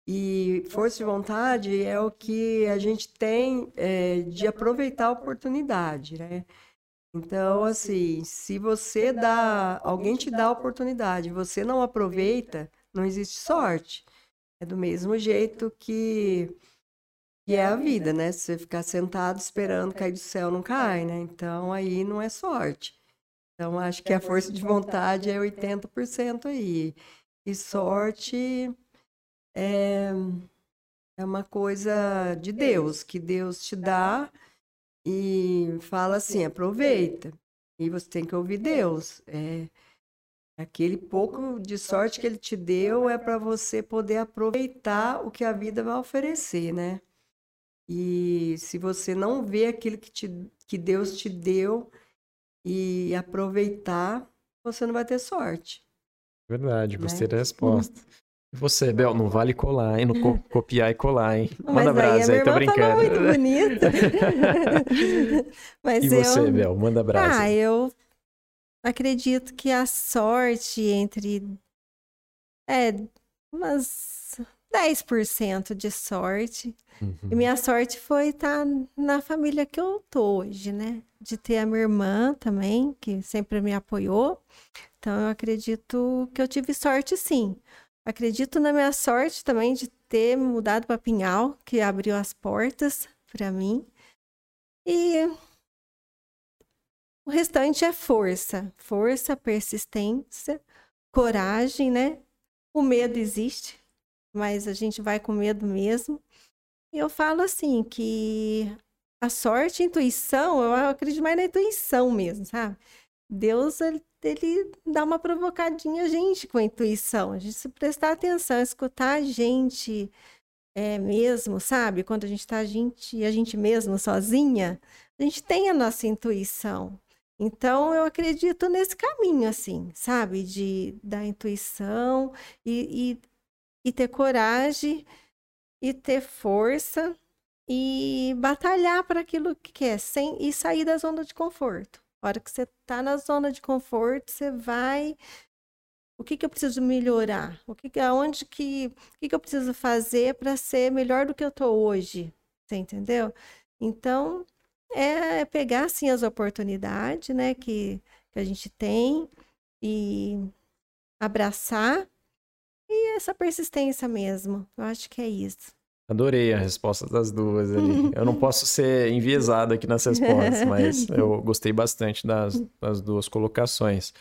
E força de vontade é o que a gente tem é, de aproveitar a oportunidade, né? Então, assim, se você dá, alguém te dá a oportunidade, você não aproveita, não existe sorte. É do mesmo jeito que, que é a vida, né? Se você ficar sentado esperando cair do céu, não cai, né? Então, aí não é sorte. Então, acho que a força de vontade é 80% aí. E sorte é, é uma coisa de Deus, que Deus te dá e fala assim, aproveita. E você tem que ouvir Deus. É, aquele pouco de sorte que ele te deu é para você poder aproveitar o que a vida vai oferecer, né? E se você não vê aquilo que, te, que Deus te deu e aproveitar, você não vai ter sorte. Verdade, Né? gostei da resposta. E você, Bel, não vale colar, hein? Não co- copiar e colar, hein? Manda brasa aí, tô brincando. muito bonito. Mas E você, eu... Bel, manda brasa. Ah, eu acredito que a sorte entre é umas 10% de sorte. E Uhum. minha sorte foi estar na família que eu tô hoje, né? De ter a minha irmã também, que sempre me apoiou. Então eu acredito que eu tive sorte sim. Acredito na minha sorte também de ter mudado para Pinhal, que abriu as portas para mim. E o restante é força, força, persistência, coragem, né? O medo existe, mas a gente vai com medo mesmo. E eu falo assim que a sorte, a intuição, eu acredito mais na intuição mesmo, sabe? Deus, ele, ele dá uma provocadinha a gente com a intuição. A gente se prestar atenção, escutar a gente é, mesmo, sabe? Quando a gente está a gente, a gente mesmo sozinha, a gente tem a nossa intuição. Então, eu acredito nesse caminho, assim, sabe? De, da intuição e, e, e ter coragem e ter força e batalhar para aquilo que quer, sem e sair da zona de conforto. A hora que você está na zona de conforto, você vai. O que, que eu preciso melhorar? O que, aonde que, o que, que eu preciso fazer para ser melhor do que eu estou hoje? Você entendeu? Então, é pegar assim as oportunidades, né, que, que a gente tem e abraçar e essa persistência mesmo. Eu acho que é isso. Adorei a resposta das duas ali. Eu não posso ser enviesado aqui nas respostas, mas eu gostei bastante das, das duas colocações.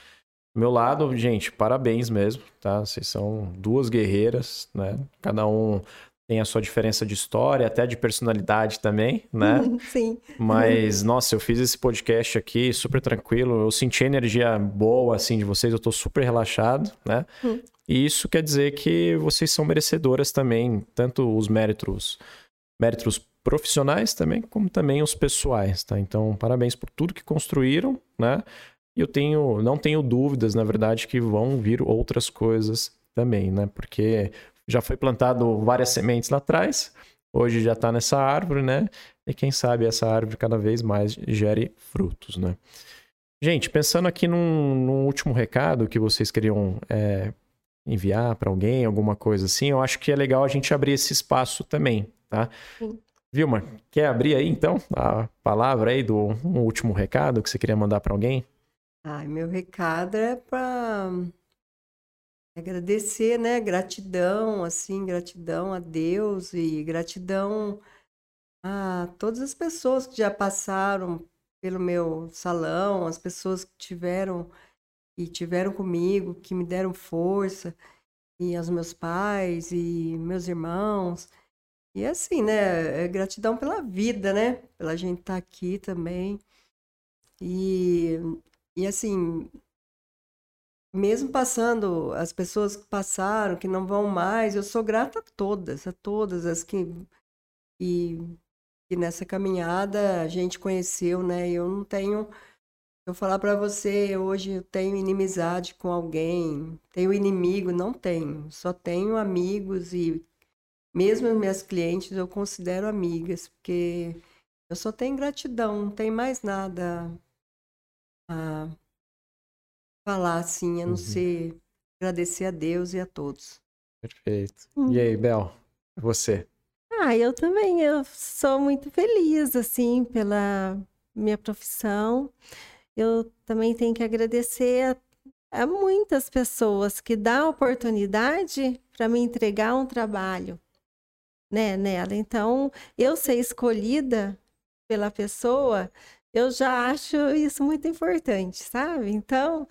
Do meu lado, gente, parabéns mesmo, tá? Vocês são duas guerreiras, né? Cada um tem a sua diferença de história, até de personalidade também, né? Sim. Mas, nossa, eu fiz esse podcast aqui super tranquilo, eu senti energia boa, assim, de vocês, eu tô super relaxado, né? Hum. E isso quer dizer que vocês são merecedoras também, tanto os méritos, méritos profissionais também, como também os pessoais, tá? Então, parabéns por tudo que construíram, né? E eu tenho, não tenho dúvidas, na verdade, que vão vir outras coisas também, né? Porque já foi plantado várias sementes lá atrás, hoje já está nessa árvore, né? E quem sabe essa árvore cada vez mais gere frutos, né? Gente, pensando aqui num, num último recado que vocês queriam é, enviar para alguém, alguma coisa assim, eu acho que é legal a gente abrir esse espaço também, tá? Sim. Vilma, quer abrir aí então a palavra aí do um último recado que você queria mandar para alguém? Ai, meu recado é para agradecer, né? Gratidão, assim, gratidão a Deus e gratidão a todas as pessoas que já passaram pelo meu salão, as pessoas que tiveram e tiveram comigo, que me deram força, e aos meus pais e meus irmãos. E assim, né? É gratidão pela vida, né? Pela gente estar tá aqui também. E, e assim, mesmo passando, as pessoas que passaram, que não vão mais, eu sou grata a todas, a todas as que, e, que nessa caminhada a gente conheceu, né? Eu não tenho eu falar para você, hoje eu tenho inimizade com alguém, tenho inimigo, não tenho. Só tenho amigos e mesmo minhas clientes eu considero amigas, porque eu só tenho gratidão, não tem mais nada a falar assim, a não uhum. ser agradecer a Deus e a todos. Perfeito. Uhum. E aí, Bel, você? Ah, eu também, eu sou muito feliz, assim, pela minha profissão eu também tenho que agradecer a, a muitas pessoas que dão oportunidade para me entregar um trabalho né, nela. Então, eu ser escolhida pela pessoa, eu já acho isso muito importante, sabe? Então,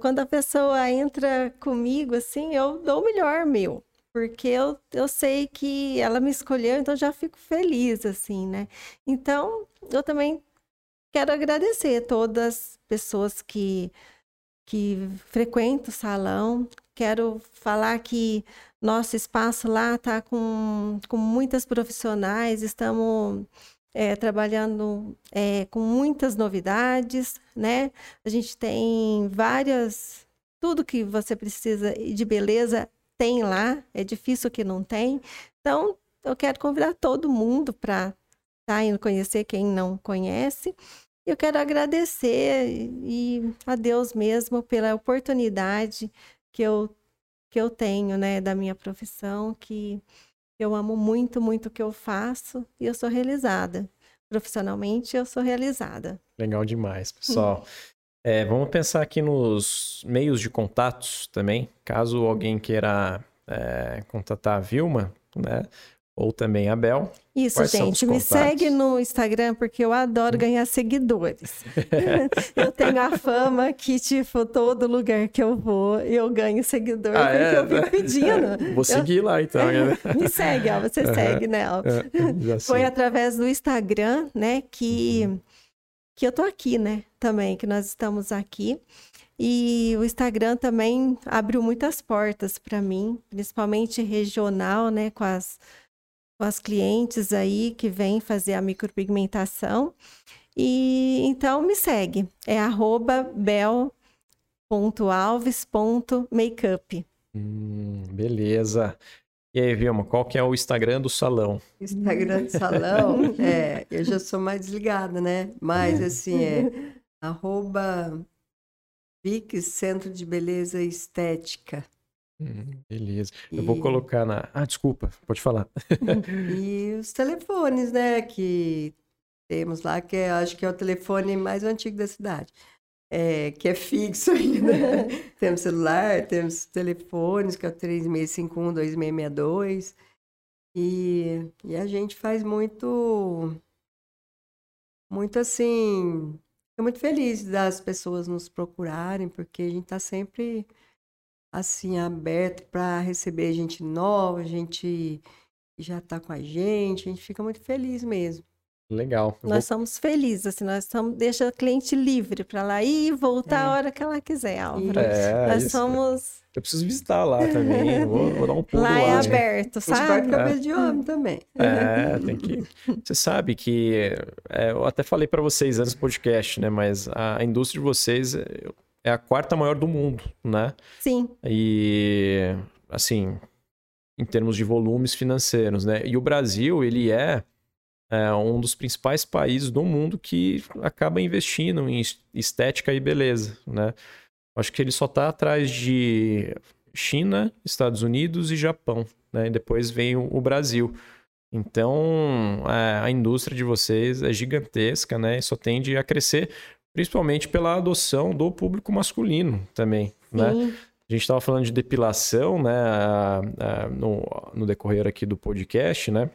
quando a pessoa entra comigo, assim, eu dou o melhor meu. Porque eu, eu sei que ela me escolheu, então já fico feliz, assim, né? Então, eu também Quero agradecer todas as pessoas que, que frequentam o salão. Quero falar que nosso espaço lá está com, com muitas profissionais, estamos é, trabalhando é, com muitas novidades, né? A gente tem várias, tudo que você precisa de beleza tem lá, é difícil que não tem. Então, eu quero convidar todo mundo para estar tá indo conhecer quem não conhece. Eu quero agradecer e a Deus mesmo pela oportunidade que eu, que eu tenho, né, da minha profissão, que eu amo muito, muito o que eu faço e eu sou realizada. Profissionalmente, eu sou realizada. Legal demais, pessoal. é, vamos pensar aqui nos meios de contatos também. Caso alguém queira é, contatar a Vilma, né? Ou também a Bel. Isso, Quais gente. Me segue no Instagram porque eu adoro ganhar seguidores. eu tenho a fama que, tipo, todo lugar que eu vou, eu ganho seguidor Ah, é? eu fico pedindo. Vou seguir lá então. né? Me segue, ó. Você segue, né? É, já Foi através do Instagram, né, que, Uhum. que eu tô aqui, né, também, que nós estamos aqui. E o Instagram também abriu muitas portas para mim, principalmente regional, né, com as, as clientes aí que vêm fazer a micropigmentação. E então me segue, é bel.alves.makeup. Hum, beleza. E aí, Vilma, qual que é o Instagram do salão? Instagram do salão, é, eu já sou mais desligada, né? Mas assim, é arroba Vic Centro de Beleza Estética. Hum, beleza. Eu vou E- colocar na. Ah, desculpa, pode falar. E os telefones, né, que temos lá, que é, acho que é o telefone mais antigo da cidade. É, que é fixo ainda. temos celular, temos telefones, que é o 3651-2662. E, e a gente faz muito, muito assim, é muito feliz das pessoas nos procurarem, porque a gente está sempre assim, aberto para receber gente nova, gente que já está com a gente, a gente fica muito feliz mesmo. Legal. Eu Nós somos felizes, assim, nós somos, deixa a cliente livre para ela ir e voltar É. a hora que ela quiser, Álvaro. É, nós isso. somos. Eu preciso visitar lá também. Vou, vou dar um pulo lá. Lá é hein? aberto, A gente corta sabe? cabelo de homem também. É, tem que. Você sabe que. é, eu até falei pra vocês antes do podcast, né? Mas a indústria de vocês é é a quarta maior do mundo, né? Sim, E, assim, em termos de volumes financeiros, né? E o Brasil, ele é, é, um dos principais países do mundo que acaba investindo em es- estética e beleza, né? Acho que ele só tá atrás de China, Estados Unidos e Japão, né? E depois vem o, o Brasil. Então, é, a indústria de vocês é gigantesca, né? E só tende a crescer, principalmente pela adoção do público masculino também, né? sim. A gente estava falando de depilação, né, no, no decorrer aqui do podcast, né?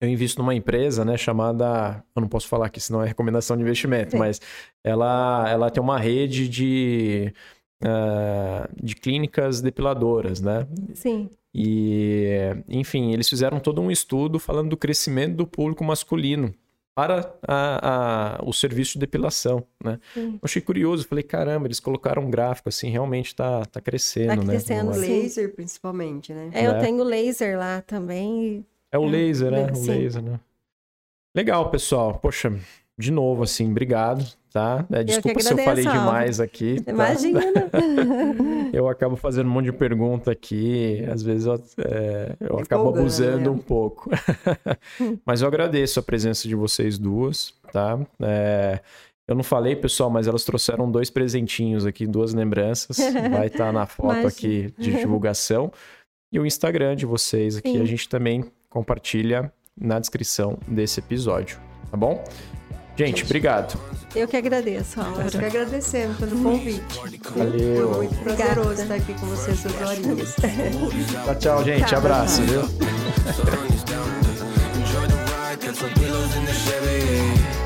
Eu invisto numa empresa, né, chamada, eu não posso falar aqui, senão é recomendação de investimento, Sim. mas ela, ela tem uma rede de, ah, de clínicas depiladoras, né? Sim. E, enfim, eles fizeram todo um estudo falando do crescimento do público masculino para a- a- o serviço de depilação, né? Sim. Eu achei curioso, falei, caramba, eles colocaram um gráfico assim, realmente tá, tá crescendo, Tá né? crescendo, O é- sim. laser, principalmente, né? É, eu É. tenho laser lá também. É o É, laser, né? O sim. laser, né? Legal, pessoal. Poxa, de novo, assim, obrigado, tá? É, desculpa se eu falei demais aqui. tá? Imagina. Eu acabo fazendo um monte de pergunta aqui, às vezes eu, é, eu acabo abusando né? um pouco. mas eu agradeço a presença de vocês duas, tá? É, eu não falei, pessoal, mas elas trouxeram dois presentinhos aqui, duas lembranças. Vai estar na foto aqui de divulgação. E o Instagram de vocês aqui, Sim. a gente também compartilha na descrição desse episódio, tá bom? Gente, obrigado. Eu que agradeço. Nós que agradecemos pelo convite. Valeu. Foi muito prazeroso estar aqui com você essas horinhas. Tchau, tchau, gente. Tchau. Abraço, viu?